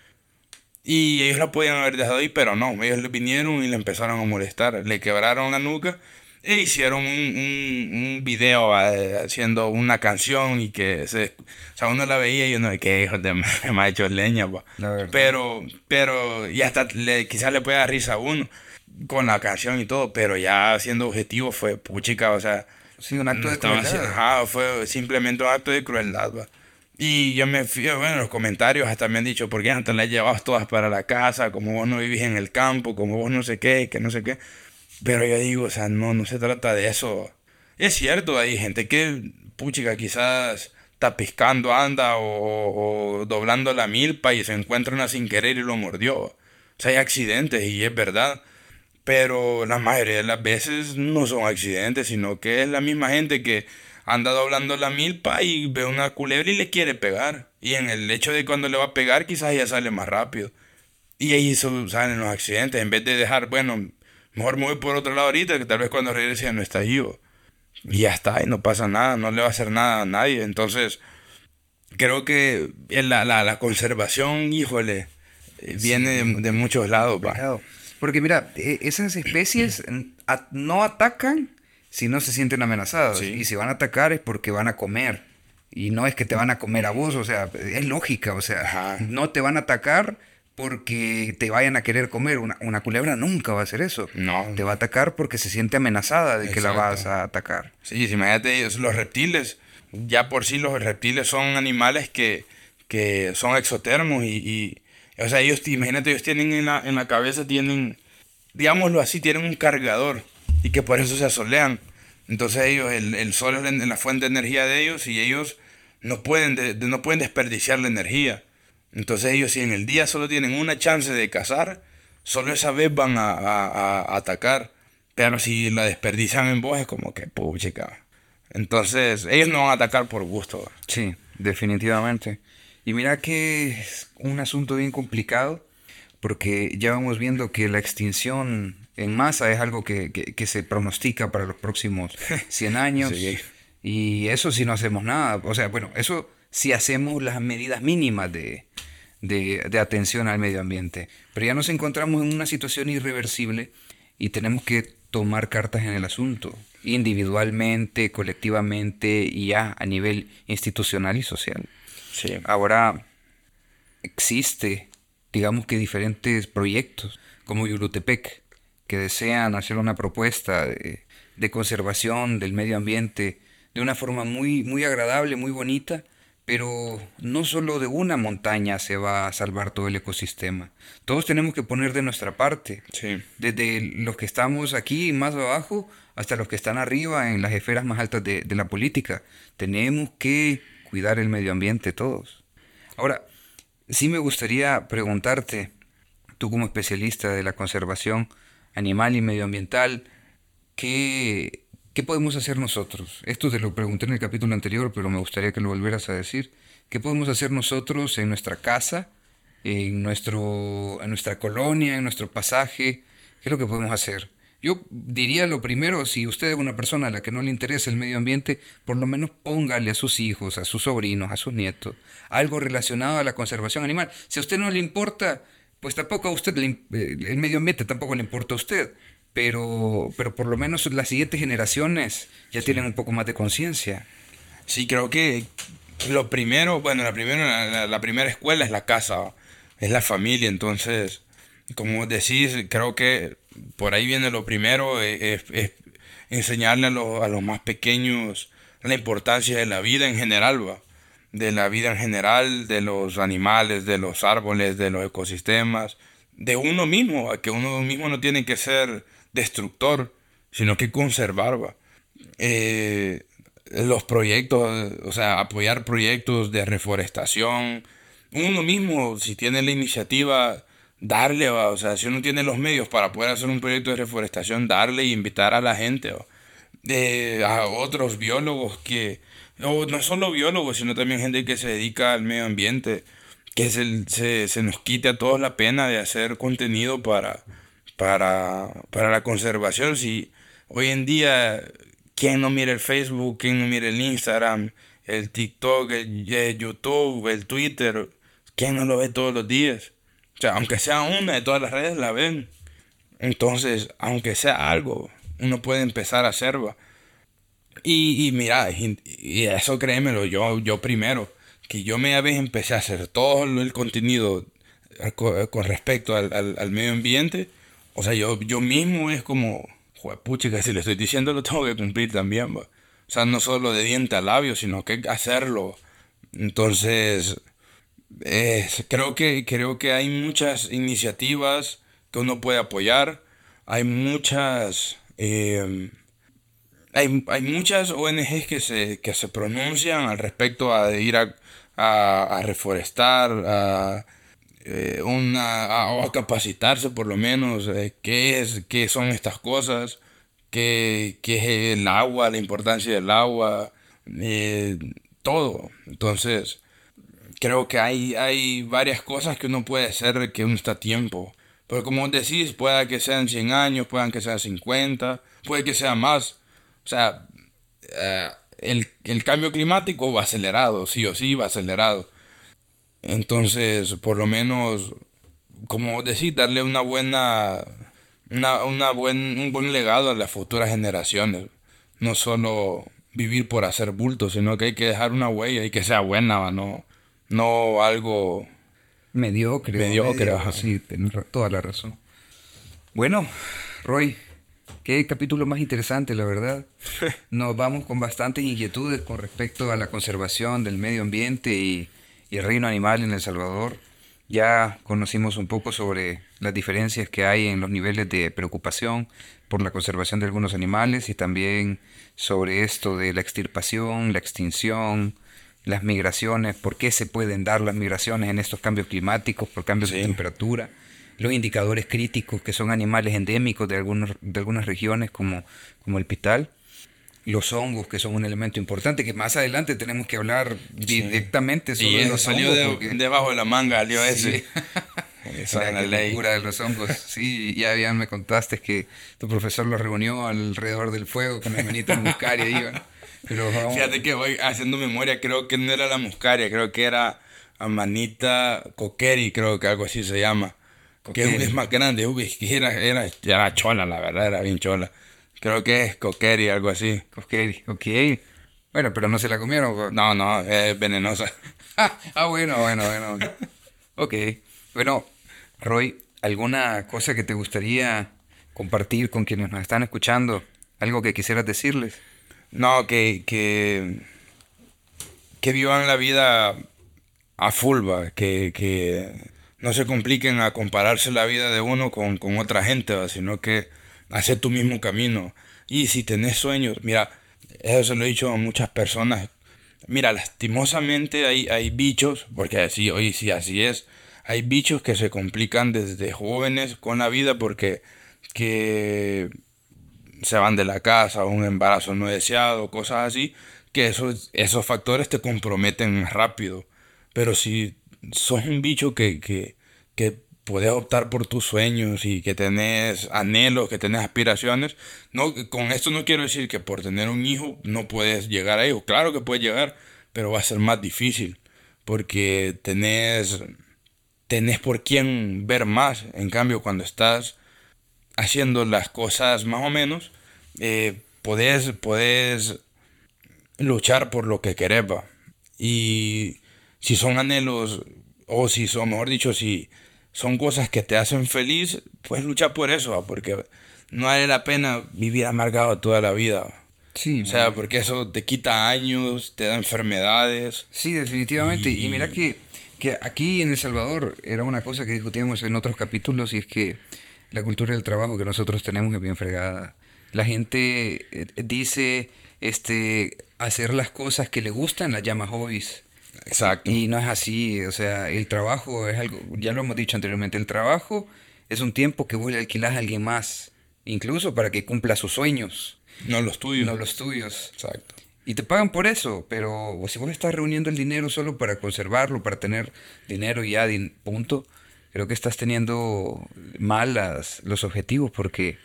Y ellos la podían haber dejado ahí, pero no. Ellos le vinieron y le empezaron a molestar. Le quebraron la nuca e hicieron un, un, un video eh, haciendo una canción y que se, o sea, uno la veía y uno, que hijo de me ha hecho leña, pero, pero ya hasta le, quizás le puede dar risa a uno con la canción y todo, pero ya siendo objetivo fue puchica, o sea, sí, un acto de crueldad. fue simplemente un acto de crueldad, Y yo me fui, bueno, en los comentarios hasta me han dicho, ¿por qué hasta las llevabas todas para la casa? Como vos no vivís en el campo, como vos no sé qué, que no sé qué. Pero yo digo, o sea, no, no se trata de eso. Es cierto, hay gente que, puchica, quizás está piscando, anda o, doblando la milpa y se encuentra una sin querer y lo mordió. O sea, hay accidentes y es verdad. Pero la mayoría de las veces no son accidentes, sino que es la misma gente que anda doblando la milpa y ve una culebra y le quiere pegar. Y en el hecho de cuando le va a pegar, quizás ya sale más rápido. Y ahí salen los accidentes. En vez de dejar, bueno, Mejor me voy por otro lado ahorita, que tal vez cuando regrese ya no está vivo. Y ya está, y no pasa nada, no le va a hacer nada a nadie. Entonces, creo que la, la, la conservación, híjole, eh, viene de, muchos lados. Porque mira, e, esas especies no atacan si no se sienten amenazadas. Y si van a atacar es porque van a comer. Y no es que te van a comer a vos, o sea, es lógica, o sea, no te van a atacar porque te vayan a querer comer. Una, una, culebra nunca va a hacer eso. No. Te va a atacar porque se siente amenazada de que la vas a atacar. Sí, imagínate, los reptiles, ya por sí los reptiles son animales que, que son exotermos y, o sea, ellos, imagínate, ellos tienen en la, en la cabeza, tienen, digámoslo así, tienen un cargador y que por eso se asolean. Entonces ellos, el, el sol es la fuente de energía de ellos y ellos no pueden, no pueden desperdiciar la energía. Entonces ellos si en el día solo tienen una chance de cazar, solo esa vez van a, atacar. Pero si la desperdician en vos es como que, puchica. Entonces ellos no van a atacar por gusto. Sí, definitivamente. Y mira que es un asunto bien complicado porque ya vamos viendo que la extinción en masa es algo que, se pronostica para los próximos 100 años. Y eso si no hacemos nada. O sea, bueno, eso si hacemos las medidas mínimas de, de, atención al medio ambiente. Pero ya nos encontramos en una situación irreversible y tenemos que tomar cartas en el asunto, individualmente, colectivamente y ya a nivel institucional y social. Ahora existe, digamos que diferentes proyectos como Yurutepec que desean hacer una propuesta de, de, conservación del medio ambiente de una forma muy, muy agradable, muy bonita, pero no solo de una montaña se va a salvar todo el ecosistema. Todos tenemos que poner de nuestra parte. Desde los que estamos aquí más abajo hasta los que están arriba en las esferas más altas de, de la política. Tenemos que cuidar el medio ambiente todos. Ahora, sí me gustaría preguntarte, tú como especialista de la conservación animal y medioambiental, ¿qué, ¿Qué podemos hacer nosotros? Esto te lo pregunté en el capítulo anterior, pero me gustaría que lo volvieras a decir. ¿Qué podemos hacer nosotros en nuestra casa, en, nuestro, en nuestra colonia, en nuestro pasaje? ¿Qué es lo que podemos hacer? Yo diría lo primero, si usted es una persona a la que no le interesa el medio ambiente, por lo menos póngale a sus hijos, a sus sobrinos, a sus nietos, algo relacionado a la conservación animal. Si a usted no le importa, pues tampoco a usted, eh, el medio ambiente tampoco le importa a usted pero, pero por lo menos las siguientes generaciones ya tienen un poco más de conciencia. Sí, creo que lo primero, bueno, la la, primera escuela es la casa, es la familia, entonces, como decís, creo que por ahí viene lo primero, e, es, enseñarle a, a, los más pequeños la importancia de la vida en general, ¿va? de la vida en general, de los animales, de los árboles, de los ecosistemas, de uno mismo, que uno mismo no tiene que ser destructor, sino que conservar. Eh, los proyectos, o sea, apoyar proyectos de reforestación. Uno mismo, si tiene la iniciativa, darle, o sea, si uno tiene los medios para poder hacer un proyecto de reforestación, darle y invitar a la gente, a otros biólogos que, o no solo biólogos, sino también gente que se dedica al medio ambiente, que se, se, se nos quite a todos la pena de hacer contenido para, para, para la conservación. Si hoy en día, ¿quién no mira el Facebook? ¿Quién no mira el Instagram? El TikTok, el, YouTube, el Twitter. ¿Quién no lo ve todos los días? O sea, aunque sea una de todas las redes, la ven. Entonces, aunque sea algo, uno puede empezar a hacerlo. Y, y mira, y, eso créemelo, yo, yo primero, que yo me vez empecé a hacer todo el contenido con, respecto al, al medio ambiente o sea, yo, yo mismo es como, pucha, que si le estoy diciendo lo tengo que cumplir también, O sea, no solo de diente a labio, sino que hacerlo. Entonces, creo, que, creo que hay muchas iniciativas que uno puede apoyar. Hay muchas... Eh, hay, hay, muchas ONGs que se, que se pronuncian al respecto a ir a, a, reforestar, a eh, una, a capacitarse por lo menos, eh, qué, es, qué son estas cosas, qué, qué, es el agua, la importancia del agua, eh, todo. Entonces, creo que hay, hay varias cosas que uno puede hacer que uno está a tiempo. Pero como decís, pueda que sean 100 años, puedan que sean 50, puede que sea más. O sea, el, el cambio climático va acelerado, sí o sí va acelerado. Entonces, por lo menos, como decir, darle una buena, una, una buen, un buen legado a las futuras generaciones. No solo vivir por hacer bulto, sino que hay que dejar una huella y que sea buena, no, no algo mediocre. Mediocre, sí, tienes toda la razón. Bueno, Roy, qué capítulo más interesante, la verdad. Nos vamos con bastantes inquietudes con respecto a la conservación del medio ambiente y y el reino animal en El Salvador. Ya conocimos un poco sobre las diferencias que hay en los niveles de preocupación por la conservación de algunos animales y también sobre esto de la extirpación, la extinción, las migraciones, por qué se pueden dar las migraciones en estos cambios climáticos, por cambios de temperatura, los indicadores críticos que son animales endémicos de, algunos, de algunas regiones como, como el pital, los hongos que son un elemento importante que más adelante tenemos que hablar directamente sobre los salió debajo de la manga, salió ese. Esa la ley. de los hongos. Sí, ya, ya me contaste que tu profesor lo reunió alrededor del fuego con la manita muscaria. Pero Fíjate que voy haciendo memoria, creo que no era la muscaria, creo que era Amanita Coqueri, creo que algo así se llama. Que es más grande, era, era, era chola, la verdad, era bien chola. Creo que es Coqueri, algo así. Coqueri, ok. Bueno, pero no se la comieron. No, no, es venenosa. ah, bueno, bueno, bueno. ok. Bueno, Roy, ¿alguna cosa que te gustaría compartir con quienes nos están escuchando? ¿Algo que quisieras decirles? No, que, que, que vivan la vida a full, que, que no se compliquen a compararse la vida de uno con, con otra gente, sino que hacer tu mismo camino. Y si tenés sueños, mira, eso se lo he dicho a muchas personas. Mira, lastimosamente hay, hay bichos, porque así, hoy sí así es, hay bichos que se complican desde jóvenes con la vida porque que se van de la casa, un embarazo no deseado, cosas así, que esos, esos factores te comprometen rápido. Pero si sos un bicho que, que, que puedes optar por tus sueños y que tenés anhelos, que tenés aspiraciones, no, con esto no quiero decir que por tener un hijo no puedes llegar a ello. Claro que puedes llegar, pero va a ser más difícil porque tenés, tenés por quién ver más. En cambio, cuando estás haciendo las cosas más o menos, eh, podés, luchar por lo que querés. Y si son anhelos, o si son, mejor dicho, si son cosas que te hacen feliz, pues lucha por eso, porque no vale la pena vivir amargado toda la vida. Sí, o sea, porque eso te quita años, te da enfermedades. Sí, definitivamente. Y, y mira que, que aquí en El Salvador era una cosa que discutíamos en otros capítulos y es que la cultura del trabajo que nosotros tenemos es bien fregada. La gente eh, dice este hacer las cosas que le gustan las llama hobbies. Exacto. Y no es así, o sea, el trabajo es algo, ya lo hemos dicho anteriormente, el trabajo es un tiempo que voy a alquilar a alguien más, incluso para que cumpla sus sueños. No los tuyos. No los tuyos. Exacto. Y te pagan por eso, pero si vos estás reuniendo el dinero solo para conservarlo, para tener dinero ya, punto, creo que estás teniendo mal los objetivos porque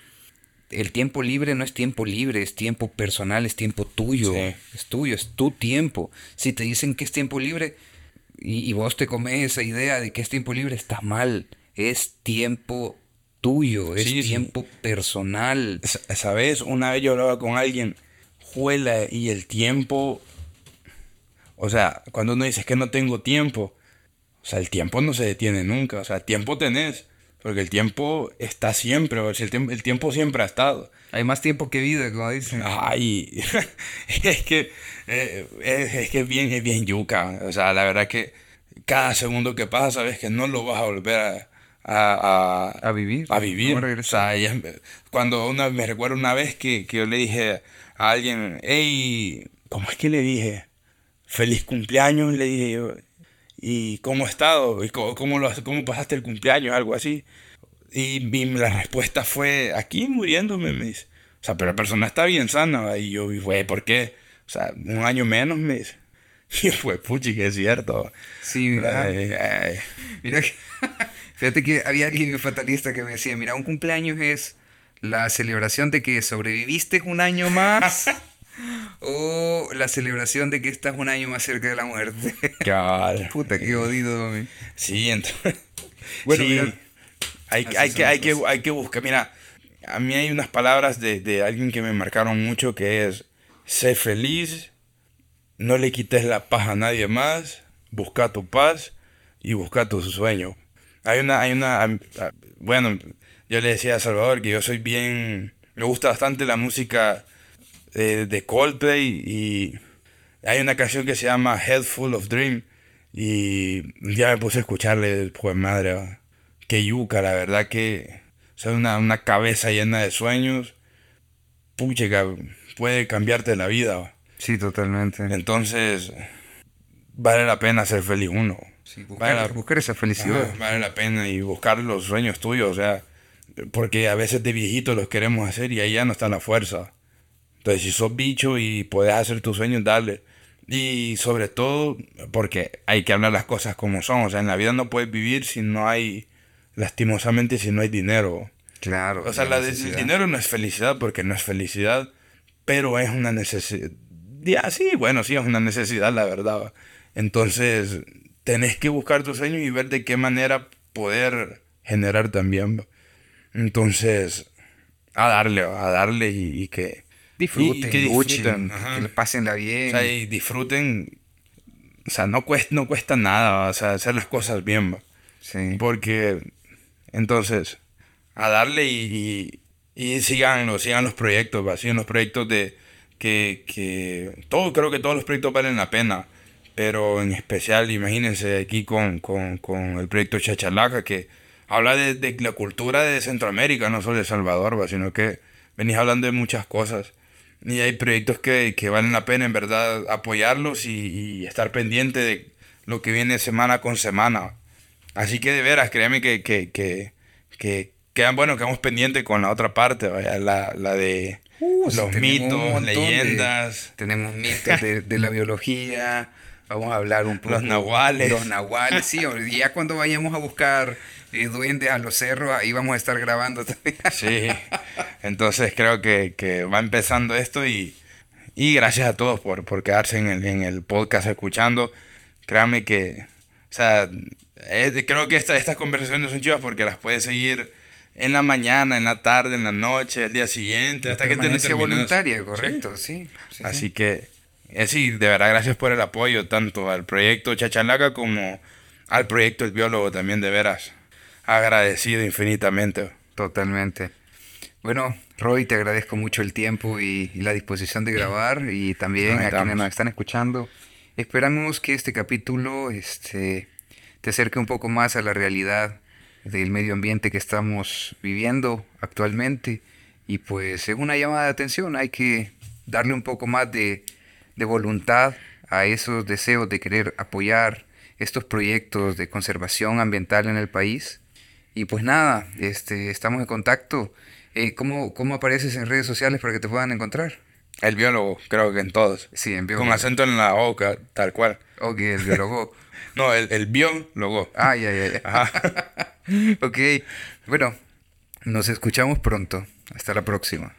el tiempo libre no es tiempo libre, es tiempo personal, es tiempo tuyo, es tuyo, es tu tiempo. Si te dicen que es tiempo libre y, vos te comes esa idea de que es tiempo libre, está mal, es tiempo tuyo, es tiempo personal. Sabes, una vez yo hablaba con alguien, juela y el tiempo, o sea, cuando uno dice que no tengo tiempo, o sea, el tiempo no se detiene nunca. O sea, tiempo tenés. Porque el tiempo está siempre, el tiempo, el tiempo siempre ha estado. Hay más tiempo que vida, como dicen. Ay, es que eh, es, que es bien, es bien yuca. O sea, la verdad que cada segundo que pasa sabes que no lo vas a volver a, a, a, vivir. A vivir. O sea, cuando una, me recuerdo una vez que, que yo le dije a alguien, hey, ¿cómo es que le dije? Feliz cumpleaños, le dije yo ¿y cómo has estado? ¿Y cómo, cómo, lo, cómo pasaste el cumpleaños? Algo así. Y, la respuesta fue, aquí muriéndome, me dice. O sea, pero la persona está bien sana. Y yo, güey, ¿por qué? O sea, un año menos, me dice. Y fue, puchi, que es cierto. Sí, mira. mira que, fíjate que había alguien fatalista que me decía, mira, un cumpleaños es la celebración de que sobreviviste un año más. O la celebración de que estás un año más cerca de la muerte. Claro. Puta, qué jodido, Sí, entonces. Bueno, hay, hay, que, hay, que, hay que buscar. Mira, a mí hay unas palabras de, de alguien que me marcaron mucho que es: sé feliz, no le quites la paz a nadie más, busca tu paz y busca tu sueño. Hay una, hay una, bueno, yo le decía a Salvador que yo soy bien, me gusta bastante la música de Coldplay y hay una canción que se llama Head Full of Dream y ya me puse a escucharle, pues madre, que yuca, la verdad que o una, una cabeza llena de sueños, pucha, puede cambiarte la vida. Sí, totalmente. Entonces, vale la pena ser feliz uno. buscar, vale buscar esa felicidad. vale la pena y buscar los sueños tuyos, o sea, porque a veces de viejito los queremos hacer y ahí ya no está la fuerza. Entonces, si sos bicho y puedes hacer tus sueños, dale. Y sobre todo, porque hay que hablar las cosas como son. O sea, en la vida no puedes vivir si no hay, lastimosamente, si no hay dinero. Claro. O sea, la el dinero no es felicidad porque no es felicidad, pero es una necesidad. Ya, sí, bueno, sí, es una necesidad, la verdad. Entonces, tenés que buscar tus sueños y ver de qué manera poder generar también. Entonces, a darle, a darle y, que disfruten, que disfruten, que le pasen la bien. O sea, y disfruten. O sea, no cuesta, no cuesta nada, o sea, hacer las cosas bien. Sí. Porque, entonces, a darle y, y, sigan, sigan los proyectos, ¿va? sigan los proyectos de que, que todo, creo que todos los proyectos valen la pena, pero en especial, imagínense aquí con, con, con el proyecto Chachalaca, que habla de, de, la cultura de Centroamérica, no solo de Salvador, ¿va? sino que venís hablando de muchas cosas. Y hay proyectos que, que valen la pena en verdad apoyarlos y, y, estar pendiente de lo que viene semana con semana. Así que de veras, créanme que, que, que, que quedan, bueno, quedamos pendientes con la otra parte, vaya, la, la de uh, los mitos, leyendas. tenemos mitos de, de la biología. Vamos a hablar un poco. Los nahuales. Los nahuales, sí. ya cuando vayamos a buscar eh, duendes a los cerros, ahí vamos a estar grabando también. sí. Entonces creo que, que, va empezando esto y, y gracias a todos por, por quedarse en el, en el podcast escuchando. Créanme que, o sea, creo que esta, estas conversaciones son chivas porque las puedes seguir en la mañana, en la tarde, en la noche, el día siguiente, hasta que te voluntaria, correcto, sí. Así que, eh, sí, de verdad, gracias por el apoyo tanto al proyecto Chachalaca como al proyecto El Biólogo también, de veras. Agradecido infinitamente. Totalmente. Bueno, Roy, te agradezco mucho el tiempo y, la disposición de grabar y también a quienes nos están escuchando. Esperamos que este capítulo este, te acerque un poco más a la realidad del medio ambiente que estamos viviendo actualmente. Y pues es una llamada de atención, hay que darle un poco más de, de voluntad a esos deseos de querer apoyar estos proyectos de conservación ambiental en el país. Y pues nada, este, estamos en contacto. Eh, ¿cómo, ¿Cómo apareces en redes sociales para que te puedan encontrar? El biólogo, creo que en todos. Sí, en biólogo. Con acento en la boca, tal cual. Ok, el biólogo. no, el, el biólogo. Ah, ya, ya, ya. ok, bueno, nos escuchamos pronto. Hasta la próxima.